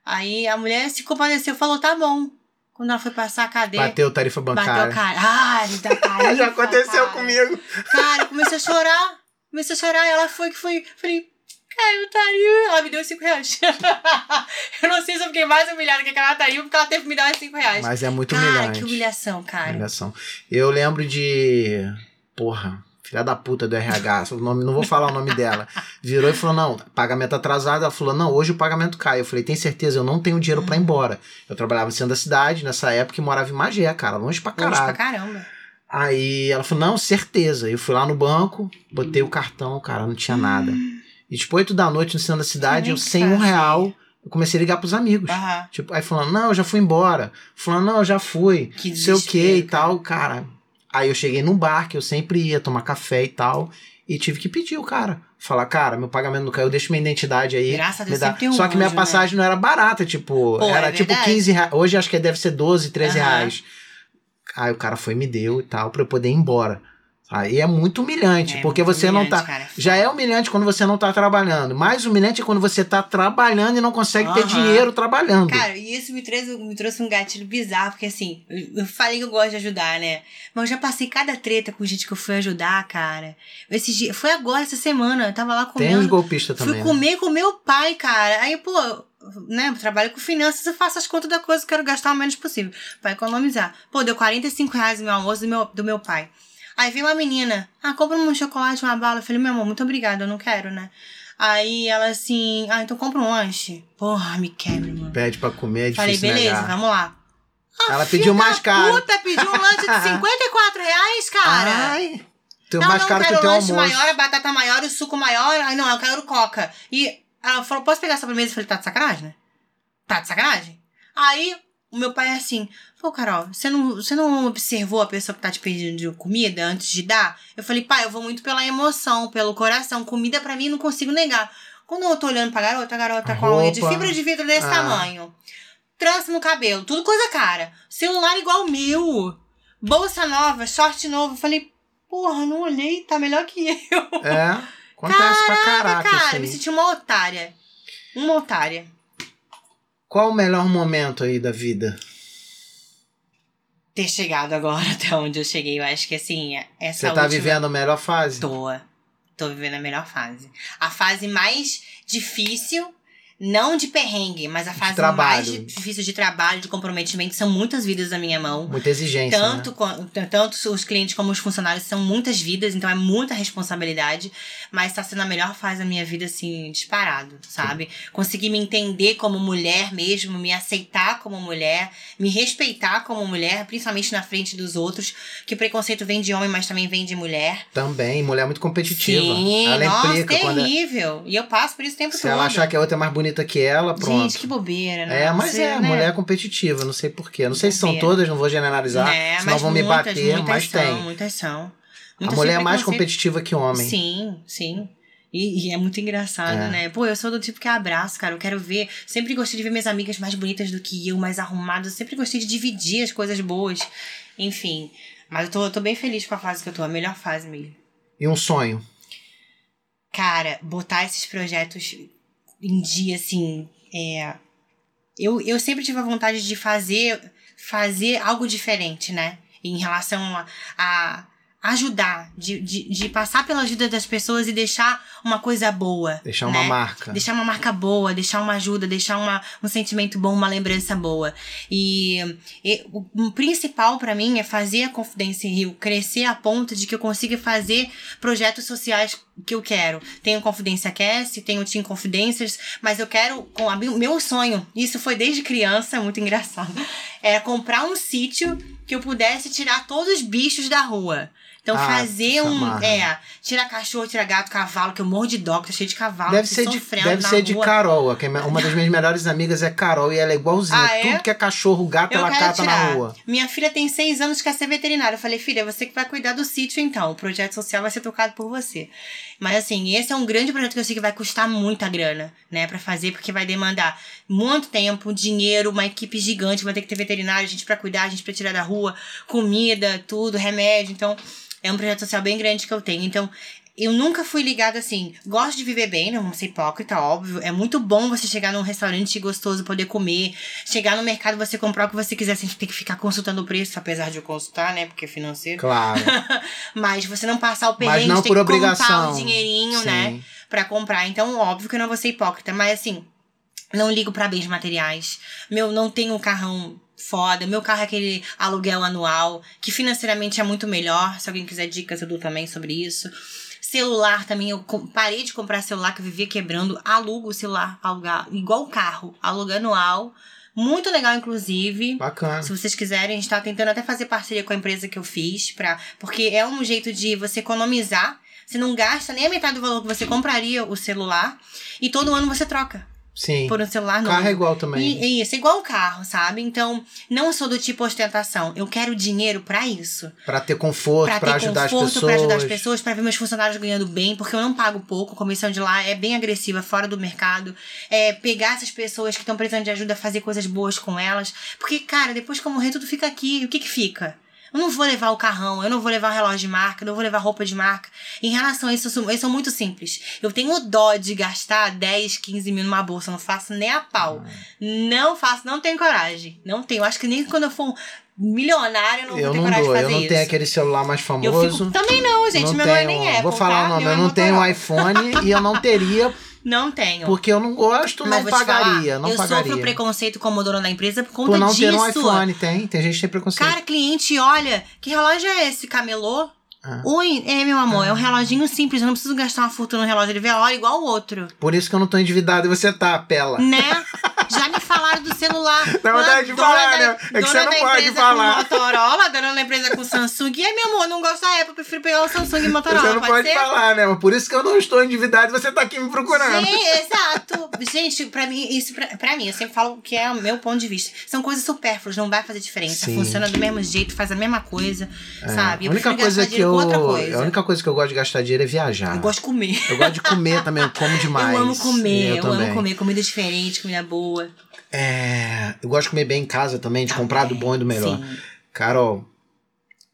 Aí a mulher se compadeceu, falou, tá bom. Quando ela foi passar a cadeia, Bateu tarifa bateu bancária. a cara. Ah, ele dá tarifa, Já aconteceu cara. comigo. Cara, eu comecei a chorar. Comecei a chorar. Ela foi que foi. Falei, caiu tarifa. Ela me deu cinco reais. eu não sei se eu fiquei mais humilhada que aquela tarifa, porque ela teve que me dar os cinco reais. Mas é muito humilhante. que humilhação, cara. Humilhação. Eu lembro de. Porra, filha da puta do RH, o nome, não vou falar o nome dela. Virou e falou: não, pagamento atrasado. Ela falou: não, hoje o pagamento cai. Eu falei: tem certeza, eu não tenho dinheiro pra ir embora. Eu trabalhava no centro da cidade nessa época e morava em Magé, cara, longe pra Longe caralho. pra caramba. Aí ela falou: não, certeza. Eu fui lá no banco, botei o cartão, cara, não tinha nada. E tipo, 8 da noite no centro da cidade, eu sem um real, eu comecei a ligar pros amigos. Aham. Tipo, aí falando, não, eu já fui embora. Falando, não, eu já fui. Que sei o que e tal, cara. Aí eu cheguei num bar que eu sempre ia tomar café e tal. E tive que pedir o cara. Falar, cara, meu pagamento não caiu, deixa minha identidade aí. Graças a Deus, dá. sempre Só que minha né? passagem não era barata, tipo, Pô, era é tipo verdade. 15 reais. Hoje acho que deve ser 12, 13 Aham. reais. Aí o cara foi e me deu e tal, pra eu poder ir embora. Aí é muito humilhante, É porque muito você não humilhante, tá. cara. Já é humilhante quando você não tá trabalhando. Mais humilhante é quando você tá trabalhando e não consegue ter Aham. dinheiro trabalhando. Cara, e isso me trouxe, me trouxe um gatilho bizarro, porque assim, eu, falei que eu gosto de ajudar, né? Mas eu já passei cada treta com gente que eu fui ajudar, cara. Esse dia, foi agora, essa semana, eu tava lá Tem os comendo. golpistas Fui também. né? comer com meu pai, cara. Aí, pô, né, eu trabalho com finanças, eu faço as contas da coisa, eu quero gastar o menos possível, pra economizar. Pô, deu 45 reais o meu almoço do meu, do meu pai. Aí veio uma menina, ah, compra um chocolate, uma bala. Eu falei, meu amor, muito obrigada, eu não quero, né? Aí ela assim, ah, então compra um lanche. Porra, me quebra, mano. Pede pra comer, é Falei, difícil beleza, negar. vamos lá. Ela Filha pediu mais caro. Puta, pediu um lanche de 54 reais, cara. Ai, teu não, mais não, caro que quero o lanche almoço. maior, a batata maior, o suco maior. Aí não, eu quero coca. E ela falou, posso pegar essa sobremesa? Eu falei, tá de sacanagem, né? Tá de sacanagem? Aí o meu pai é assim, pô, Carol, você não, você não observou a pessoa que tá te pedindo comida antes de dar? Eu falei, pai, eu vou muito pela emoção, pelo coração. Comida pra mim não consigo negar. Quando eu tô olhando pra garota, a garota com a unha de fibra de vidro desse Ah. tamanho. Trança no cabelo, tudo coisa cara. Celular igual o meu. Bolsa nova, short novo. Eu falei, porra, não olhei, tá melhor que eu. É, acontece pra caraca Cara, isso me senti uma otária. Uma otária. Qual o melhor momento aí da vida? Ter chegado agora até onde eu cheguei. Eu acho que assim, essa Você tá última... vivendo a melhor fase? Tô. Tô vivendo a melhor fase. A fase mais difícil, não de perrengue, mas a fase mais di- difícil de trabalho, de comprometimento, são muitas vidas na minha mão. Muita exigência, Tanto, né? com- tanto os clientes como os funcionários são muitas vidas, então é muita responsabilidade, mas tá sendo a melhor fase da minha vida, assim, disparado, sabe? Conseguir me entender como mulher mesmo, me aceitar como mulher, me respeitar como mulher, principalmente na frente dos outros, que o preconceito vem de homem, mas também vem de mulher. Também, mulher muito competitiva. Sim, ela nossa, implica é- terrível. E eu passo por isso o tempo se todo. ela achar que a outra é mais bonita que ela, pronto. Gente, que bobeira, né? É, mas é, né? mulher competitiva, não sei porquê. Não sei se são Bobeira. todas, não vou generalizar, É, senão vão me muitas, bater, muitas mas são, tem. Muitas são. A Muitas mulher é têm mais competitiva que o homem. Sim, sim. E, e é muito engraçado, É. né? Pô, eu sou do tipo que abraço, cara. Eu quero ver. Sempre gostei de ver minhas amigas mais bonitas do que eu, mais arrumadas. Eu sempre gostei de dividir as coisas boas. Enfim. Mas eu tô, eu tô bem feliz com a fase que eu tô, a melhor fase mesmo. E um sonho? Cara, botar esses projetos em dia, assim. É... Eu, eu sempre tive a vontade de fazer, fazer algo diferente, né? Em relação a, a, ajudar, de, de, de passar pela ajuda das pessoas e deixar uma coisa boa. Deixar né? uma marca. Deixar uma marca boa, deixar uma ajuda, deixar uma, um sentimento bom, uma lembrança boa. E, e o, principal para mim é fazer a Confidência Rio crescer a ponto de que eu consiga fazer projetos sociais que eu quero. Tenho Confidência Cast, tenho Team Confidências, mas eu quero, com a, meu sonho, isso foi desde criança, muito engraçado, é comprar um sítio que eu pudesse tirar todos os bichos da rua. Então, Ah, fazer um. É, tirar cachorro, tirar gato, cavalo, que eu morro de dó, que tá cheio de cavalo. Deve que ser, de, deve ser de rua. Carol. que é Uma das minhas melhores amigas é Carol e ela é igualzinha. Ah, é? Tudo que é cachorro, gato, Eu ela cata tirar. na rua. Minha filha tem seis anos quer ser veterinária. Eu falei, filha, é você que vai cuidar do sítio então. O projeto social vai ser tocado por você. Mas assim, esse é um grande projeto que eu sei que vai custar muita grana, né, Pra fazer, porque vai demandar muito tempo, dinheiro, uma equipe gigante, vai ter que ter veterinário, gente pra cuidar, gente pra tirar da rua, comida, tudo, remédio. Então, é um projeto social bem grande que eu tenho. Então, eu nunca fui ligada assim. Gosto de viver bem, não vou ser hipócrita, óbvio. É muito bom você chegar num restaurante gostoso, poder comer. Chegar no mercado, você comprar o que você quiser, sem ter que ficar consultando o preço, apesar de eu consultar, né? Porque é financeiro. Claro. Mas você não passar o Mas perrengue não de ter por obrigação. o dinheirinho, Sim. né? Pra comprar. Então, óbvio que eu não vou ser hipócrita. Mas assim, não ligo pra bens materiais. Meu, não tenho um carrão foda. Meu carro é aquele aluguel anual, que financeiramente é muito melhor. Se alguém quiser dicas, eu dou também sobre isso. Celular também, eu parei de comprar celular que eu vivia quebrando. Alugo o celular, alugar, igual o carro, aluga anual. Muito legal, inclusive. Bacana. Se vocês quiserem, a gente tá tentando até fazer parceria com a empresa que eu fiz, pra, porque é um jeito de você economizar. Você não gasta nem a metade do valor que você compraria o celular. E todo ano você troca Sim. por um celular novo. Carro é igual também. E, isso, igual o carro, sabe? Então, não sou do tipo ostentação. Eu quero dinheiro pra isso. Pra ter conforto, pra, Pra ter ajudar as conforto, pessoas. pra ajudar as pessoas, pra ver meus funcionários ganhando bem, porque eu não pago pouco. A comissão de lá é bem agressiva, fora do mercado. É pegar essas pessoas que estão precisando de ajuda, fazer coisas boas com elas. Porque, cara, depois que eu morrer, tudo fica aqui. E o que que fica? Eu não vou levar o carrão, eu não vou levar relógio de marca, eu não vou levar roupa de marca. Em relação a isso, eu sou, eu sou muito simples. Eu tenho dó de gastar 10, 15 mil numa bolsa, eu não faço nem a pau. Não faço, não tenho coragem. Não tenho. Acho que nem quando eu for milionária, eu não Eu vou ter não coragem dou, de eu fazer não isso. tenho aquele celular mais Eu famoso. fico. Também não, gente. não meu não é tenho- nem Apple. Vou falar tá? o nome, eu é não tenho Motorola. iPhone e eu não teria, Não tenho. porque eu não gosto, Mas não pagaria. falar, não eu pagaria. sofro preconceito como dona da empresa por conta Por não disso. ter um iPhone, tem. Tem gente que tem preconceito. Cara, cliente, olha, que relógio é esse? Camelô? Ah. Oi, é, meu amor, é um reloginho simples, eu não preciso gastar uma fortuna no relógio, ele vê a hora igual o outro. Por isso que eu não tô endividado e você tá, pela. Né? Já me falaram do celular. Dá vontade de falar, né? É que você não pode falar. Motorola, dona da empresa com Samsung. E aí, meu amor, não gosto da Apple, eu prefiro pegar o Samsung e Motorola. Você não pode, ser? falar, né? Por isso que eu não estou endividado e você tá aqui me procurando. Sim, exato. Gente, pra mim, isso pra, pra mim, eu sempre falo que é o meu ponto de vista. São coisas supérfluas, não vai fazer diferença. Sim. Funciona do mesmo jeito, faz a mesma coisa, sabe? É. a única coisa que eu. coisa. A única coisa que eu gosto de gastar dinheiro é viajar. Eu gosto de comer. Eu gosto de comer também, eu como demais. eu amo comer, eu, também. amo comer. Comida diferente, comida boa. É, eu gosto de comer bem em casa também, de comprar do bom e do melhor. Sim. Carol,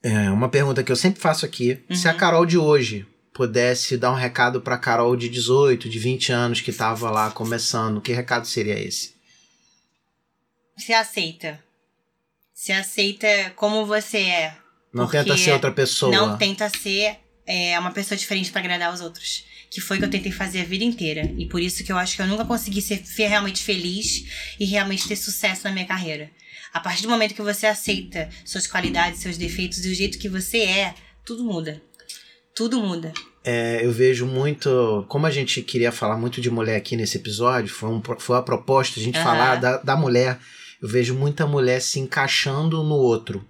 é, uma pergunta que eu sempre faço aqui. Se Uhum. a Carol de hoje pudesse dar um recado pra Carol de 18, de 20 anos que tava lá começando, que recado seria esse? Se aceita. Se aceita como você é. Não tenta ser outra pessoa. Não tenta ser é, uma pessoa diferente pra agradar os outros. Que foi o que eu tentei fazer a vida inteira. E por isso que eu acho que eu nunca consegui ser realmente feliz e realmente ter sucesso na minha carreira. A partir do momento que você aceita suas qualidades, seus defeitos e o jeito que você é, tudo muda. Tudo muda. É, eu vejo muito. Como a gente queria falar muito de mulher aqui nesse episódio, foi, um, foi a proposta a gente Aham. falar da, da mulher. Eu vejo muita mulher se encaixando no outro.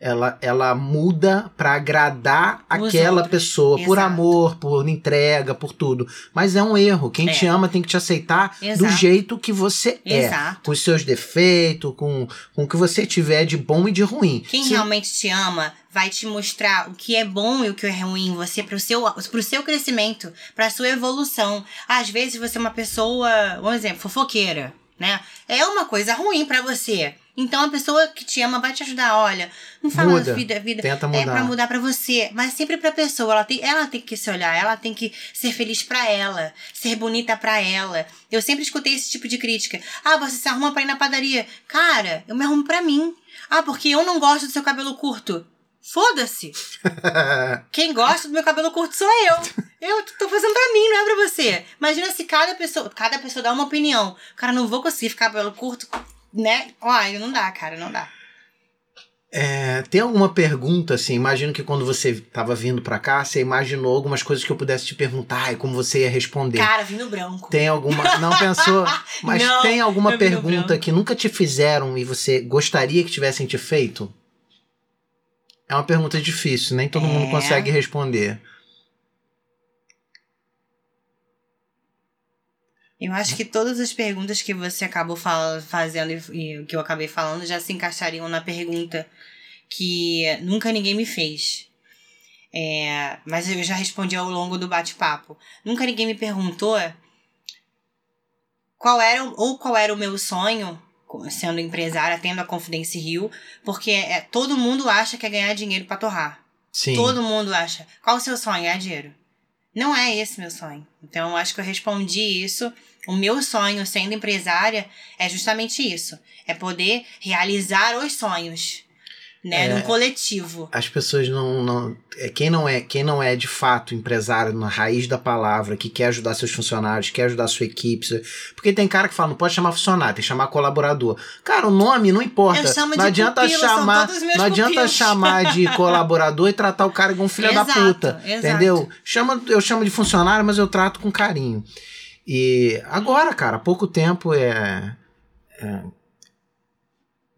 Ela, ela muda pra agradar Os aquela outros. pessoa, por Exato. amor, por entrega, por tudo. Mas é um erro. Quem É. te ama tem que te aceitar do Exato. jeito que você é. Exato. Com os seus defeitos, com, com o que você tiver de bom e de ruim. Quem Se- realmente te ama vai te mostrar o que é bom e o que é ruim em você pro seu, pro seu crescimento, pra sua evolução. Às vezes você é uma pessoa, um exemplo, fofoqueira, né? É uma coisa ruim pra você. Então a pessoa que te ama vai te ajudar. Olha, não fala Muda. vida, vida. Tenta É mudar. pra mudar pra você, mas sempre pra pessoa. Ela tem, ela tem que se olhar, ela tem que ser feliz pra ela, ser bonita pra ela. Eu sempre escutei esse tipo de crítica. Ah, você se arruma pra ir na padaria. Cara, eu me arrumo pra mim. Ah, porque eu não gosto do seu cabelo curto. Foda-se. Quem gosta do meu cabelo curto sou eu. Eu tô fazendo pra mim, não é pra você. Imagina se cada pessoa, cada pessoa dá uma opinião. Cara, não vou conseguir ficar cabelo curto, né? Ai, não dá, cara, não dá. É, tem alguma pergunta, assim? Imagino que quando você estava vindo para cá, você imaginou algumas coisas que eu pudesse te perguntar e como você ia responder. Cara, vinho branco. Tem alguma. Não pensou? Mas não, tem alguma pergunta que nunca te fizeram e você gostaria que tivessem te feito? É uma pergunta difícil, nem todo é. mundo consegue responder. Eu acho que todas as perguntas que você acabou fazendo e que eu acabei falando já se encaixariam na pergunta que nunca ninguém me fez. É, mas eu já respondi ao longo do bate-papo. Nunca ninguém me perguntou qual era ou qual era o meu sonho sendo empresária, tendo a Confidence Rio, porque é, todo mundo acha que é ganhar dinheiro para torrar. Sim. Todo mundo acha. Qual o seu sonho? Ganhar dinheiro. Não é esse meu sonho. Então, acho que eu respondi isso o meu sonho sendo empresária é justamente isso: é poder realizar os sonhos. Né, é, num coletivo. As pessoas não, não é, quem não é quem não é de fato empresário na raiz da palavra, que quer ajudar seus funcionários, quer ajudar sua equipe, porque tem cara que fala não pode chamar funcionário, tem que chamar colaborador. Cara, o nome não importa. não adianta pupilo, chamar, não adianta chamar de colaborador e tratar o cara como filho da puta, exato. entendeu? Chama, eu chamo de funcionário, mas eu trato com carinho. E agora, cara, há pouco tempo é, é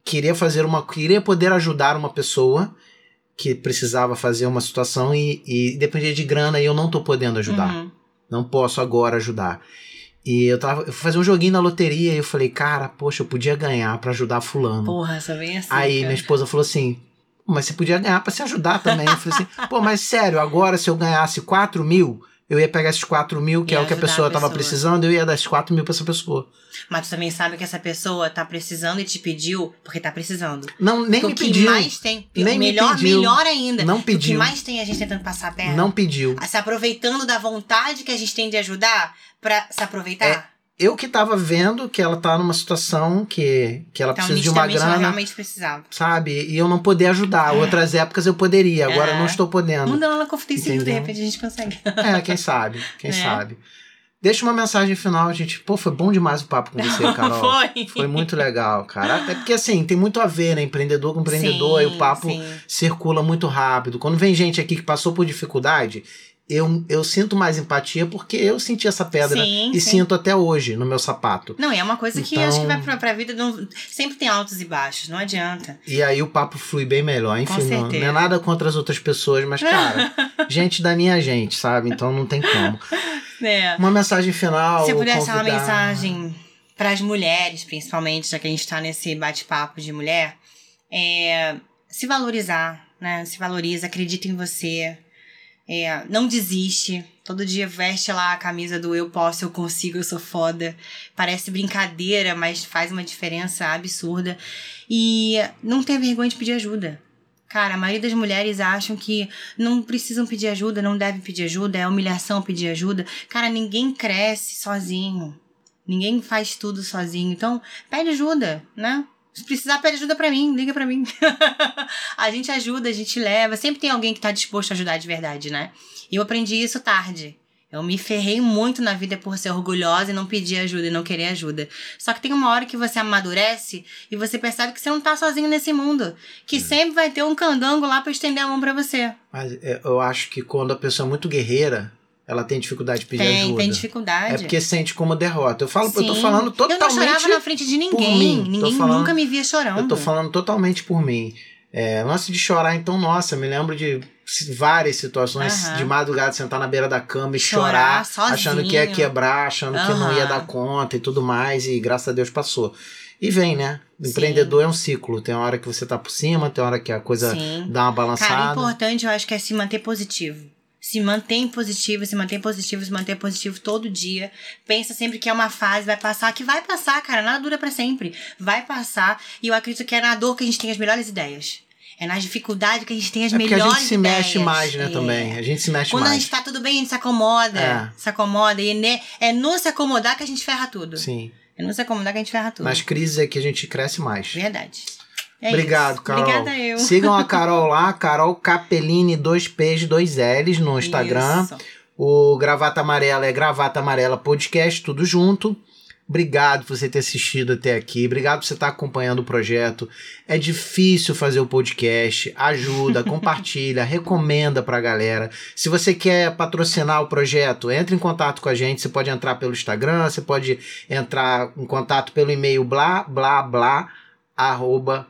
queria fazer uma queria poder ajudar uma pessoa que precisava fazer uma situação e, e dependia de grana e eu não tô podendo ajudar. Uhum. Não posso agora ajudar. E eu tava. Eu fui fazer um joguinho na loteria e eu falei, cara, poxa, eu podia ganhar para ajudar fulano. Porra, essa vem assim. Aí cara. minha esposa falou assim. Mas você podia ganhar para se ajudar também. Eu falei assim, pô, mas sério, agora se eu ganhasse 4 mil, eu ia pegar esses 4 mil, que é o que a pessoa, estava precisando, eu ia dar esses 4 mil pra essa pessoa. Mas tu também sabe que essa pessoa tá precisando e te pediu porque tá precisando. Não, nem porque me pediu. O que mais tem, nem melhor, me pediu. melhor ainda. Não pediu. O que mais tem a gente tentando passar a perna. Não pediu. Se aproveitando da vontade que a gente tem de ajudar pra se aproveitar. É, eu que tava vendo que ela tá numa situação que, que ela então, precisa de uma grana. Ela realmente precisava. Sabe? E eu não poder ajudar. É. Outras épocas eu poderia, agora é. não estou podendo. Manda ela na confidencial, de repente a gente consegue. É, quem sabe, quem é. sabe. Deixa uma mensagem final, gente. Pô, foi bom demais o papo com você, Carol. foi. Foi muito legal, cara. É porque assim, tem muito a ver, né? Empreendedor com empreendedor, sim, aí o papo sim. circula muito rápido. Quando vem gente aqui que passou por dificuldade, eu, eu sinto mais empatia porque eu senti essa pedra sim, e sim. sinto até hoje no meu sapato. Não, é uma coisa que então... acho que vai pra, pra vida. Não, sempre tem altos e baixos, não adianta. E aí o papo flui bem melhor. Enfim, não, não, é nada contra as outras pessoas, mas, cara, gente da minha gente, sabe? Então não tem como. É. Uma mensagem final. Se eu pudesse convidar... uma mensagem para as mulheres, principalmente, já que a gente tá nesse bate-papo de mulher, é se valorizar, né? Se valoriza, acredita em você é, não desiste. Todo dia veste lá a camisa do eu posso, eu consigo, eu sou foda. Parece brincadeira, mas faz uma diferença absurda. E não tenha vergonha de pedir ajuda. Cara, a maioria das mulheres acham que não precisam pedir ajuda, não devem pedir ajuda, é humilhação pedir ajuda. Cara, ninguém cresce sozinho. Ninguém faz tudo sozinho. Então, pede ajuda, né? Se precisar, pede ajuda para mim, liga para mim. a gente ajuda, a gente leva. Sempre tem alguém que tá disposto a ajudar de verdade, né? E eu aprendi isso tarde. Eu me ferrei muito na vida por ser orgulhosa e não pedir ajuda e não querer ajuda. Só que tem uma hora que você amadurece e você percebe que você não tá sozinho nesse mundo. Que hum. sempre vai ter um candango lá para estender a mão para você. Mas é, eu acho que quando a pessoa é muito guerreira, ela tem dificuldade de pedir tem, ajuda. Tem dificuldade. É porque sente como derrota. Eu falo, Sim. eu tô falando totalmente. Eu não chorava na frente de ninguém. Ninguém falando, nunca me via chorando. Eu tô falando totalmente por mim. É, lance de chorar, então, nossa, me lembro de várias situações uhum. de madrugada sentar na beira da cama e chorar, chorar achando que ia quebrar, achando uhum. que não ia dar conta e tudo mais, e graças a Deus passou. E vem, né? Empreendedor Sim. é um ciclo. Tem hora que você tá por cima, tem hora que a coisa Sim. dá uma balançada. Cara, o importante eu acho que é se manter positivo se mantém positivo, se mantém positivo, se mantém positivo todo dia. Pensa sempre que é uma fase, vai passar, que vai passar, cara, nada dura para sempre. Vai passar, e eu acredito que é na dor que a gente tem as melhores ideias. É na dificuldade que a gente tem as é melhores ideias. a gente se ideias. mexe mais, né, é. também. A gente se mexe Quando mais. Quando a gente tá tudo bem, a gente se acomoda. É. Se acomoda. E né, é no se acomodar que a gente ferra tudo. Sim. É no se acomodar que a gente ferra tudo. Nas crises é que a gente cresce mais. Verdade. É Obrigado, isso. Carol. Obrigada eu. Sigam a Carol lá, Carol Capellini 2Ps 2Ls no Instagram. Isso. O Gravata Amarela é Gravata Amarela Podcast, tudo junto. Obrigado por você ter assistido até aqui. Obrigado por você estar acompanhando o projeto. É difícil fazer o podcast. Ajuda, compartilha, recomenda pra galera. Se você quer patrocinar o projeto, entre em contato com a gente. Você pode entrar pelo Instagram, você pode entrar em contato pelo e-mail blá blá blá arroba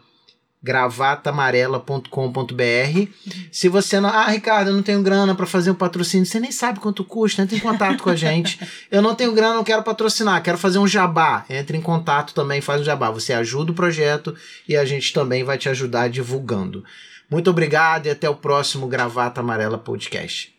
gravatamarela.com.br. Se você não, ah, Ricardo, eu não tenho grana para fazer um patrocínio, você nem sabe quanto custa, entre em contato com a gente. Eu não tenho grana, não quero patrocinar, quero fazer um jabá. Entre em contato também, faz um jabá. Você ajuda o projeto e a gente também vai te ajudar divulgando. Muito obrigado e até o próximo Gravata Amarela Podcast.